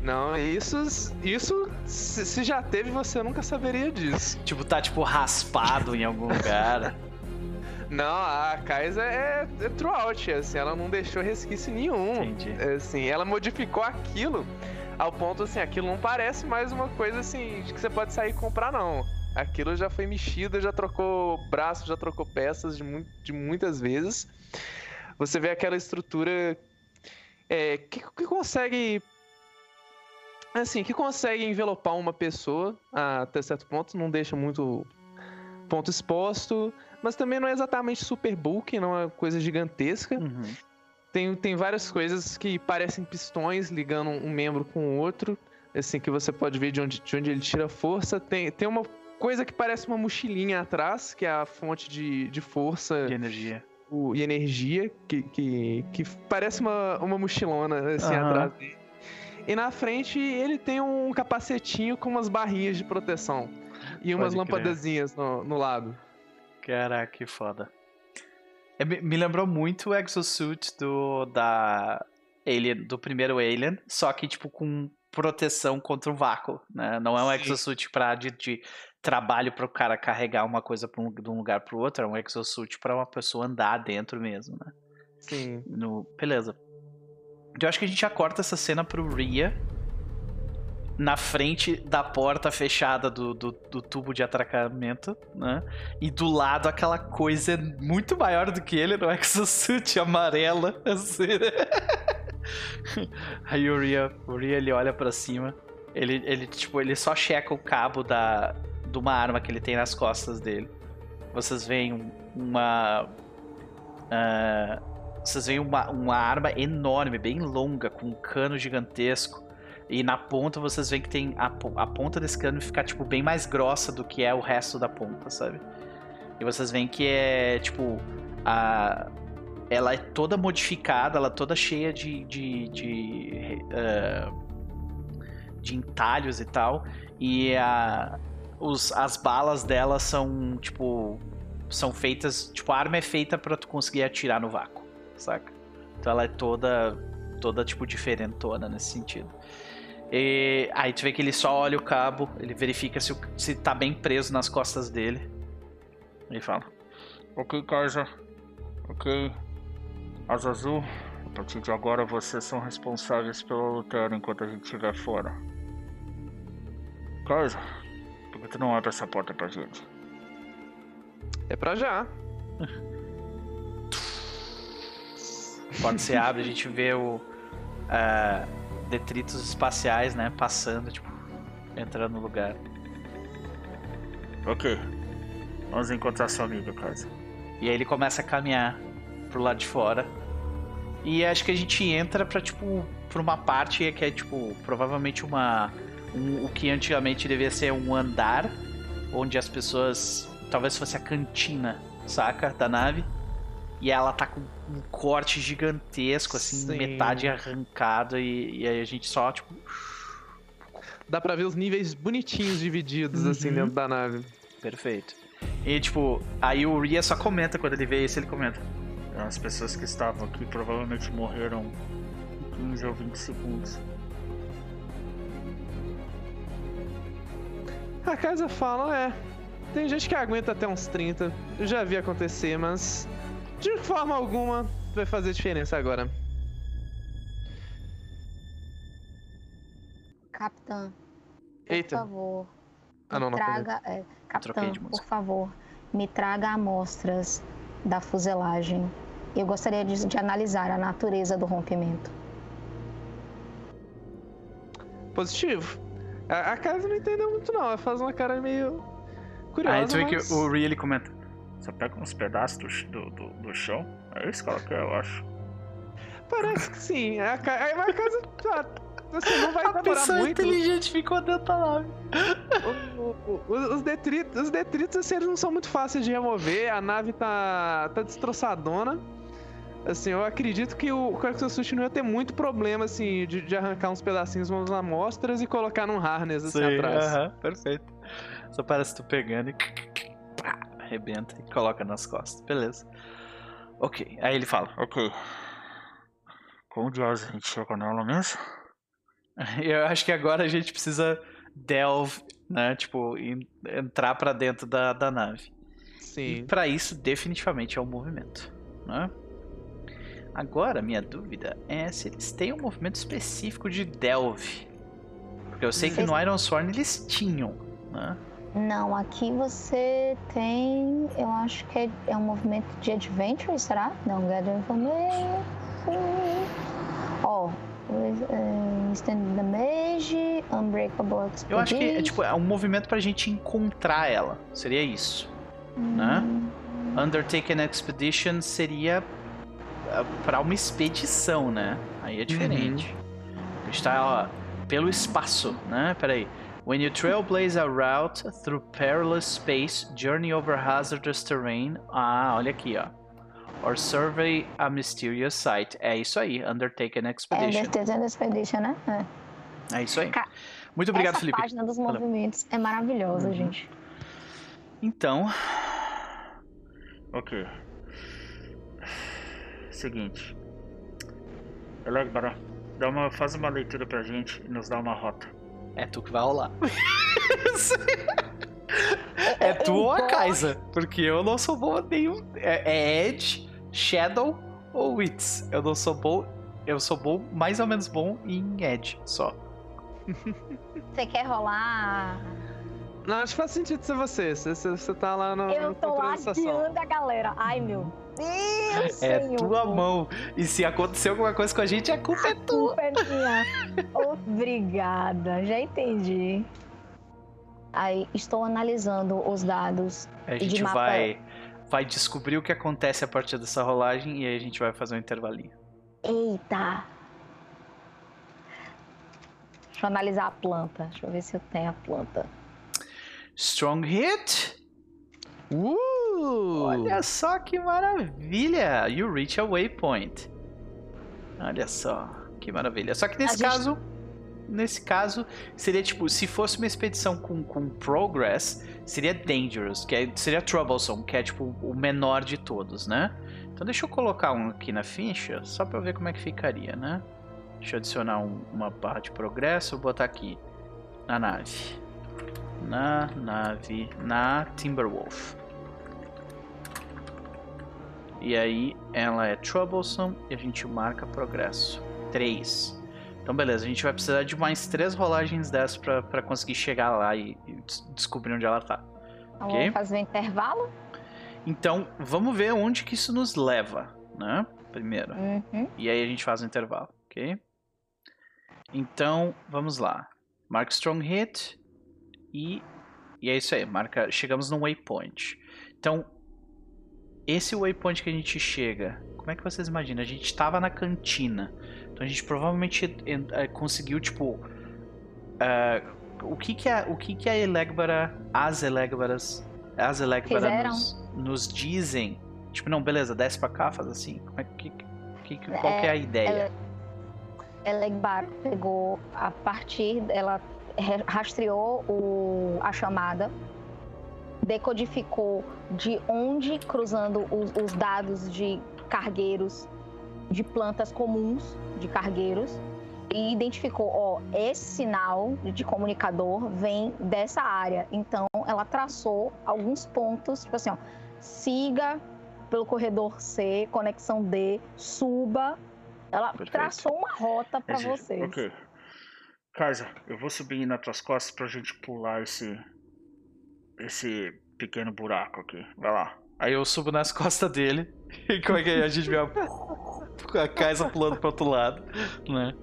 Não, isso, isso se já teve, você nunca saberia disso. Tipo, tá tipo raspado em algum lugar. [laughs] Não, a Kaisa é, é throughout, assim, ela não deixou resquício nenhum. Entendi. Assim, ela modificou aquilo ao ponto assim, aquilo não parece mais uma coisa assim que você pode sair e comprar, não. Aquilo já foi mexido, já trocou braço, já trocou peças de, mu de muitas vezes. Você vê aquela estrutura é, que, que consegue assim, que consegue envelopar uma pessoa até certo ponto, não deixa muito ponto exposto, mas também não é exatamente super bulky, não é coisa gigantesca. Uhum. Tem, tem várias coisas que parecem pistões ligando um membro com o outro, assim, que você pode ver de onde, de onde ele tira força. Tem, tem uma coisa que parece uma mochilinha atrás, que é a fonte de, de força. De energia. O, e energia, que, que, que parece uma, uma mochilona, assim, uhum. atrás dele. E na frente ele tem um capacetinho com umas barrinhas de proteção. E umas lampadazinhas no, no lado. Caraca, que foda. É, me lembrou muito o exosuit do da Alien, do primeiro Alien, só que tipo com proteção contra o vácuo, né? Não é um Sim. exosuit para de, de, trabalho para o cara carregar uma coisa um, de um lugar para o outro, é um exosuit para uma pessoa andar dentro mesmo, né? Sim. No, beleza. Eu acho que a gente já corta essa cena pro Ria na frente da porta fechada do, do, do, tubo de atracamento, né? E do lado aquela coisa muito maior do que ele no exosuit amarela, [laughs] assim. Aí o Ria, o Ria ele olha para cima, ele, ele tipo, ele só checa o cabo da de uma arma que ele tem nas costas dele. Vocês veem uma uh, vocês veem uma, uma arma enorme, bem longa, com um cano gigantesco. E na ponta vocês veem que tem a, a ponta desse cano ficar tipo bem mais grossa do que é o resto da ponta, sabe? E vocês veem que é tipo a ela é toda modificada, ela é toda cheia de de, de, uh, de entalhos e tal. E a, os, as balas dela são tipo são feitas, tipo a arma é feita para tu conseguir atirar no vácuo saca? Então ela é toda, toda tipo diferentona nesse sentido. E aí tu vê que ele só olha o cabo, ele verifica se, o, se tá bem preso nas costas dele. E fala: Ok, Kaja. Ok. Azul. A partir de agora vocês são responsáveis pelo lutar enquanto a gente estiver fora. Kaja, por que tu não abre essa porta pra gente? É pra já. Quando você abre, a gente vê o uh, detritos espaciais, né, passando, tipo, entrando no lugar. Ok. Vamos encontrar sua amiga, casa. E aí ele começa a caminhar pro lado de fora. E acho que a gente entra pra, tipo, pra uma parte que é, tipo, provavelmente uma. Um, o que antigamente devia ser um andar, onde as pessoas. Talvez fosse a cantina, saca? Da nave. E ela tá com um corte gigantesco, assim, Sim. metade arrancada, e, e, aí a gente só, tipo. Dá pra ver os níveis bonitinhos divididos, uhum. assim, dentro da nave. Perfeito. E, tipo, aí o Ria só comenta quando ele vê isso, ele comenta. As pessoas que estavam aqui provavelmente morreram em 15 ou 20 segundos. A casa fala, é. Tem gente que aguenta até uns 30. Eu já vi acontecer, mas de forma alguma vai fazer diferença agora. Capitã, Eita. por favor, ah, não, me traga, é, capitã, por favor, me traga amostras da fuselagem. Eu gostaria de, de analisar a natureza do rompimento. Positivo. A, a casa não entendeu muito não, ela faz uma cara meio curiosa. Aí tu vê mas... que o Ri comenta. Você pega uns pedaços do, do, do chão. É isso que ela quer, eu acho. Parece que sim. A, a, a casa tá, assim, não vai a demorar muito. inteligente ficou dentro da nave. os, detritos, os detritos assim, eles não são muito fáceis de remover. A nave tá, tá destroçadona. Assim, eu acredito que o Sushi não ia ter muito problema, assim, de, de arrancar uns pedacinhos, umas amostras e colocar num harness, assim, Sim, atrás. Uh -huh, perfeito. Só parece tu pegando e arrebenta e coloca nas costas. Beleza. Ok. Aí ele fala, ok. Como horas a gente chega nela mesmo? [laughs] Eu acho que agora a gente precisa delve, né? Tipo, entrar para dentro da, da nave. Sim. E para isso, definitivamente é um movimento, né? Agora, minha dúvida é se eles têm um movimento específico de delve. Porque eu sei que no Iron Sworn eles tinham, né? Não, aqui você tem. Eu acho que é, é um movimento de adventure, será? Não, Gather Information. Ó, oh, Stand Damage, Unbreakable Expedition. Eu acho que é, tipo, é um movimento pra gente encontrar ela. Seria isso. Né? Hum. Né? Undertaken Expedition seria ah, para uma expedição, né? Aí é diferente. Uhum. A gente tá, ó, pelo espaço, né? Peraí. When you trailblaze a route through perilous space, journey over hazardous terrain. Ah, olha aqui, ó. Or survey a mysterious site. É isso aí, Undertake an Expedition. É, Undertake an Expedition, né? É. é isso aí. Muito obrigado, Essa Felipe. A página dos movimentos é maravilhosa, uhum. gente. Então. Ok. Seguinte. Elegbara, dá uma, faz uma leitura pra gente e nos dá uma rota. É tu que vai rolar. é tu ou a Kaisa. Porque eu não sou bom nenhum. É, é Edge, Shadow ou Wits. Eu não sou bom. Eu sou bom, mais ou menos bom em Edge só. [laughs] Você quer rolar? Não, acho que faz sentido ser você. Você, você tá lá no. Eu tô lá guiando a galera. Ai, meu Deus, É senhor. tua mão. E se acontecer alguma coisa com a gente, a culpa é tua. A culpa é minha. Obrigada, já entendi. Aí, estou analisando os dados. A gente mapa... vai, vai descobrir o que acontece a partir dessa rolagem e aí a gente vai fazer um intervalinho. Eita! Deixa eu analisar a planta. Deixa eu ver se eu tenho a planta. Strong hit. Uh! Olha só que maravilha! You reach a waypoint. Olha só, que maravilha. Só que nesse a caso, gente... nesse caso, seria tipo, se fosse uma expedição com, com progress, seria dangerous, que é, seria troublesome, que é tipo o menor de todos, né? Então deixa eu colocar um aqui na ficha, só para ver como é que ficaria, né? Deixa eu adicionar um, uma barra de progresso, vou botar aqui na nave na nave, na Timberwolf. E aí ela é Troublesome e a gente marca progresso. 3. Então beleza, a gente vai precisar de mais três rolagens dessas para conseguir chegar lá e, e, descobrir onde ela tá. Então, okay? Vamos fazer um intervalo? Então, vamos ver onde que isso nos leva, né? Primeiro. Uhum. E aí a gente faz o um intervalo, ok? Então, vamos lá. Mark Strong Hit. E, e é isso aí, marca, chegamos no waypoint. Então, esse waypoint que a gente chega, como é que vocês imaginam? A gente estava na cantina, então a gente provavelmente uh, conseguiu, tipo, uh, o que que a, o que que a Elegbara, as Elegbaras, as Elegbara nos, nos, dizem? Tipo, não, beleza, desce pra cá, faz assim. Como é que, que, qual é, que é a ideia? Elegbar pegou a partir, ela rastreou o, a chamada, decodificou de onde, cruzando os, os dados de cargueiros, de plantas comuns de cargueiros, e identificou, ó, esse sinal de comunicador vem dessa área. Então, ela traçou alguns pontos, tipo assim, ó, siga pelo corredor C, conexão D, suba. Ela Perfeito. traçou uma rota para vocês. Ok. Kaisa, eu vou subir nas tuas costas pra gente pular esse. esse pequeno buraco aqui. Vai lá. Aí eu subo nas costas dele. [laughs] E como é que a gente vê a, [laughs] a Kaisa pulando pro outro lado, né?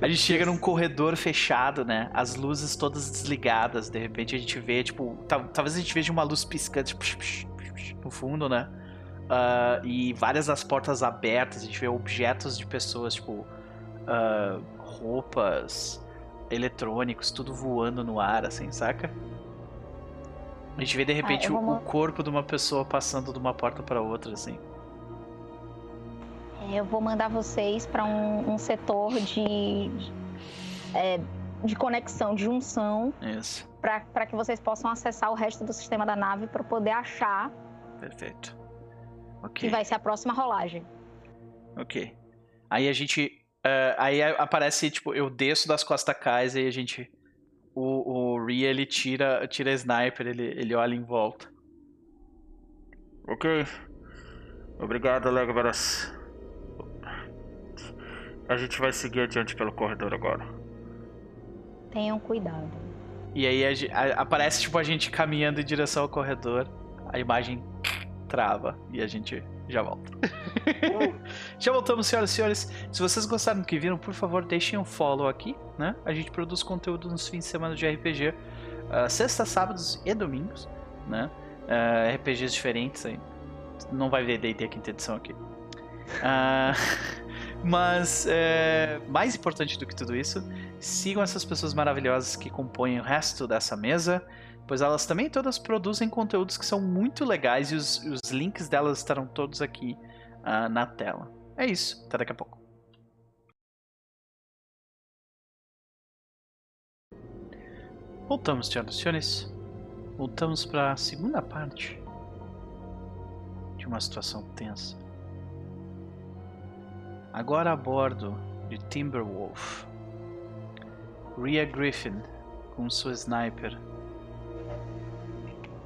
A gente chega num corredor fechado, né? As luzes todas desligadas. De repente a gente vê, tipo, talvez a gente veja uma luz piscando tipo, no fundo, né? Uh, e várias das portas abertas. A gente vê objetos de pessoas, tipo, uh, roupas, eletrônicos, tudo voando no ar, assim, saca? A gente vê de repente ah, vou... o corpo de uma pessoa passando de uma porta para outra, assim. É, eu vou mandar vocês para um, um, setor de, é, de conexão, de junção. Isso. Para que vocês possam acessar o resto do sistema da nave para poder achar. Perfeito. Ok. Que vai ser a próxima rolagem. Ok. Aí a gente Uh, aí aparece, tipo, eu desço das costas da casa e a gente. O, o Rhea, ele tira, tira a sniper, ele, ele olha em volta. Ok. Obrigado, Legbaras. A gente vai seguir adiante pelo corredor agora. Tenham cuidado. E aí a, a, aparece, tipo, a gente caminhando em direção ao corredor. A imagem trava e a gente já volta. [laughs] já voltamos, senhoras e senhores. Se vocês gostaram do que viram, por favor, deixem um follow aqui, né? A gente produz conteúdo nos fins de semana de RPG, uh, ah, sextas, sábados e domingos, né? Uh, ah, RPGs diferentes aí. Não vai ver D&D quinta edição aqui. Uh, [laughs] mas, é, mais importante do que tudo isso, sigam essas pessoas maravilhosas que compõem o resto dessa mesa pois elas também todas produzem conteúdos que são muito legais e os, os links delas estarão todos aqui uh, na tela. É isso, até daqui a pouco. Voltamos, senhoras e senhores. Voltamos para a segunda parte de uma situação tensa. Agora a bordo de Timberwolf, Rhea Griffin com sua sniper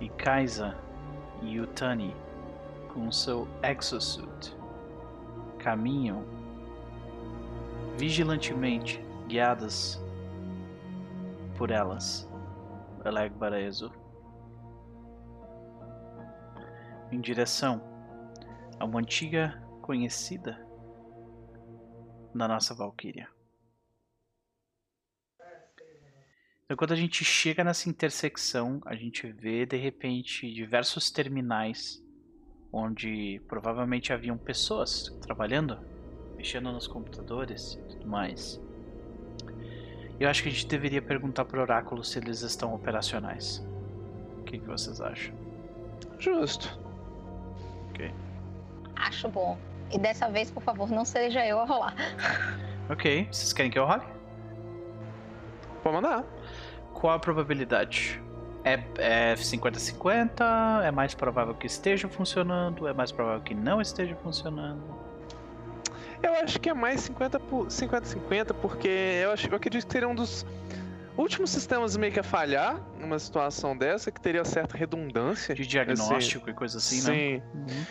e Kaisa e Utani, com seu exosuit, caminham vigilantemente guiadas por elas, Eleg Baraezo, em direção a uma antiga conhecida da nossa Valkyria. Então, quando a gente chega nessa intersecção, a gente vê de repente diversos terminais onde provavelmente haviam pessoas trabalhando, mexendo nos computadores e tudo mais. Eu acho que a gente deveria perguntar para o oráculo se eles estão operacionais. O que, que vocês acham? Justo. Ok. Acho bom. E dessa vez, por favor, não seja eu a rolar. Ok. Vocês querem que eu role? Pode mandar qual a probabilidade? É 50-50? É, é mais provável que esteja funcionando? É mais provável que não esteja funcionando? Eu acho que é mais 50-50, porque eu, acho, eu acredito que seria um dos últimos sistemas meio que a falhar numa situação dessa, que teria certa redundância. De diagnóstico e coisa assim, sim. né? Sim. Uhum.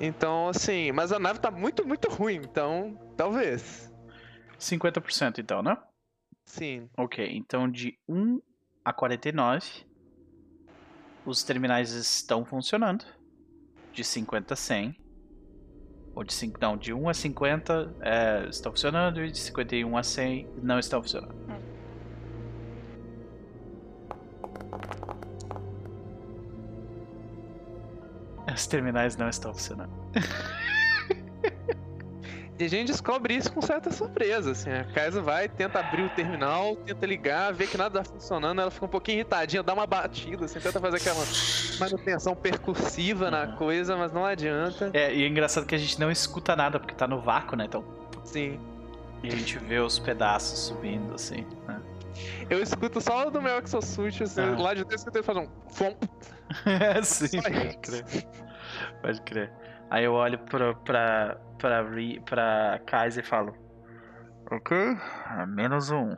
Então, assim, mas a nave tá muito, muito ruim, então talvez. 50% então, né? Sim. Ok, então de 1 a 49, os terminais estão funcionando. De 50 a 100. Ou de 5, não, de 1 a 50 é, estão funcionando e de 51 a 100 não estão funcionando. Hum. Os terminais não estão funcionando. [laughs] E a gente descobre isso com certa surpresa, assim. A Kaisa vai, tenta abrir o terminal, tenta ligar, vê que nada tá funcionando, ela fica um pouquinho irritadinha, dá uma batida, assim, tenta fazer aquela manutenção percussiva uhum. na coisa, mas não adianta. É, e é engraçado que a gente não escuta nada, porque tá no vácuo, né? Então. Sim. E a gente vê os pedaços subindo, assim, né? Eu escuto só do meu exosuit, assim, ah. lá de dentro eu escutei fazer um é, sim, pode crer. Pode crer. Aí eu olho pra, pra, pra, pra Kaiser e falo: Ok, é menos um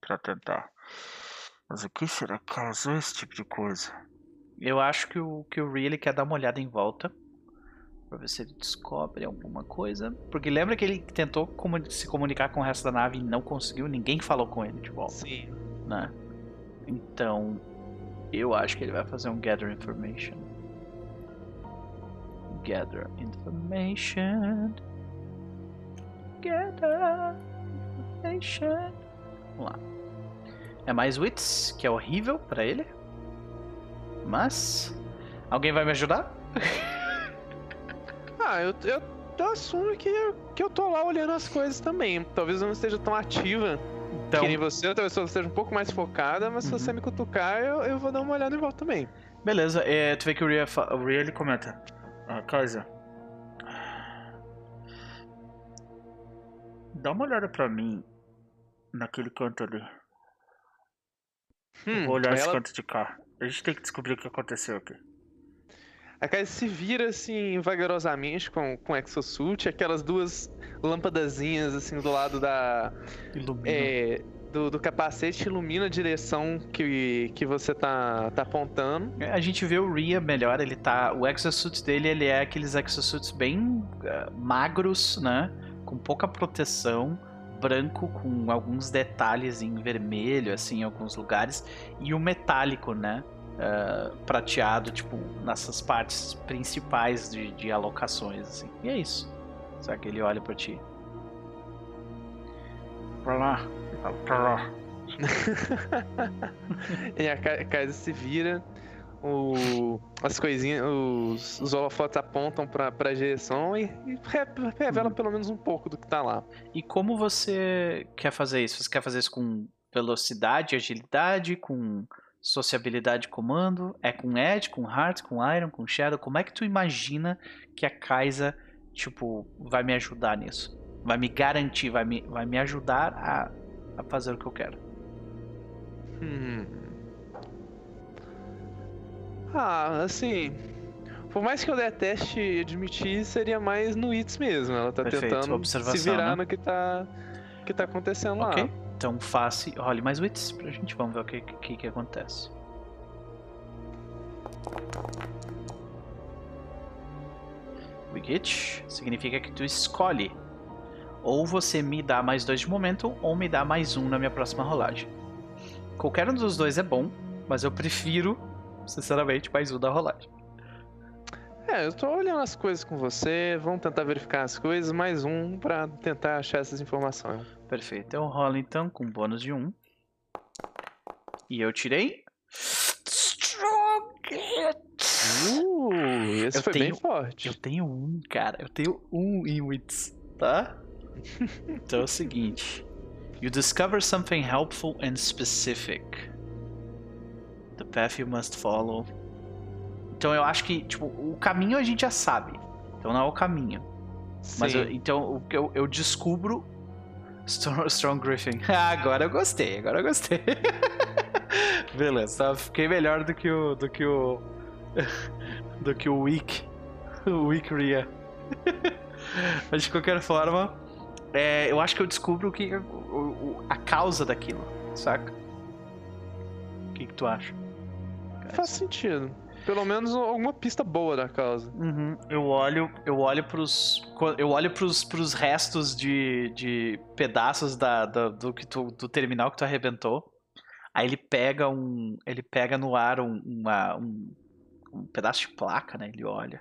pra tentar. Mas o que será que causou esse tipo de coisa? Eu acho que o, que o Really quer dar uma olhada em volta. Pra ver se ele descobre alguma coisa. Porque lembra que ele tentou se comunicar com o resto da nave e não conseguiu? Ninguém falou com ele de volta. Sim. Né? Então, eu acho que ele vai fazer um Gather Information gather information. Gather information. Vamos lá. É mais wits, que é horrível para ele. Mas. Alguém vai me ajudar? [laughs] ah, eu, eu, eu assumo que, que eu tô lá olhando as coisas também. Talvez eu não esteja tão ativa então... que nem você, talvez eu esteja um pouco mais focada, mas uhum. se você me cutucar, eu, eu vou dar uma olhada em volta também. Beleza, é, tu vê que o Ria, o Ria ele comenta. Ah, Kaisa. Dá uma olhada pra mim naquele canto ali. Hum, vou olhar esse ela... canto de cá. A gente tem que descobrir o que aconteceu aqui. A Kaisa se vira assim vagarosamente com, com o exosuit, aquelas duas lâmpadazinhas assim do lado da. Ilumina. É, do, do, capacete ilumina a direção que, que você tá, tá apontando. A gente vê o Ria melhor, ele tá. O exosuit dele ele é aqueles exosuits bem uh, magros, né? Com pouca proteção, branco com alguns detalhes em vermelho, assim, em alguns lugares, e o metálico, né? Uh, prateado, tipo, nessas partes principais de, de alocações, assim. E é isso. Só que ele olha pra ti. Pra lá, pra lá. [laughs] e a casa se vira, o, as coisinhas, os, os holofotes apontam pra, pra direção e, e revela uhum. pelo menos um pouco do que tá lá. E como você quer fazer isso? Você quer fazer isso com velocidade, agilidade, com sociabilidade comando? É com Edge, com Heart, com Iron, com Shadow? Como é que tu imagina que a Kaisa, tipo, vai me ajudar nisso? Vai me garantir, vai me, vai me ajudar a, a fazer o que eu quero? Hum. Ah, assim. Por mais que eu deteste admitir, seria mais no It's mesmo. Ela tá Perfeito. tentando Observação, se virar né? no que tá, que tá acontecendo Ok. lá. Então faça. Role mais Wits pra gente. Vamos ver o que, que, que acontece. Wicket significa que tu escolhe. Ou você me dá mais dois de momento, ou me dá mais um na minha próxima rolagem. Qualquer um dos dois é bom, mas eu prefiro, sinceramente, mais um da rolagem. É, eu tô olhando as coisas com você, vamos tentar verificar as coisas, mais um pra tentar achar essas informações. Perfeito. Eu rolo então com bônus de um. E eu tirei. Strong! Uh, esse Eu foi tenho- bem forte. Eu tenho um, cara. Eu tenho um em Wits, tá? Então é o seguinte. You discover something helpful and specific. The path you must follow. Então eu acho que, tipo, o caminho a gente já sabe. Então não é o caminho. Mas Sim. eu- então o que eu, eu descubro. Strong, Strong Griffin. [laughs] Ah, agora eu gostei, agora eu gostei. [laughs] Beleza, tá, fiquei melhor do que o. do que o. [laughs] do que o Weak. O Weak Ria. Mas de qualquer forma, é, eu acho que eu descubro o que, o- o- a causa daquilo, saca? O que, que tu acha? Faz sentido. Pelo menos alguma pista boa da causa. Uhum. Eu olho, eu olho pros. Eu olho pros, pros restos de, de pedaços da, da- do, que tu, do terminal que tu arrebentou. Aí ele pega um. Ele pega no ar um, uma- um, um pedaço de placa, né? Ele olha.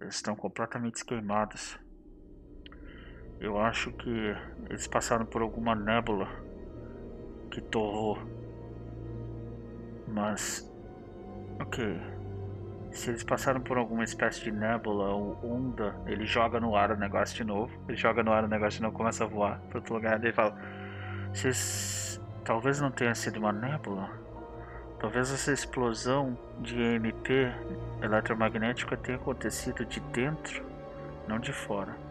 Eles estão completamente queimados. Eu acho que eles passaram por alguma nébula que torrou. Mas. Ok. Se eles passaram por alguma espécie de nébula ou onda, ele joga no ar o negócio de novo. Ele joga no ar o negócio de novo, começa a voar para outro lugar. Ele fala: Vocês. Talvez não tenha sido uma nébula. Talvez essa explosão de EMP eletromagnética tenha acontecido de dentro, não de fora.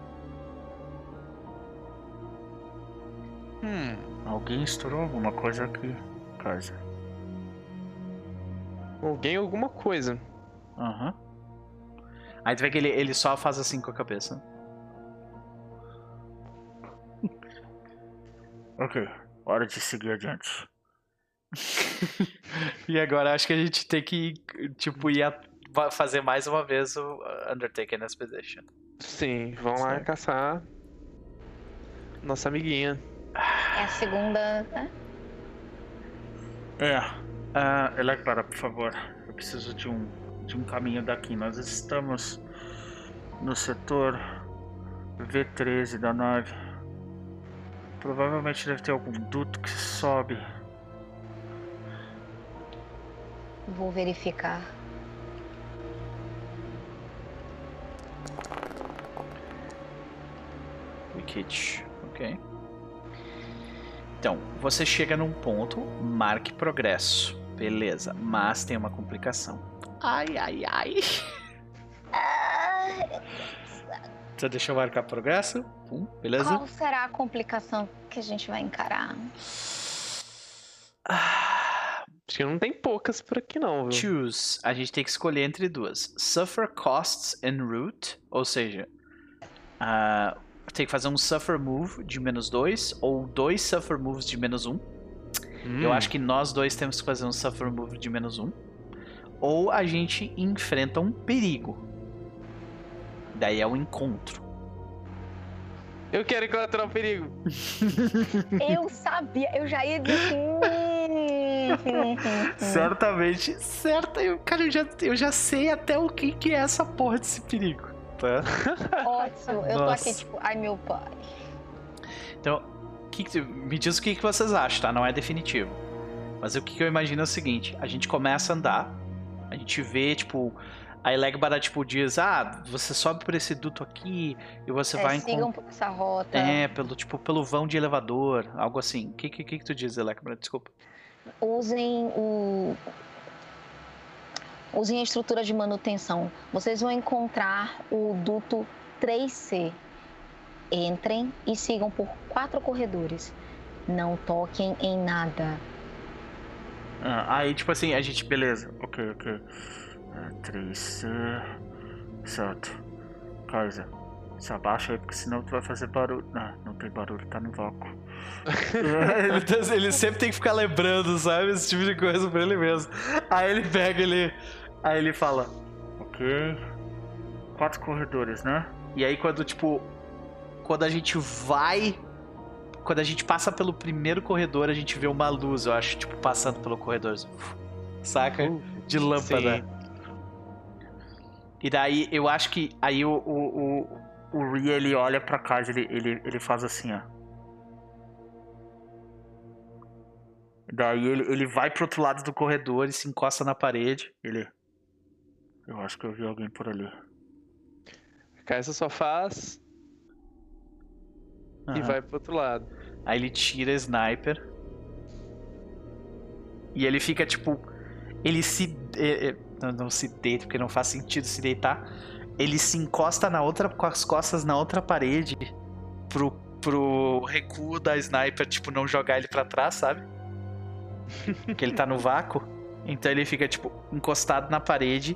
Hum. Alguém estourou alguma coisa aqui, casa. Alguém alguma coisa. Aham. Aí tu vê que ele, ele só faz assim com a cabeça. [laughs] Ok, hora de seguir adiante. [laughs] e agora acho que a gente tem que, tipo, ir a- fazer mais uma vez o Undertaker Expedition. Sim, vamos lá Certo. caçar nossa amiguinha. É a segunda. né? É, ah, Electra, por favor, eu preciso de um, de um caminho daqui. Nós estamos no setor V13 da nave. Provavelmente deve ter algum duto que sobe. Vou verificar. Wicked. Ok. Então, você chega num ponto, marque progresso. Beleza, mas tem uma complicação. Ai, ai, ai. Então deixa eu marcar progresso. Pum, beleza? Qual será a complicação que a gente vai encarar? Ah, Acho que não tem poucas por aqui não, viu? choose. A gente tem que escolher entre duas. Suffer costs en route, ou seja, ah, tem que fazer um Suffer Move de menos 2 ou dois Suffer Moves de menos 1. Um. Hum. Eu acho que nós dois temos que fazer um Suffer Move de menos 1. Um. Ou a gente enfrenta um perigo. Daí é o encontro. Eu quero encontrar um perigo. [laughs] [laughs] eu sabia, eu já ia dizer. Certamente, certa. Eu, cara, eu já, eu já sei até o que, que é essa porra desse perigo, tá? [laughs] Ótimo, eu tô aqui tipo, ai meu pai. Então, que, me diz o que, que vocês acham, tá? Não é definitivo. Mas o que, que eu imagino é o seguinte: a gente começa a andar, a gente vê, tipo, a Elegbara, tipo, diz, ah, você sobe por esse duto aqui e você é, vai... Sigam por essa rota. É, pelo, tipo, pelo vão de elevador, algo assim. O que, que, que tu diz, Elegbara? Desculpa. Usem o... Usem a estrutura de manutenção. Vocês vão encontrar o duto 3C. Entrem e sigam por quatro corredores. Não toquem em nada. Ah, aí, tipo assim, a gente, beleza, ok, ok. É, três. certo. Coisa. Se abaixa aí, porque senão tu vai fazer barulho. Não, não tem barulho, tá no vácuo. [laughs] ele, tá, ele, sempre tem que ficar lembrando, sabe? Esse tipo de coisa pra ele mesmo. Aí ele pega ele. Aí ele fala. Ok. Quatro corredores, né? E aí quando, tipo. Quando a gente vai. Quando a gente passa pelo primeiro corredor, a gente vê uma luz, eu acho, tipo, passando pelo corredor. Saca? De lâmpada. Sim. E daí eu acho que aí o, o, o, o Ri ele olha pra casa, ele, ele, ele faz assim, ó. Daí ele, ele vai pro outro lado do corredor e se encosta na parede. Ele. Eu acho que eu vi alguém por ali. Kaisa só faz. Uhum. E vai pro outro lado. Aí ele tira a sniper. E ele fica tipo. Ele se. É, é, não, não se deita, porque não faz sentido se deitar. Ele se encosta na outra, com as costas na outra parede pro, pro recuo da sniper, tipo, não jogar ele para trás, sabe? [laughs] que ele tá no vácuo. Então ele fica, tipo, encostado na parede,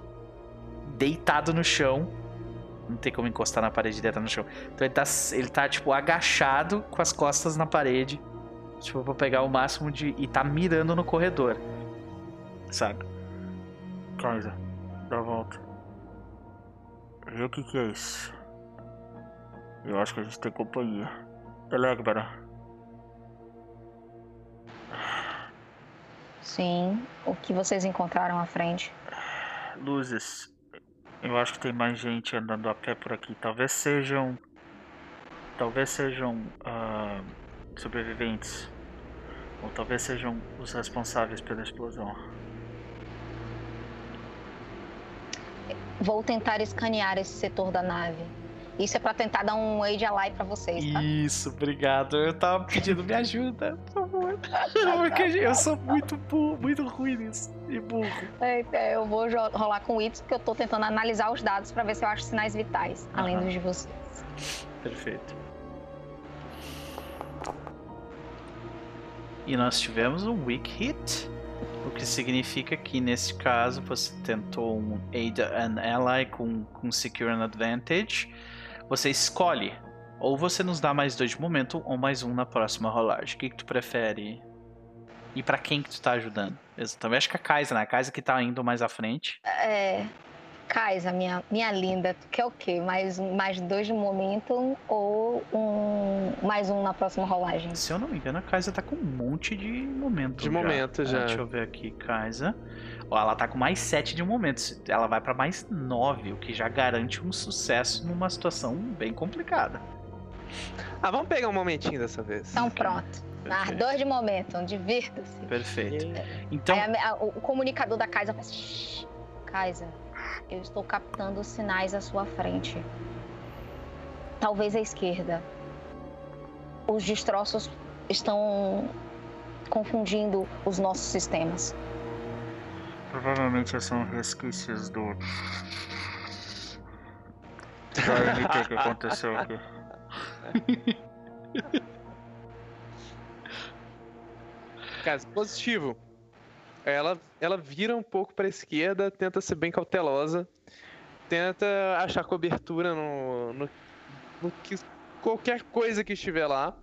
deitado no chão. Não tem como encostar na parede e deitar no chão. Então ele tá, ele tá, tipo, agachado com as costas na parede. Tipo, pra pegar o máximo de. E tá mirando no corredor. Sabe? Kaiser, dá a volta. E o que que é isso? Eu acho que a gente tem companhia. Elegbara. Sim. O que vocês encontraram à frente? Luzes. Eu acho que tem mais gente andando a pé por aqui. Talvez sejam. Talvez sejam uh, sobreviventes. Ou talvez sejam os responsáveis pela explosão. Vou tentar escanear esse setor da nave. Isso é para tentar dar um age ally para vocês, tá? Isso, obrigado. Eu tava pedindo me ajuda, por favor. [laughs] Porque eu sou muito burro, muito ruim nisso. E burro. É, é, eu vou rolar com o Itz, porque eu tô tentando analisar os dados para ver se eu acho sinais vitais, além dos de vocês. Perfeito. E nós tivemos um weak hit. O que significa que nesse caso você tentou um Aid an Ally com, com Secure an Advantage. Você escolhe. Ou você nos dá mais dois de momento, ou mais um na próxima rolagem. O que, que tu prefere? E para quem que tu tá ajudando? Eu também acho que a Kaisa, né? A Kaisa que tá indo mais à frente. É. Kaisa, minha, minha linda, tu quer o quê? Mais, mais dois de momento ou um, mais um na próxima rolagem? Se eu não me engano, a Kaisa tá com um monte de momento. De já. momento já. deixa eu ver aqui, Kaisa. Ó, ela tá com mais sete de momentos. Ela vai para mais nove, o que já garante um sucesso numa situação bem complicada. Ah, vamos pegar um momentinho dessa vez. Então pronto. Ah, dois de momento, divirta-se. Perfeito. Então. Aí a, a, o comunicador da Kaisa faz. Kaisa, eu estou captando sinais à sua frente. Talvez à esquerda. Os destroços estão confundindo os nossos sistemas. Provavelmente são resquícios do. Da o que aconteceu aqui. [laughs] Caso positivo. Ela, ela vira um pouco para a esquerda, tenta ser bem cautelosa, tenta achar cobertura no, no, no que qualquer coisa que estiver lá.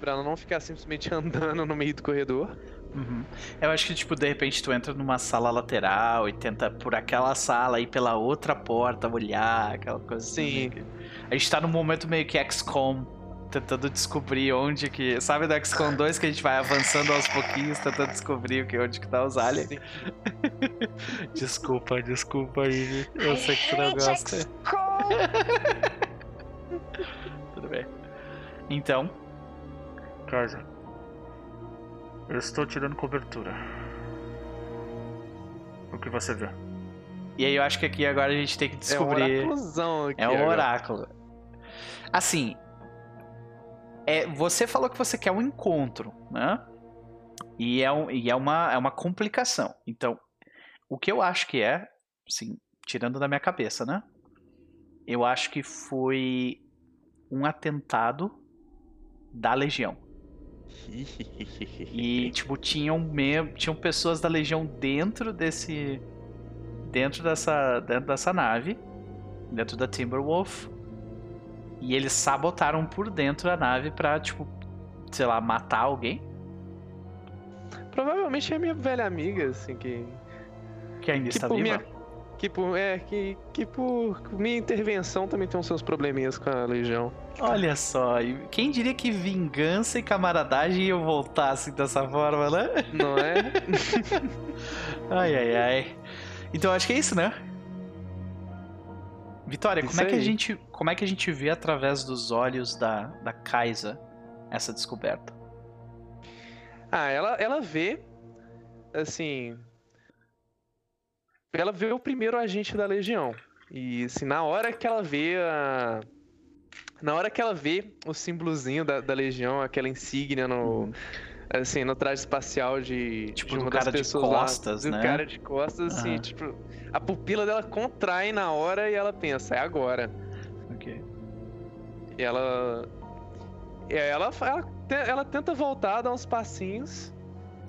Pra ela não ficar simplesmente [laughs] andando no meio do corredor. Uhum. Eu acho que, tipo, de repente tu entra numa sala lateral e tenta por aquela sala ir pela outra porta olhar, aquela coisa assim. Sim. A gente tá num momento meio que XCOM, tentando descobrir onde que. Sabe do XCOM 2 que a gente vai avançando aos pouquinhos, tentando descobrir que, onde que tá os aliens? [laughs] desculpa, desculpa aí. Eu sei que tu não gosta. [laughs] Tudo bem. Então. Casa. Eu estou tirando cobertura. O que você vê? E aí eu acho que aqui agora a gente tem que descobrir. É um aqui. É um oráculo. Assim. É, você falou que você quer um encontro, né? E é, um, e é, uma, é uma complicação. Então, o que eu acho que é, assim, tirando da minha cabeça, né? Eu acho que foi um atentado da Legião e, [laughs] tipo, tinham, tinham pessoas da Legião dentro desse. Dentro dessa, dentro dessa nave. Dentro da Timberwolf. E eles sabotaram por dentro a nave pra, tipo, sei lá, matar alguém. Provavelmente é minha velha amiga, assim, que. Que ainda que está viva. Minha que por, é, que, que por minha intervenção também tem os seus probleminhas com a Legião. Olha só, quem diria que vingança e camaradagem iam voltar assim dessa forma, né? Não é? [laughs] ai, ai, ai. Então acho que é isso, né? Vitória, como é, que a gente, como é que a gente vê através dos olhos da, da Kaisa essa descoberta? Ah, ela, ela vê, assim, ela vê o primeiro agente da Legião. E assim, na hora que ela vê a. Na hora que ela vê o símbolozinho da, da Legião, aquela insígnia no. Assim, no traje espacial de, tipo, de uma das pessoas de costas, lá, né? Do cara de costas, assim, uhum. tipo, a pupila dela contrai na hora e ela pensa, é agora. Ok. E ela. Ela, ela, ela tenta voltar, dar uns passinhos.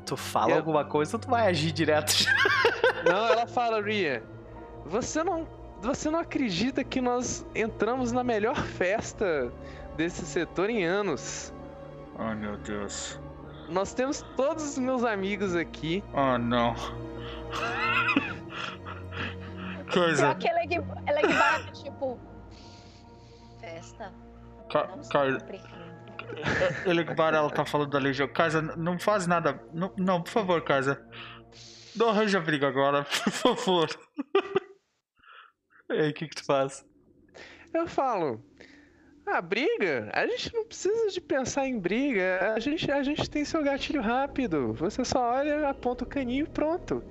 Tu fala alguma coisa ou tu vai agir direto? [laughs] Não, ela fala, Ria, você não, você não acredita que nós entramos na melhor [laughs] festa desse setor em anos? Ai, meu Deus. Nós temos todos os meus amigos aqui. Oh, não. Coisa. Pior que ela é, ela é tipo. Festa? Ca Cara. Ele que ela tá falando da Legião. Casa, não faz nada. Não, não, por favor, Casa. Não arranja briga agora, [laughs] por favor. e aí, o que, que tu faz? Eu falo. Ah, briga? A gente não precisa de pensar em briga. A gente, a gente tem seu gatilho rápido. Você só olha, aponta o caninho e pronto.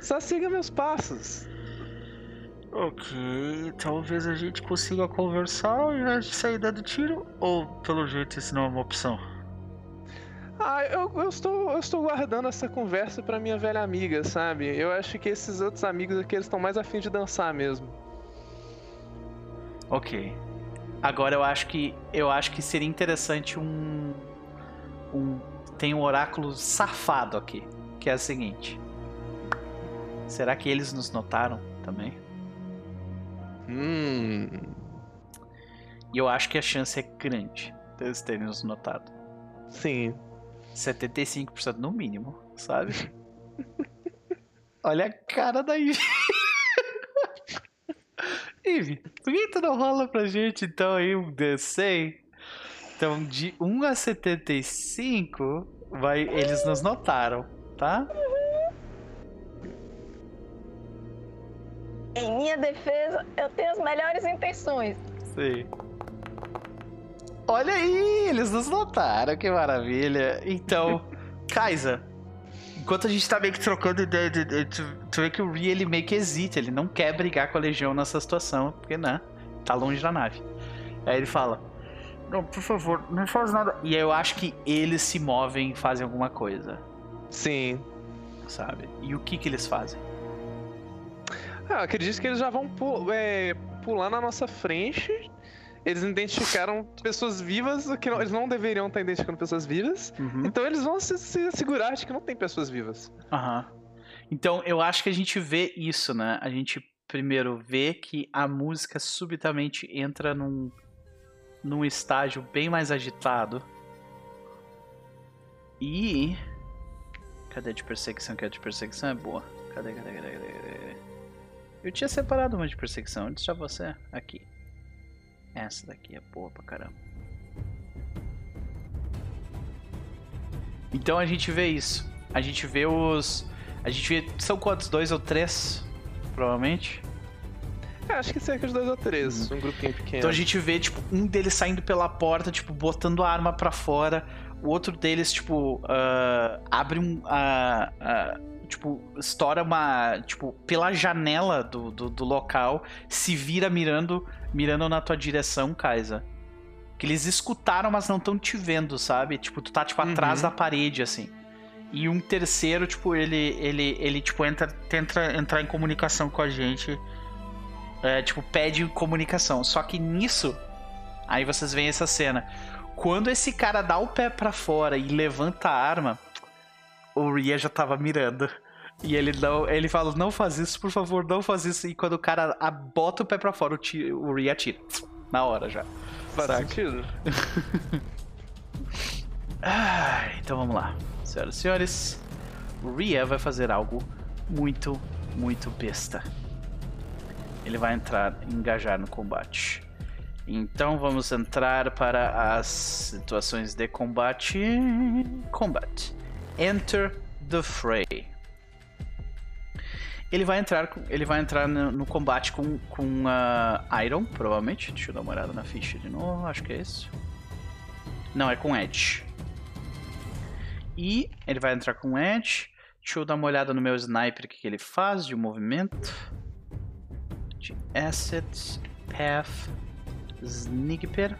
Só siga meus passos. Ok, talvez a gente consiga conversar ao invés de sair dando tiro. Ou, pelo jeito, isso não é uma opção. Ah, eu, eu, estou, eu estou guardando essa conversa para minha velha amiga, sabe? Eu acho que esses outros amigos aqui eles estão mais afim de dançar mesmo. Ok. Agora eu acho que eu acho que seria interessante um um tem um oráculo safado aqui, que é o seguinte. Será que eles nos notaram também? Hum. E eu acho que a chance é grande deles terem nos notado. Sim. 75% no mínimo, sabe? [laughs] Olha a cara da Ivy. Ivy, por que tu não rola pra gente então aí um D100? Então, de 1 a 75, vai, eles nos notaram, tá? Em minha defesa, eu tenho as melhores intenções. Sim. Olha aí, eles nos notaram, que maravilha. Então, Kaisa, enquanto a gente tá meio que trocando ideia, de, de, de, tu vê que o Ri ele meio que hesita, ele não quer brigar com a Legião nessa situação, porque, né, tá longe da nave. Aí ele fala, não, por favor, não faz nada. E eu acho que eles se movem e fazem alguma coisa. Sim. Sabe? E o que que eles fazem? Ah, eu acredito que eles já vão pu é, pular na nossa frente eles identificaram pessoas vivas, o que não, eles não deveriam estar identificando pessoas vivas. Uhum. Então eles vão se, se, assegurar de que não tem pessoas vivas. Aham. Uhum. Então eu acho que a gente vê isso, né? A gente primeiro vê que a música subitamente entra num, num estágio bem mais agitado. E. Cadê de perseguição? Que a de perseguição é boa. Cadê, cadê, cadê, cadê? Eu tinha separado uma de perseguição antes de você. Aqui. Essa daqui é boa pra caramba. Então a gente vê isso. A gente vê os. A gente vê. São quantos? Dois ou três? Provavelmente. É, acho que cerca de dois ou três. Uhum. Um grupinho pequeno. Então a gente vê, tipo, um deles saindo pela porta, tipo, botando a arma para fora. O outro deles, tipo, uh, abre um. Uh, uh, tipo, estoura uma. Tipo, pela janela do, do, do, local, se vira mirando mirando na tua direção, Kaisa. Que eles escutaram, mas não estão te vendo, sabe? Tipo, tu tá, tipo, atrás uhum. da parede, assim. E um terceiro, tipo, ele, ele, ele tipo, entra, tenta entrar em comunicação com a gente. É, tipo, pede comunicação. Só que nisso, aí vocês veem essa cena. Quando esse cara dá o pé para fora e levanta a arma, o Ria já tava mirando. E ele não, ele fala, não faz isso, por favor, não faz isso. E quando o cara bota o pé pra fora, o, tiro, o Ria atira. Na hora já. Faz Saca? sentido. [laughs] ah, então vamos lá. Senhoras e senhores, o Ria vai fazer algo muito, muito besta. Ele vai entrar, engajar no combate. Então vamos entrar para as situações de combate. Combate. Enter the fray ele vai entrar, ele vai entrar no, no combate com, com uh, Iron, provavelmente. Deixa eu dar uma olhada na ficha de novo, acho que é isso. Não, é com Edge. E ele vai entrar com Edge. Deixa eu dar uma olhada no meu sniper, o que, que ele faz de movimento. De Assets, Path, Sniper.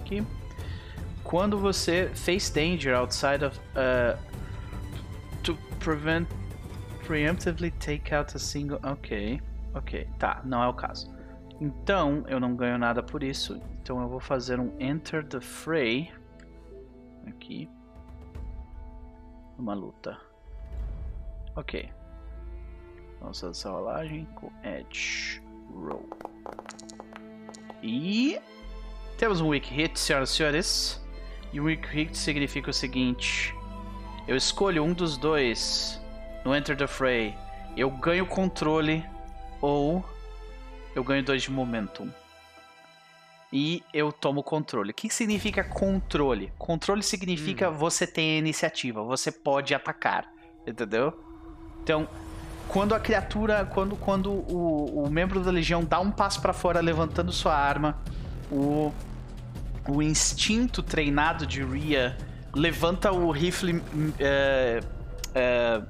Aqui. Quando você face danger outside of... Uh, to prevent preemptively take out a single. Ok, ok, tá, não é o caso. Então eu não ganho nada por isso. Então eu vou fazer um Enter the Fray aqui, uma luta. Ok. Vamos fazer essa rolagem com Edge Roll. E temos um Weak Hit, senhoras e senhores. E o Weak Hit significa o seguinte: eu escolho um dos dois no Enter the Fray, eu ganho controle ou eu ganho dois de momentum. E eu tomo controle. O que significa controle? Controle significa hum. você tem iniciativa, você pode atacar, entendeu? Então, quando a criatura, quando, quando o, o membro da legião dá um passo para fora levantando sua arma, o, o instinto treinado de Ria levanta o rifle é, é,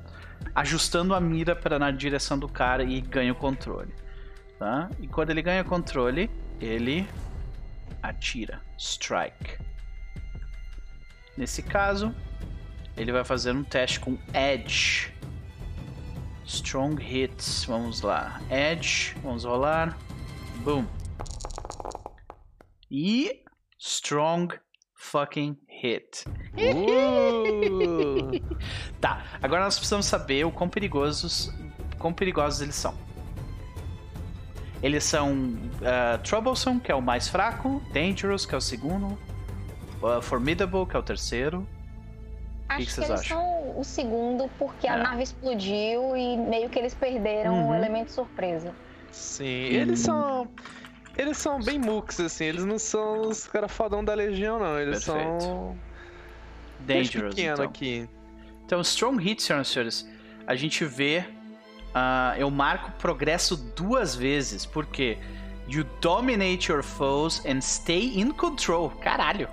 ajustando a mira para na direção do cara e ganha o controle. Tá? E quando ele ganha controle, ele atira. Strike. Nesse caso, ele vai fazer um teste com Edge. Strong Hits. Vamos lá. Edge. Vamos rolar. Boom. E Strong fucking hit. Uh! [laughs] tá, agora nós precisamos saber o quão perigosos, quão perigosos eles são. Eles são uh, Troublesome, que é o mais fraco, Dangerous, que é o segundo, uh, Formidable, que é o terceiro. Acho que, que, que eles acham? são o segundo porque é. a nave explodiu e meio que eles perderam uhum. o elemento surpresa. Sim, eles são eles são bem mooks, assim, eles não são os caras fodão da Legião, não. Eles Perfeito. são. Dangerous. Pequeno então. aqui. Então, Strong Hit, senhoras e senhores, a gente vê. Uh, eu marco progresso duas vezes, porque you dominate your foes and stay in control. Caralho.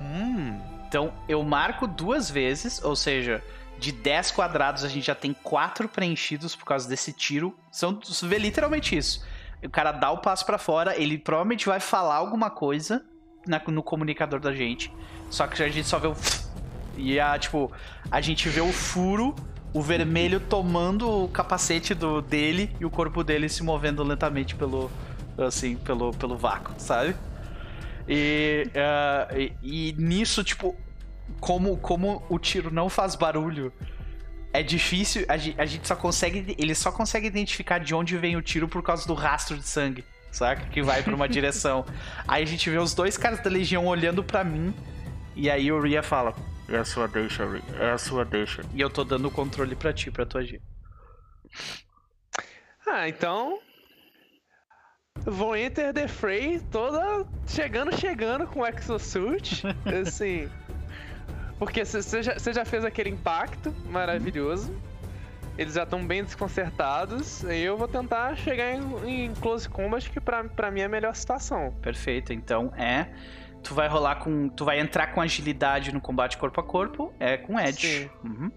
Hum. Então, eu marco duas vezes, ou seja, de 10 quadrados a gente já tem 4 preenchidos por causa desse tiro. São, você vê literalmente isso o cara dá o passo para fora, ele provavelmente vai falar alguma coisa na, no comunicador da gente. Só que a gente só vê o. E a, tipo, a gente vê o furo, o vermelho tomando o capacete do, dele e o corpo dele se movendo lentamente pelo. Assim, pelo, pelo vácuo, sabe? E, uh, e, e nisso, tipo, como, como o tiro não faz barulho é difícil, a gente, a gente só consegue. Ele só consegue identificar de onde vem o tiro por causa do rastro de sangue. saca? Que vai pra uma [laughs] direção. Aí a gente vê os dois caras da Legião olhando para mim. E aí o Ria fala: É a sua deixa, Ria. É a sua deixa. E eu tô dando o controle pra ti, pra tu agir. Ah, então. Vou enter the fray toda chegando, chegando com o exosuit. [laughs] assim. Porque você já, já fez aquele impacto maravilhoso. Eles já estão bem desconcertados. E eu vou tentar chegar em, em close combat, que pra, pra mim é a melhor situação. Perfeito. Então é. Tu vai rolar com. Tu vai entrar com agilidade no combate corpo a corpo. É com Edge. Uhum.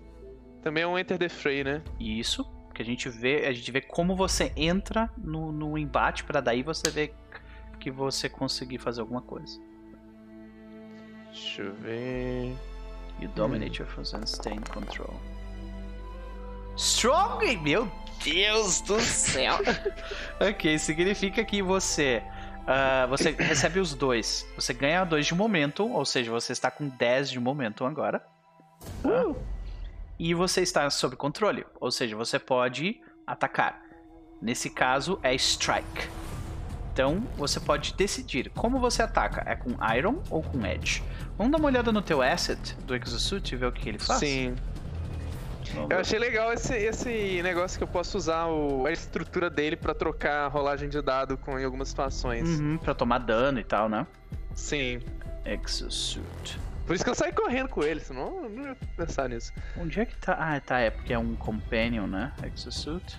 Também é um Enter the Fray, né? Isso. Que a gente vê. A gente vê como você entra no, no embate, para daí você ver que você conseguir fazer alguma coisa. Deixa eu ver. You dominate your foes and stay in control. Strong! Meu Deus do céu! [laughs] ok, significa que você. Uh, você recebe os dois. Você ganha dois de momento, ou seja, você está com 10 de momento agora. Tá? Uh. E você está sob controle, ou seja, você pode atacar. Nesse caso é strike. Então você pode decidir como você ataca. É com Iron ou com Edge? Vamos dar uma olhada no teu asset do Exosuit e ver o que ele faz? Sim. Eu achei legal esse, esse negócio que eu posso usar o, a estrutura dele para trocar a rolagem de dado com, em algumas situações. Uhum, pra tomar dano e tal, né? Sim. Exosuit. Por isso que eu saí correndo com ele, senão eu não ia pensar nisso. Onde é que tá? Ah, tá, é porque é um companion, né? Exosuit.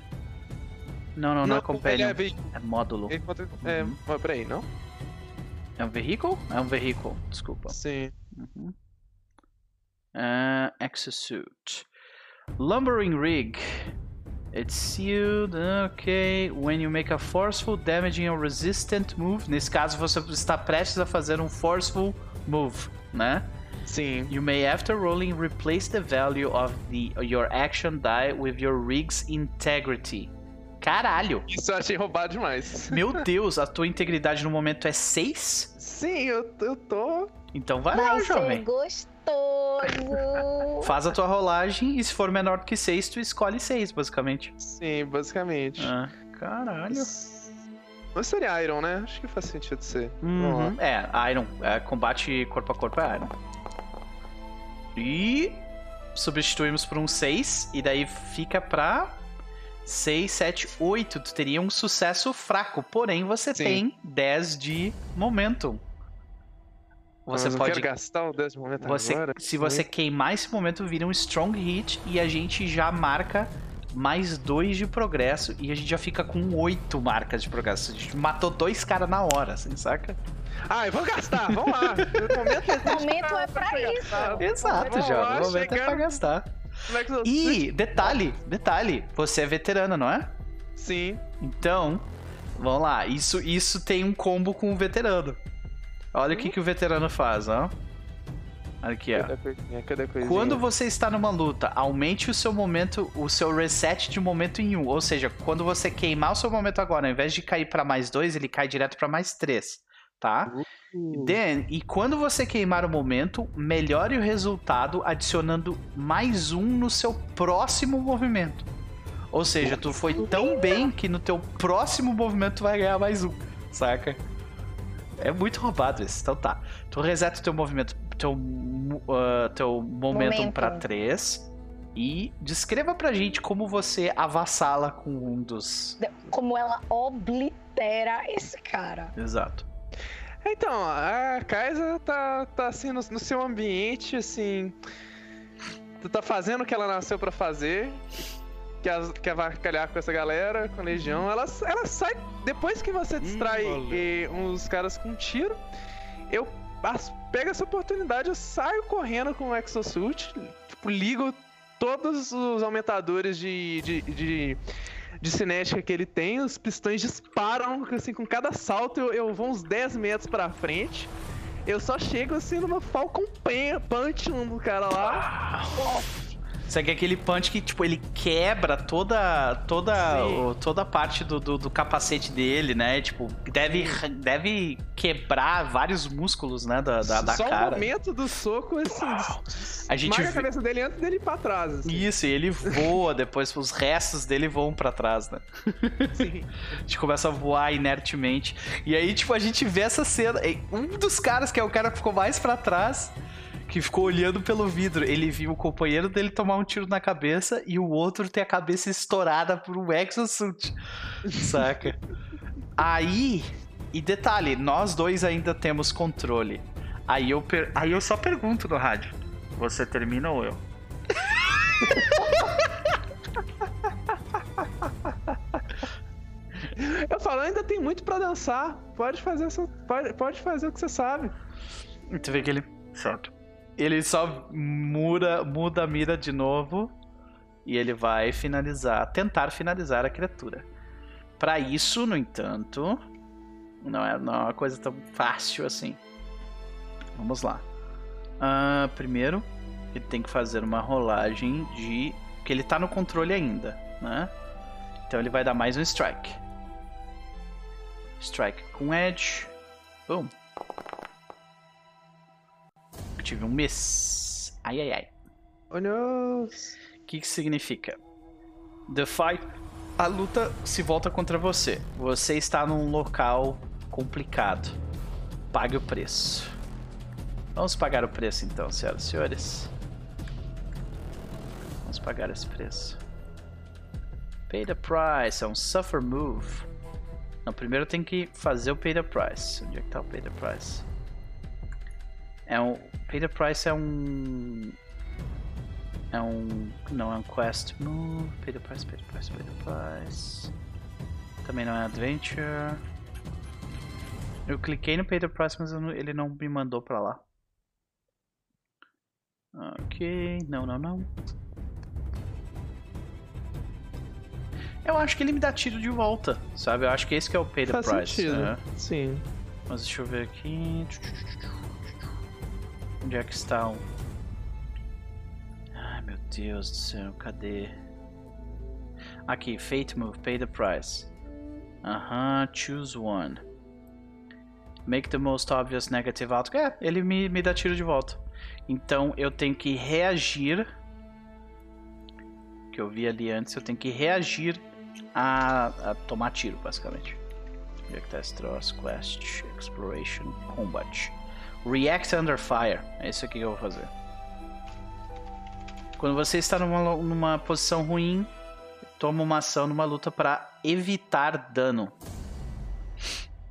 Não, não, não, não é companion. É, é módulo. É, uhum. É, peraí, não? É um veículo? É um veículo, desculpa. Sim. Uhum. Uh, exosuit. Lumbering rig. It's sealed, ok. When you make a forceful, damaging or resistant move. Nesse caso, você está prestes a fazer um forceful move, né? Sim. You may, after rolling, replace the value of the your action die with your rig's integrity. Caralho! Isso eu achei roubado demais. Meu [laughs] Deus, a tua integridade no momento é 6? Sim, eu, eu tô. Então vai, vai lá, jovem. Gostoso. [laughs] Faz a tua rolagem e se for menor do que 6, tu escolhe 6, basicamente. Sim, basicamente. Ah, caralho. Mas seria Iron, né? Acho que faz sentido ser. Uhum. É, Iron. É, combate corpo a corpo é Iron. E substituímos por um 6, e daí fica pra 6, 7, 8. Tu teria um sucesso fraco, porém você Sim. tem 10 de momentum. Você Mas pode gastar o 10 de momento você, agora. Se você queimar esse momento, vira um strong hit e a gente já marca mais 2 de progresso e a gente já fica com 8 marcas de progresso. A gente matou dois caras na hora, assim, saca? Ah, eu vou gastar, vamos lá. O momento, é, momento é pra isso. Exato, Jota. O momento é pra gastar. É e, detalhe, detalhe, você é veterano, não é? Sim. Então, vamos lá, isso, isso tem um combo com o veterano. Olha hum? o que, que o veterano faz, ó. Olha aqui, ó. Quando você está numa luta, aumente o seu momento, o seu reset de momento em um. Ou seja, quando você queimar o seu momento agora, ao invés de cair para mais dois, ele cai direto para mais três, tá? Uh. Then, e quando você queimar o momento, melhore o resultado adicionando mais um no seu próximo movimento. Ou seja, tu foi tão bem que no teu próximo movimento tu vai ganhar mais um, saca? É muito roubado esse. Então tá. Tu reseta o teu movimento, teu, uh, teu momentum Momento. pra 3. E descreva pra gente como você avassala com um dos. Como ela oblitera esse cara. Exato. Então, a Kaisa tá, tá assim no, no seu ambiente, assim. Tá fazendo o que ela nasceu para fazer quer, quer vacalhar com essa galera, com a Legião, ela, ela sai. Depois que você distrai hum, uns caras com um tiro, eu pego essa oportunidade, eu saio correndo com o Exosuit, tipo, ligo todos os aumentadores de, de, de, de, cinética que ele tem, os pistões disparam, assim, com cada salto eu, eu vou uns 10 metros pra frente. Eu só chego assim numa Falcon Punch no cara lá. Ah. Só que é aquele punch que, tipo, ele quebra toda toda, o, toda a parte do, do, do, capacete dele, né? Tipo, deve, deve quebrar vários músculos, né, da, da, da Só cara. Só o momento do soco, assim, a gente vê... a cabeça dele antes dele ir pra trás. Assim. Isso, e ele voa, [laughs] depois os restos dele voam pra trás, né? Sim. a gente começa a voar inertemente. E aí, tipo, a gente vê essa cena. Um dos caras, que é o cara que ficou mais pra trás que ficou olhando pelo vidro. Ele viu o companheiro dele tomar um tiro na cabeça e o outro ter a cabeça estourada por um exosuit. Saca? [laughs] Aí, e detalhe, nós dois ainda temos controle. Aí eu, per... Aí eu só pergunto no rádio: Você termina ou eu? [laughs] Eu falo, ainda tem muito para dançar. Pode fazer, pode, pode fazer o que você sabe. E tu vê que ele. Certo ele só muda, muda a mira de novo e ele vai finalizar, tentar finalizar a criatura. Para isso, no entanto, não é, não é uma coisa tão fácil assim. Vamos lá. Uh, primeiro, ele tem que fazer uma rolagem de. que ele tá no controle ainda, né? Então ele vai dar mais um strike. Strike com edge. Boom tive um mês. Ai, ai, ai. Oh, não. O que, que significa? The fight. A luta se volta contra você. Você está num local complicado. Pague o preço. Vamos pagar o preço então, senhoras e senhores. Vamos pagar esse preço. Pay the price. É um suffer move. Não, primeiro tem que fazer o pay the price. Onde é que tá o pay the price? É um. Pay the Price é um. É um. Não é um quest move. Pay the Price, the Price, the Price. Também não é Adventure. Eu cliquei no Pay the Price, mas não, ele não me mandou pra lá. Ok, não, não, não. Eu acho que ele me dá tiro de volta, sabe? Eu acho que esse que é o Pay the Faz Price. Sentido. Né? Sim. Mas deixa eu ver aqui. Onde é que está o. Ai meu Deus do céu, cadê? Aqui, Fate Move, Pay the Price. Aham, uh -huh, choose one. Make the most obvious negative outcome. É, ele me, me dá tiro de volta. Então eu tenho que reagir. Que eu vi ali antes, eu tenho que reagir a, a tomar tiro, basicamente. Onde é que tá esse troço? Quest, Exploration, Combat. React Under Fire. É isso aqui que eu vou fazer. Quando você está numa, numa posição ruim, toma uma ação numa luta para evitar dano.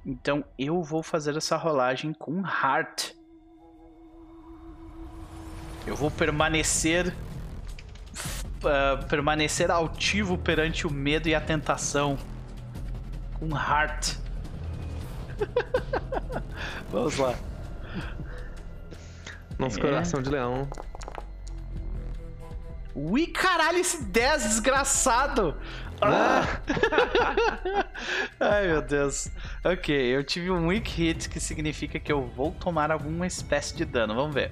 Então eu vou fazer essa rolagem com Heart. Eu vou permanecer uh, permanecer altivo perante o medo e a tentação com Heart. [laughs] Vamos lá. [laughs] Nosso é. coração de leão. Ui, caralho, esse 10 desgraçado! Ah. [laughs] Ai, meu Deus. Ok, eu tive um weak hit, que significa que eu vou tomar alguma espécie de dano. Vamos ver.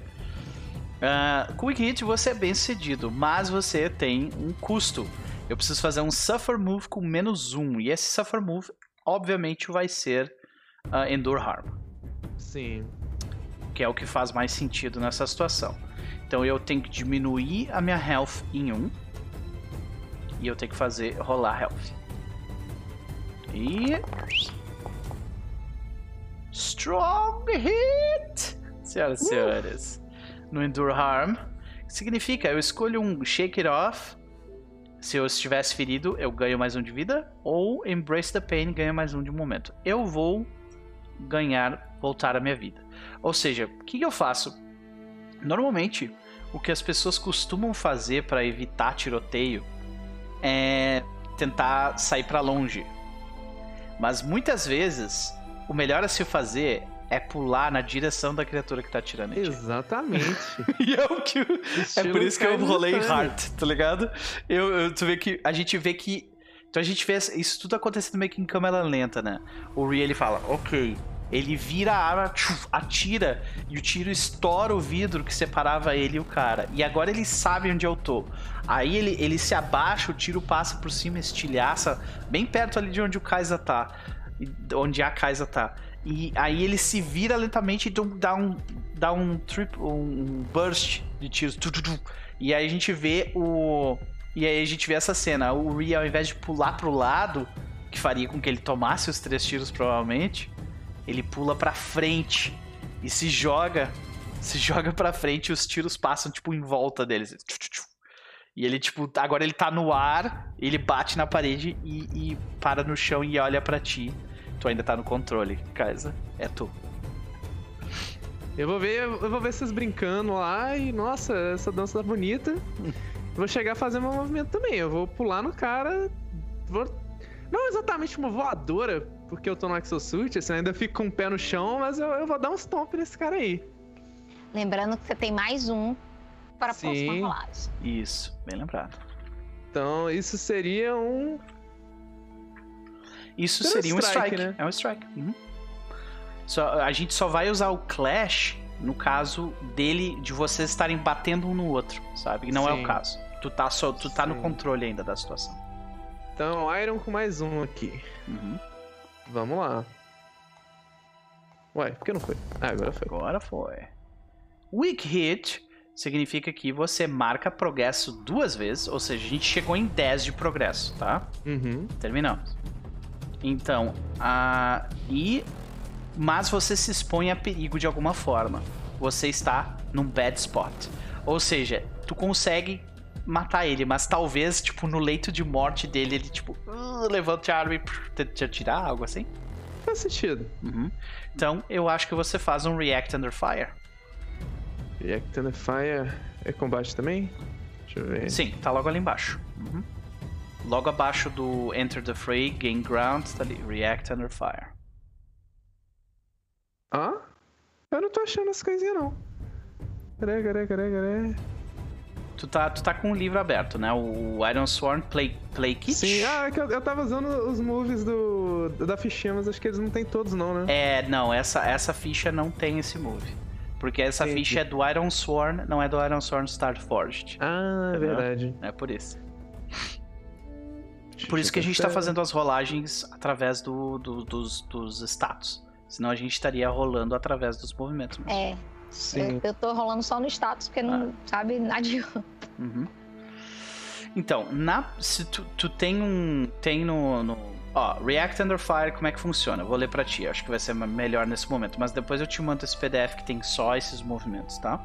Uh, com weak hit você é bem sucedido, mas você tem um custo. Eu preciso fazer um suffer move com menos um. E esse suffer move, obviamente, vai ser uh, endure harm. Sim que é o que faz mais sentido nessa situação. Então eu tenho que diminuir a minha health em 1 e eu tenho que fazer rolar health. E strong hit, senhoras e uh! senhores, no endure harm significa eu escolho um shake it off. Se eu estivesse ferido, eu ganho mais um de vida. Ou Embrace the Pain, ganha mais um de momento. Eu vou ganhar, voltar a minha vida. Ou seja, o que eu faço? Normalmente, o que as pessoas costumam fazer para evitar tiroteio é tentar sair para longe. Mas muitas vezes, o melhor a se fazer é pular na direção da criatura que tá atirando Exatamente. [laughs] e é o que. é por isso que eu rolei Heart, tá ligado? Eu, eu, tu vê que. A gente vê que. Então a gente vê isso tudo acontecendo meio que em câmera lenta, né? O Ri ele fala, ok, Ele vira a arma, atira, e o tiro estoura o vidro que separava ele e o cara. E agora ele sabe onde eu tô. Aí ele, ele se abaixa, o tiro passa por cima, estilhaça, bem perto ali de onde o Kaisa tá. Onde a Kaisa tá. E aí ele se vira lentamente e dá um, dá um, trip, um burst de tiros. E aí a gente vê o. E aí a gente vê essa cena. O Ree, ao invés de pular pro lado, que faria com que ele tomasse os três tiros, provavelmente, ele pula pra frente e se joga. Se joga pra frente e os tiros passam, tipo, em volta deles. E ele, tipo, agora ele tá no ar, ele bate na parede e, e para no chão e olha para ti. Tu ainda tá no controle, Kaisa. É tu. Eu vou ver, eu vou ver vocês brincando lá e, nossa, essa dança tá bonita. [laughs] vou chegar a fazer meu movimento também. Eu vou pular no cara. Vou... Não exatamente uma voadora, porque eu tô no exosuit, assim, ainda fico com o pé no chão, mas eu, eu vou dar um stomp nesse cara aí. Lembrando que você tem mais um para a próxima rolagem. Isso, bem lembrado. Então, isso seria um. Isso seria, um strike. Né? É um strike. Uhum. Só, a gente só vai usar o Clash no caso dele, de vocês estarem batendo um no outro, sabe? E não Sim. é o caso. Tu tá, só, tu tá no controle ainda da situação. Então, Iron com mais um aqui. Uhum. Vamos lá. Ué, por que não foi? Ah, agora foi. Agora foi. Weak Hit significa que você marca progresso duas vezes, ou seja, a gente chegou em 10 de progresso, tá? Uhum. Terminamos. Então, a... e mas você se expõe a perigo de alguma forma. Você está num bad spot. Ou seja, tu consegue matar ele, mas talvez, tipo, no leito de morte dele, ele, tipo, uh, levante a arma e te atirar, algo assim. Faz sentido. Uhum. Então, eu acho que você faz um React Under Fire. React Under Fire é combate também? Deixa eu ver. Sim, tá logo ali embaixo. Uhum. Logo abaixo do Enter the Fray, Gain Ground, tá ali, React Under Fire. Ah? Eu não tô achando as coisinhas, não. Cadê, cadê, cadê, cadê? Tu tá, tu tá com o livro aberto, né? O Iron Sworn Play, Play Kit. Sim, ah, é que eu, eu tava usando os moves do, da fichinha, mas acho que eles não tem todos, não, né? É, não, essa, essa ficha não tem esse move. Porque essa Entendi. ficha é do Iron Sworn, não é do Iron Sworn Starforged. Ah, é verdade. É por isso. Por isso que a gente tá fazendo as rolagens através do, do dos, dos status. Senão a gente estaria rolando através dos movimentos. Mesmo. É. Sim. Eu, eu tô rolando só no status, porque não, ah. sabe, adianta. Uhum. Então, na, se tu, tu tem um. Tem no, no. Ó, React Under Fire, como é que funciona? Eu vou ler pra ti, acho que vai ser melhor nesse momento. Mas depois eu te mando esse PDF que tem só esses movimentos, tá?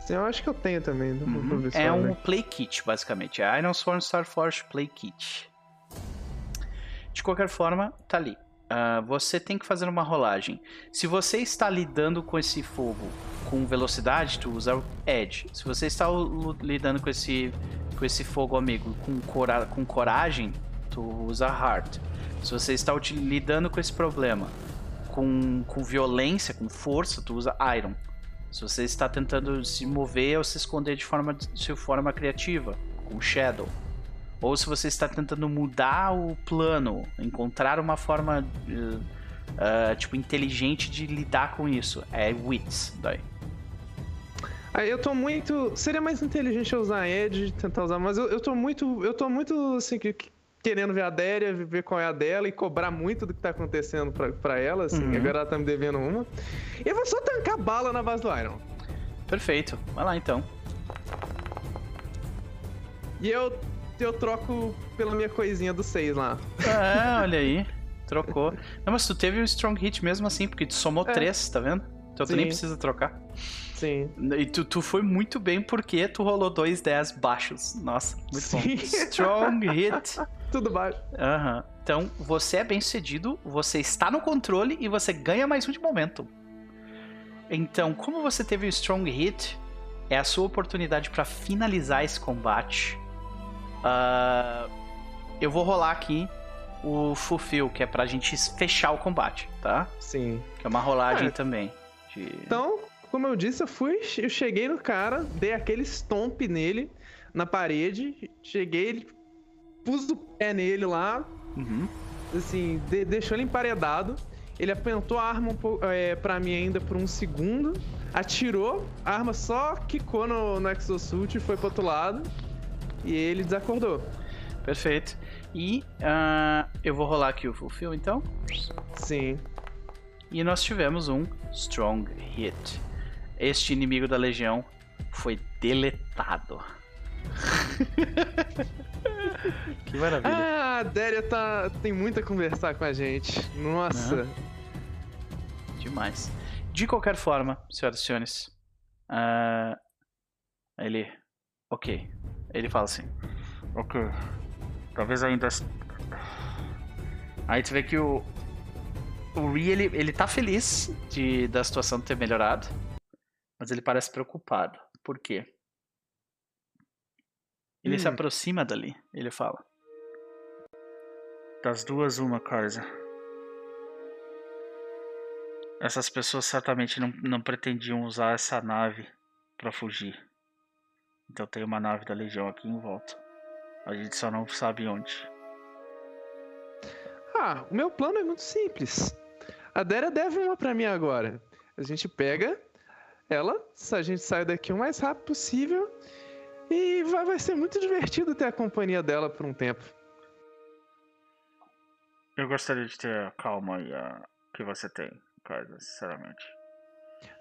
Sim, eu acho que eu tenho também. Uhum. É um Play Kit, basicamente. É Iron Sworn Starforce Play Kit. De qualquer forma, tá ali. Uh, você tem que fazer uma rolagem. Se você está lidando com esse fogo com velocidade, tu usa Edge. Se você está lidando com esse, com esse fogo amigo com, cora com coragem, tu usa Heart. Se você está lidando com esse problema com, com violência, com força, tu usa Iron. Se você está tentando se mover ou se esconder de forma, de forma criativa, com Shadow ou se você está tentando mudar o plano, encontrar uma forma uh, uh, tipo inteligente de lidar com isso, é wits daí. Aí eu tô muito. Seria mais inteligente eu usar Edge, tentar usar, mas eu, eu tô muito. Eu tô muito assim, que, querendo ver a Déria, ver qual é a dela e cobrar muito do que tá acontecendo pra, pra ela, assim. Uhum. Agora ela tá me devendo uma. E eu vou só tancar bala na base do Iron. Perfeito. Vai lá então. E eu eu troco pela minha coisinha do 6 lá. É, [laughs] olha aí. Trocou. Não, mas tu teve um strong hit mesmo assim, porque tu somou 3, é. tá vendo? Então Sim. tu nem precisa trocar. Sim. E tu, tu foi muito bem porque tu rolou dois 10 baixos. Nossa, muito Sim. bom. Strong hit. [laughs] Tudo baixo. Aham. Uhum. Então, você é bem sucedido, você está no controle e você ganha mais um de momento. Então, como você teve um strong hit, é a sua oportunidade para finalizar esse combate Uh, eu vou rolar aqui o Fulfill, que é pra gente fechar o combate, tá? Sim. Que é uma rolagem é. também. De... Então, como eu disse, eu fui, eu cheguei no cara, dei aquele stomp nele na parede, cheguei, ele pus o pé nele lá, uhum. assim, de, deixou ele emparedado. ele apontou a arma um é, pra mim ainda por um segundo, atirou, a arma só quicou no, no exosuit e foi pro outro lado. E ele desacordou. Perfeito. E uh, eu vou rolar aqui o Fulfill então. Sim. E nós tivemos um Strong Hit. Este inimigo da Legião foi deletado. [laughs] que maravilha. Ah, a Déria tá, tem muito a conversar com a gente. Nossa. Demais. De qualquer forma, senhoras e senhores. Uh, ele. Ok. Ele fala assim. Ok. Talvez ainda. Aí tu vê que o. O Ri, ele, ele tá feliz de, da situação ter melhorado. Mas ele parece preocupado. Por quê? Ele hum. se aproxima dali. Ele fala. Das duas, uma coisa. Essas pessoas certamente não, não pretendiam usar essa nave para fugir. Então tem uma nave da Legião aqui em volta. A gente só não sabe onde. Ah, o meu plano é muito simples. A Dera deve uma pra mim agora. A gente pega ela, a gente sai daqui o mais rápido possível e vai, vai ser muito divertido ter a companhia dela por um tempo. Eu gostaria de ter a calma e a... que você tem, Kaisa, sinceramente.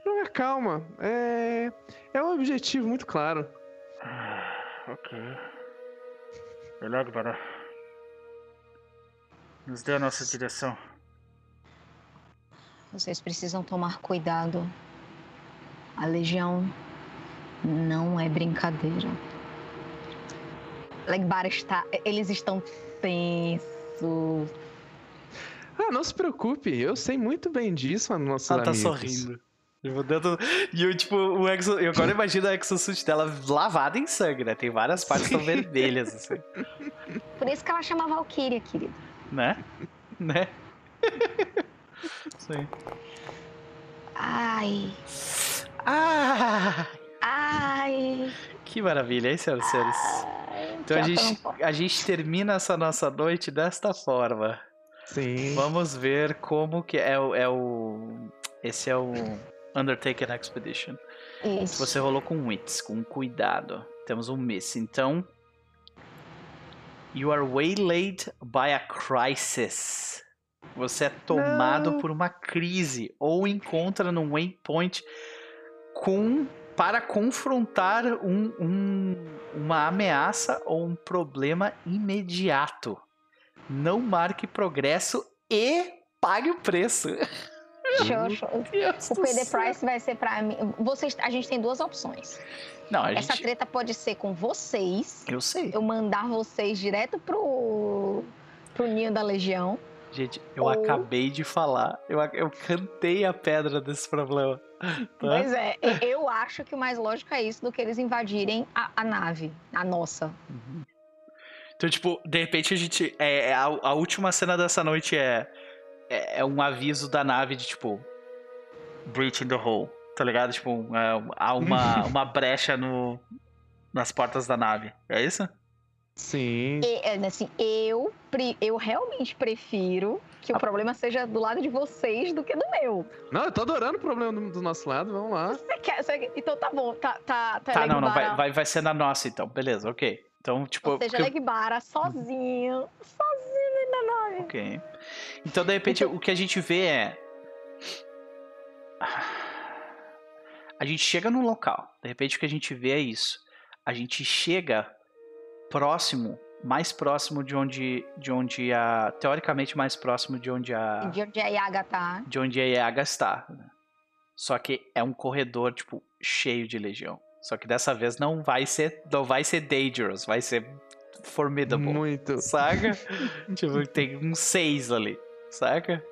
Não é calma, é. É um objetivo muito claro. Ah, [sighs] ok. Melhor para. Nos dê a nossa direção. Vocês precisam tomar cuidado. A Legião não é brincadeira. Legbar está. Eles estão tensos. Ah, não se preocupe, eu sei muito bem disso, nossos Ela tá sorrindo. Tipo, dentro... E eu, tipo, o exo... eu agora imagino a exosuit dela lavada em sangue, né? Tem várias partes que são vermelhas, assim. Por isso que ela chama Valkyria, querido. Né? Né? Sim. Ai. Ai. Ai. Que maravilha, hein, senhoras e senhores? Então a gente, a gente termina essa nossa noite desta forma. Sim. Vamos ver como que é, é o. Esse é o Undertaker Expedition. Isso. Você rolou com wits, com cuidado. Temos um miss. Então. You are waylaid by a crisis. Você é tomado Não. por uma crise ou encontra num waypoint com para confrontar um, um, uma ameaça ou um problema imediato. Não marque progresso e pague o preço. [laughs] Show, show. o PD Price vai ser para mim. Vocês, a gente tem duas opções. Não, Essa treta pode ser com vocês. Eu sei. Eu mandar vocês direto pro, pro ninho da Legião. Gente, eu ou... acabei de falar. Eu, eu cantei a pedra desse problema. Tá? Pois é, eu acho que o mais lógico é isso do que eles invadirem a, a nave, a nossa. Uhum. Então, tipo, de repente a gente. É, é a, a última cena dessa noite é é, é, um aviso da nave de tipo. Breach in the hole. Tá ligado? Tipo, é, há uma, [laughs] uma brecha no, nas portas da nave. É isso? Sim. E, é, assim, eu, eu realmente prefiro que o problema seja do lado de vocês do que do meu. Não, eu tô adorando o problema do, do nosso lado, vamos lá. Você quer, você, então tá bom, tá. Tá, tá, tá não, não, vai, vai, vai ser na nossa então, beleza, ok. Então, tipo. Ou seja, Legbara sozinho, sozinho na nave. Ok. Então, de repente, então... o que a gente vê é. A gente chega num local. De repente, o que a gente vê é isso. A gente chega próximo, mais próximo de onde, de onde a. Teoricamente, mais próximo de onde a. De onde a Yaga tá. De onde a Yaga está. Só que é um corredor, tipo, cheio de legião. Só que dessa vez não vai ser, não vai ser dangerous, vai ser formidable. Muito. Saca? [laughs] tipo, tem uns seis ali, saca?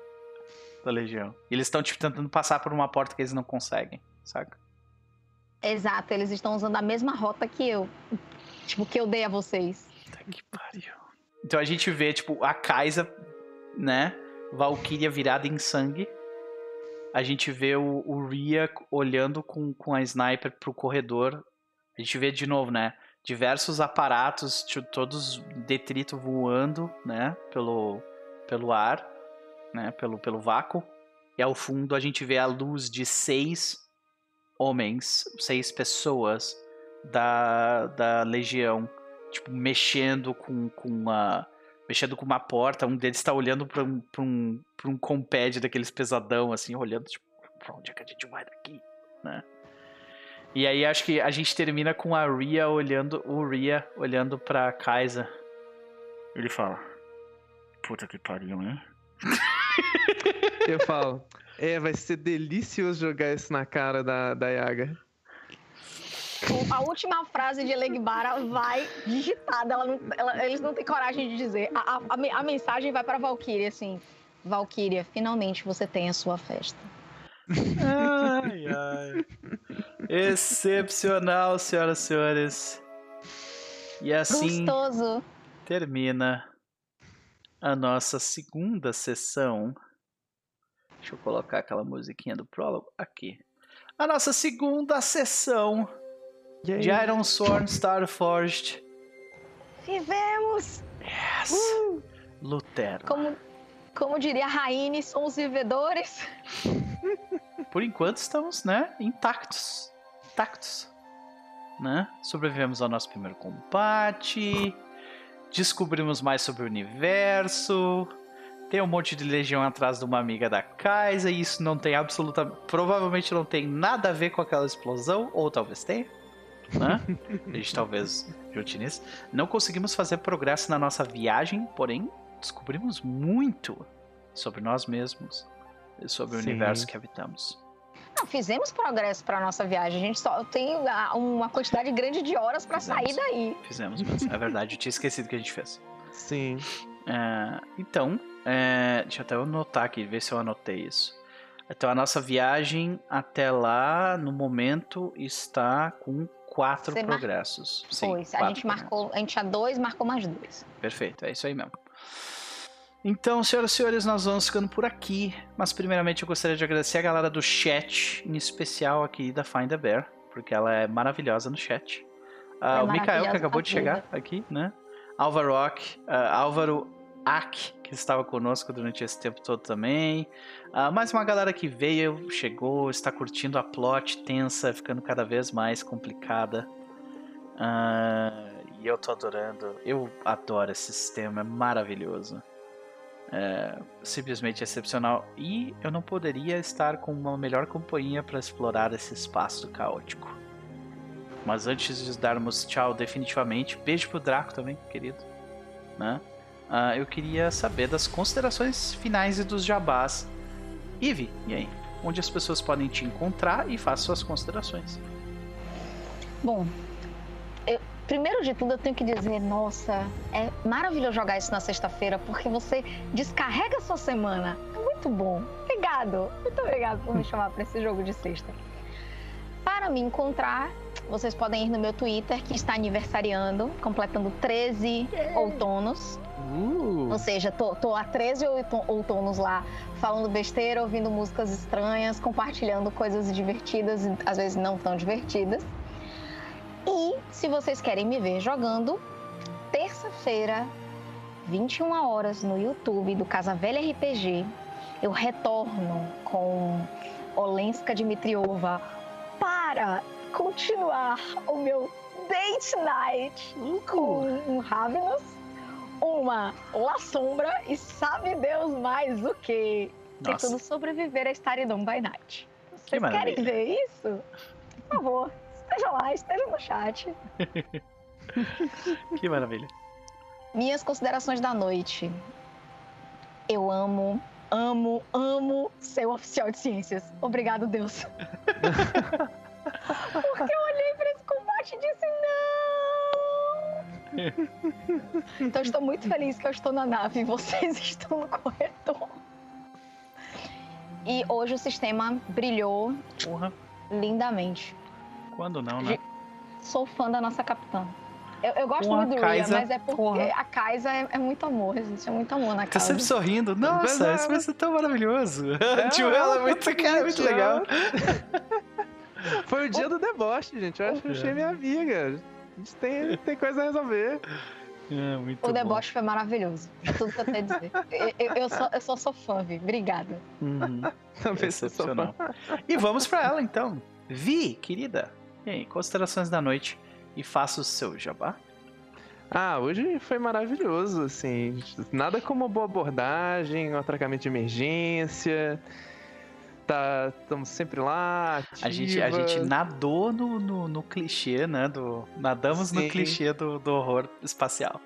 Da Legião. E eles estão, tipo, tentando passar por uma porta que eles não conseguem, saca? Exato, eles estão usando a mesma rota que eu. Tipo, que eu dei a vocês. Tá que pariu. Então a gente vê, tipo, a Kaisa, né? Valkyria virada em sangue. A gente vê o, o Ria olhando com, com a sniper pro corredor. A gente vê de novo, né? Diversos aparatos, todos detrito voando, né, pelo, pelo ar, né, pelo, pelo vácuo, E ao fundo a gente vê a luz de seis homens, seis pessoas da, da legião, tipo, mexendo com, com uma. Mexendo com uma porta, um deles está olhando para um, um, um comped daqueles pesadão, assim, olhando, tipo, pra onde é que a gente vai daqui, né? E aí acho que a gente termina com a Ria olhando, o Ria olhando pra Kaisa. Ele fala: Puta que pariu, hein? [laughs] Eu falo: É, vai ser delicioso jogar isso na cara da, da Yaga. A última frase de Elegbara vai digitada. Ela não, ela, eles não têm coragem de dizer. A, a, a mensagem vai pra Valkyria, assim. Valkyria, finalmente você tem a sua festa. [laughs] Ai, ai. Excepcional, senhoras e senhores. E assim Gostoso. termina a nossa segunda sessão. Deixa eu colocar aquela musiquinha do prólogo aqui. A nossa segunda sessão de Iron Sword Starforged. Vivemos! Yes! Uh! Lutero. Como, como diria Raine, somos vivedores. Por enquanto estamos, né, intactos. Intactos. Né? Sobrevivemos ao nosso primeiro combate. Descobrimos mais sobre o universo. Tem um monte de legião atrás de uma amiga da Kaisa e isso não tem absoluta, provavelmente não tem nada a ver com aquela explosão, ou talvez tenha, né? [laughs] a gente talvez junte nisso. Não conseguimos fazer progresso na nossa viagem, porém descobrimos muito sobre nós mesmos e sobre Sim. o universo que habitamos. Não, fizemos progresso para nossa viagem. A gente só tem uma quantidade grande de horas para sair daí. Fizemos mesmo. É verdade. Eu tinha esquecido que a gente fez. Sim. É, então, é, deixa eu até anotar aqui, ver se eu anotei isso. Então, a nossa viagem até lá, no momento, está com quatro Você progressos. Mar... Sim, Foi. A gente marcou, a gente tinha dois, marcou mais dois. Perfeito, é isso aí mesmo. Então, senhoras e senhores, nós vamos ficando por aqui. Mas primeiramente eu gostaria de agradecer a galera do chat, em especial aqui da Find a Bear, porque ela é maravilhosa no chat. Uh, o Mikael, que acabou de chegar aqui, né? Álvaro Ock, uh, Álvaro Ak, que estava conosco durante esse tempo todo também. Uh, mais uma galera que veio, chegou, está curtindo a plot tensa, ficando cada vez mais complicada. Uh, e eu tô adorando. Eu adoro esse sistema, é maravilhoso é, simplesmente excepcional. E eu não poderia estar com uma melhor companhia para explorar esse espaço caótico. Mas antes de darmos tchau definitivamente, beijo pro Draco também, querido. Né? Uh, eu queria saber das considerações finais e dos jabás. Ive, e aí? Onde as pessoas podem te encontrar e faça suas considerações. Bom, Primeiro de tudo, eu tenho que dizer, nossa, é maravilhoso jogar isso na sexta-feira, porque você descarrega a sua semana. É muito bom. Obrigado. Muito obrigado por me chamar para esse jogo de sexta. Para me encontrar, vocês podem ir no meu Twitter, que está aniversariando, completando 13 outonos. Uh. Ou seja, tô, tô há 13 outonos lá, falando besteira, ouvindo músicas estranhas, compartilhando coisas divertidas e às vezes não tão divertidas. E se vocês querem me ver jogando, terça-feira, 21 horas no YouTube do Casa Velha RPG, eu retorno com Olenska Dmitriova para continuar o meu date night com um Ravenous, uma La Sombra e sabe Deus mais o que. Tentando sobreviver a Staridon by Night. Vocês querem ver isso? Por favor, Esteja lá, esteja no chat. [laughs] que maravilha. Minhas considerações da noite. Eu amo, amo, amo ser um oficial de ciências. Obrigado, Deus. [laughs] Porque eu olhei para esse combate e disse não. Então estou muito feliz que eu estou na nave e vocês [laughs] estão no corredor. E hoje o sistema brilhou Porra. lindamente. Quando não, né? Sou fã da nossa capitã. Eu, eu gosto muito do Kaisa, Rhea, mas é porque porra. a Kaisa é, é, muito amor, existe muito amor na Tá sempre sorrindo. Nossa, isso vai ser tão maravilhoso. [laughs] É, [laughs] tio, ela é muito, cara, muito legal. [laughs] Foi o dia do deboche, gente. Eu acho que eu achei minha amiga. A gente tem, tem coisa a resolver. É, o deboche foi maravilhoso. É tudo que eu tenho a dizer. eu, eu, só, eu só sou fã, Vi. Obrigada. Uhum. Excepcional. e vamos para ela então. Vi, querida. E aí, considerações da noite e faça o seu jabá. Ah, hoje foi maravilhoso, assim. Nada como uma boa abordagem, um atracamento de emergência. Tá, estamos sempre lá. A gente, a gente nadou no, no, no clichê, né? Do, nadamos Sim. no clichê do, do horror espacial.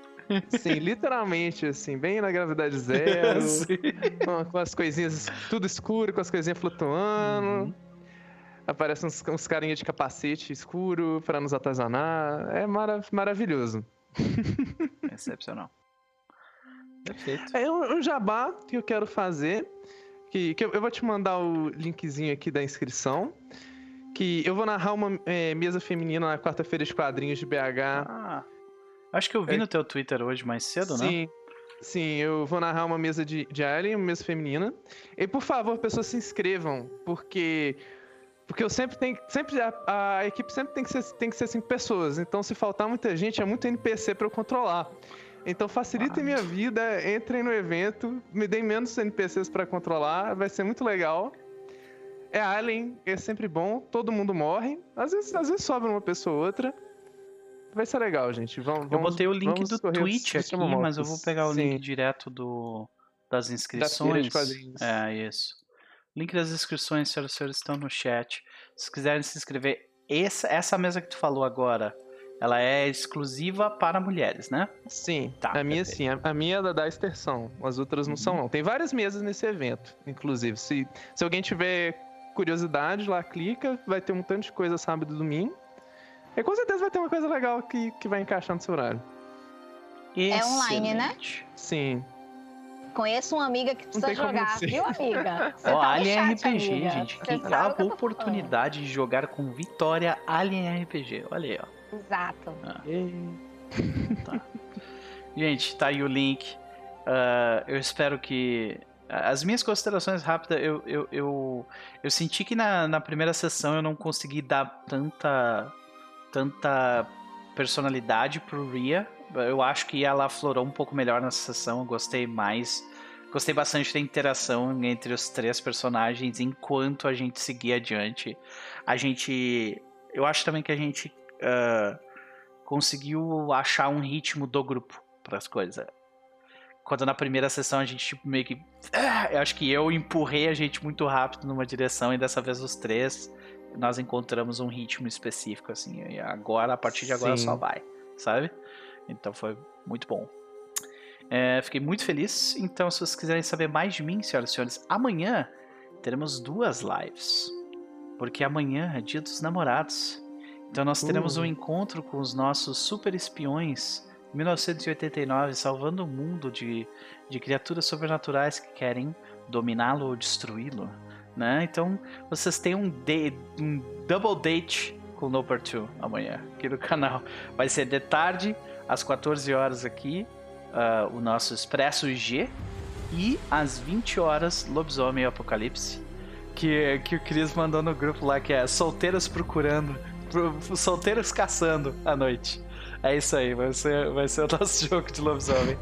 Sim, literalmente, assim, bem na gravidade [laughs] zero. com, com, as coisinhas tudo escuro, com as coisinhas flutuando. Uhum. Aparecem uns, uns carinhas de capacete escuro para nos atazanar. É marav maravilhoso. Excepcional. Perfeito. É um, um jabá que eu quero fazer. Que, que eu, eu, vou te mandar o linkzinho aqui da inscrição. Que eu vou narrar uma é, mesa feminina na quarta-feira de quadrinhos de BH. Ah, acho que eu vi é, no teu Twitter hoje mais cedo, sim, né? Sim. Sim, eu vou narrar uma mesa de, de Alien, uma mesa feminina. E por favor, pessoas se inscrevam, porque porque eu sempre tenho. Sempre, a, a, equipe sempre tem que, ser, tem que ser cinco pessoas. Então, se faltar muita gente, é muito NPC para eu controlar. Então, facilitem ah. minha vida, entrem no evento, me deem menos NPCs para controlar, vai ser muito legal. É Alien, é sempre bom, todo mundo morre. Às vezes, às vezes sobra uma pessoa ou outra. Vai ser legal, gente. Vamos, eu botei o link do Twitch aqui, mas eu vou pegar o Sim. link direto do, das inscrições. Da é, isso. Link das inscrições, senhoras e senhores, estão no chat. Se quiserem se inscrever, essa, essa mesa que tu falou agora, ela é exclusiva para mulheres, né? Sim, tá, a minha sim. A, minha é da, da extensão, as outras não uhum. são não. Tem várias mesas nesse evento, inclusive. Se, se alguém tiver curiosidade, lá clica, vai ter um tanto de coisa sábado e domingo. E com certeza vai ter uma coisa legal que, que vai encaixar no seu horário. É online, né? Sim. Conheço uma amiga que precisa jogar, viu, amiga? [laughs] Ó, oh, tá Alien chat, RPG, amiga. gente. Você que a oportunidade de jogar com Vitória Alien RPG. Olha aí, ó. Exato. Ah. tá. gente, tá aí o link. Uh, eu espero que. As minhas considerações rápidas, eu, eu, eu, eu senti que na, na primeira sessão eu não consegui dar tanta, tanta personalidade pro Ria eu acho que ela aflorou um pouco melhor nessa sessão. Eu gostei mais. Gostei bastante da interação entre os três personagens enquanto a gente seguia adiante. A gente. Eu acho também que a gente uh, conseguiu achar um ritmo do grupo para as coisas. Quando na primeira sessão a gente tipo, meio que. Uh, eu acho que eu empurrei a gente muito rápido numa direção e dessa vez os três nós encontramos um ritmo específico, assim. E agora, a partir de agora, Sim. só vai, sabe? Então foi muito bom. É, fiquei muito feliz. Então, se vocês quiserem saber mais de mim, senhoras e senhores, amanhã teremos duas lives. Porque amanhã é dia dos namorados. Então, nós teremos uh. um encontro com os nossos super espiões 1989 salvando o mundo de, de criaturas sobrenaturais que querem dominá-lo ou destruí-lo. Né? Então, vocês têm um, um double date com o Number 2 amanhã aqui no canal. Vai ser de tarde às 14 horas aqui, uh, o nosso Expresso G. E às 20 horas, Lobisomem Apocalipse. Que, que o Cris mandou no grupo lá, que é Solteiros Procurando. Solteiros Caçando à noite. É isso aí, vai ser, vai ser o [laughs] nosso jogo de lobisomem.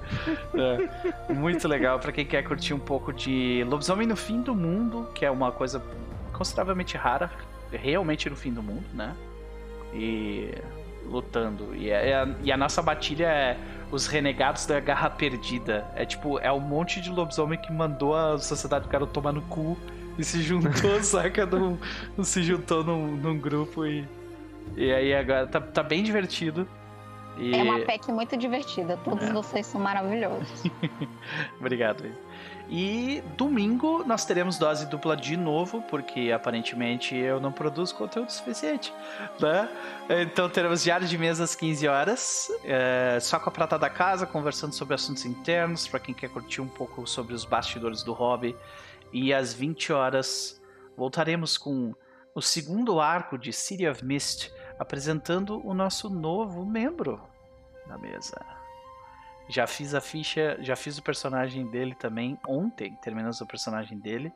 É, muito legal para quem quer curtir um pouco de lobisomem no fim do mundo, que é uma coisa consideravelmente rara, realmente no fim do mundo, né? E lutando. E, é, é, a, e a nossa batilha é os renegados da Garra Perdida. É tipo, é um monte de lobisomem que mandou a sociedade do cara tomar no cu e se juntou, [laughs] saca? Num, se juntou num, num grupo e. E aí agora tá, tá bem divertido. E... É uma PEC muito divertida. Todos é. vocês são maravilhosos. [laughs] Obrigado. E domingo nós teremos dose dupla de novo, porque aparentemente eu não produzo conteúdo suficiente. Né? Então teremos diário de mesa às 15 horas, é, só com a prata da casa, conversando sobre assuntos internos, para quem quer curtir um pouco sobre os bastidores do hobby. E às 20 horas voltaremos com o segundo arco de City of Mist, apresentando o nosso novo membro na mesa. Já fiz a ficha, já fiz o personagem dele também ontem, terminamos o personagem dele.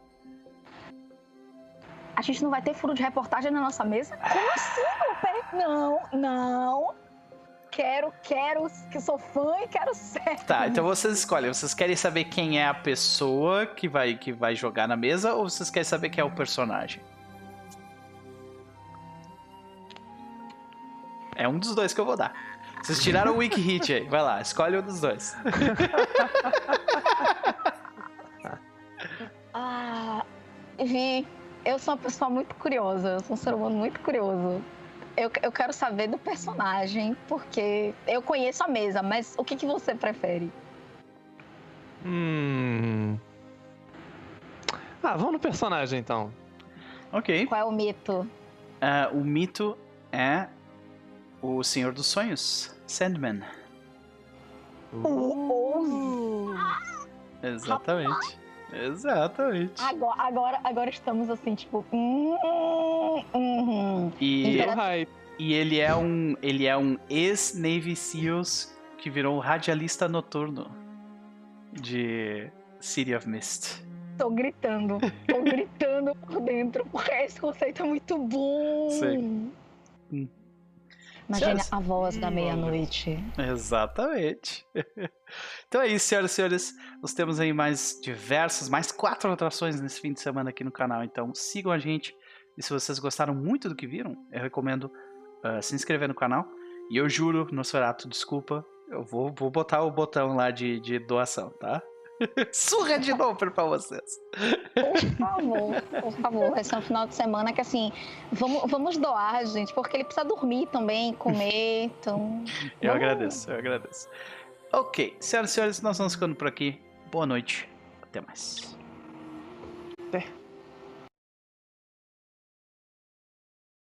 A gente não vai ter furo de reportagem na nossa mesa? Como assim, Lupe? Não, não. quero, quero, que sou fã e quero ser. Tá, então vocês escolhem. Vocês querem saber quem é a pessoa que vai, que vai jogar na mesa ou vocês querem saber quem é o personagem? É um dos dois que eu vou dar. Vocês tiraram o Wiki Hit aí. Vai lá, escolhe um dos dois. [laughs] ah, Vi, eu sou uma pessoa muito curiosa. Eu sou um ser humano muito curioso. Eu, eu quero saber do personagem, porque eu conheço a mesa, mas o que, que você prefere? Hum. Ah, vamos no personagem então. Ok. Qual é o mito? Uh, o mito é o Senhor dos Sonhos, Sandman. Uh. Exatamente. Exatamente. Agora, agora, agora estamos assim, tipo. Hum, hum, e, e ele é um. Ele é um ex-Navy SEALs que virou um radialista noturno de City of Mist. Tô gritando, tô gritando por dentro, porque esse conceito é muito bom. Sim. Hum. Imagina a voz da meia-noite. Exatamente. [laughs] Então é isso, senhoras e senhores. Nós temos aí mais diversas, mais quatro atrações nesse fim de semana aqui no canal. Então sigam a gente. E se vocês gostaram muito do que viram, eu recomendo uh, se inscrever no canal. E eu juro, Nosferatu, desculpa, eu vou, vou botar o botão lá de, de doação, tá? Surra de novo pra vocês. Por favor, por favor. Esse é um final de semana que, assim, vamos, vamos doar, gente, porque ele precisa dormir também, comer, então... Eu agradeço, eu agradeço. Ok, senhoras e senhores, nós vamos ficando por aqui. Boa noite, até mais. Até.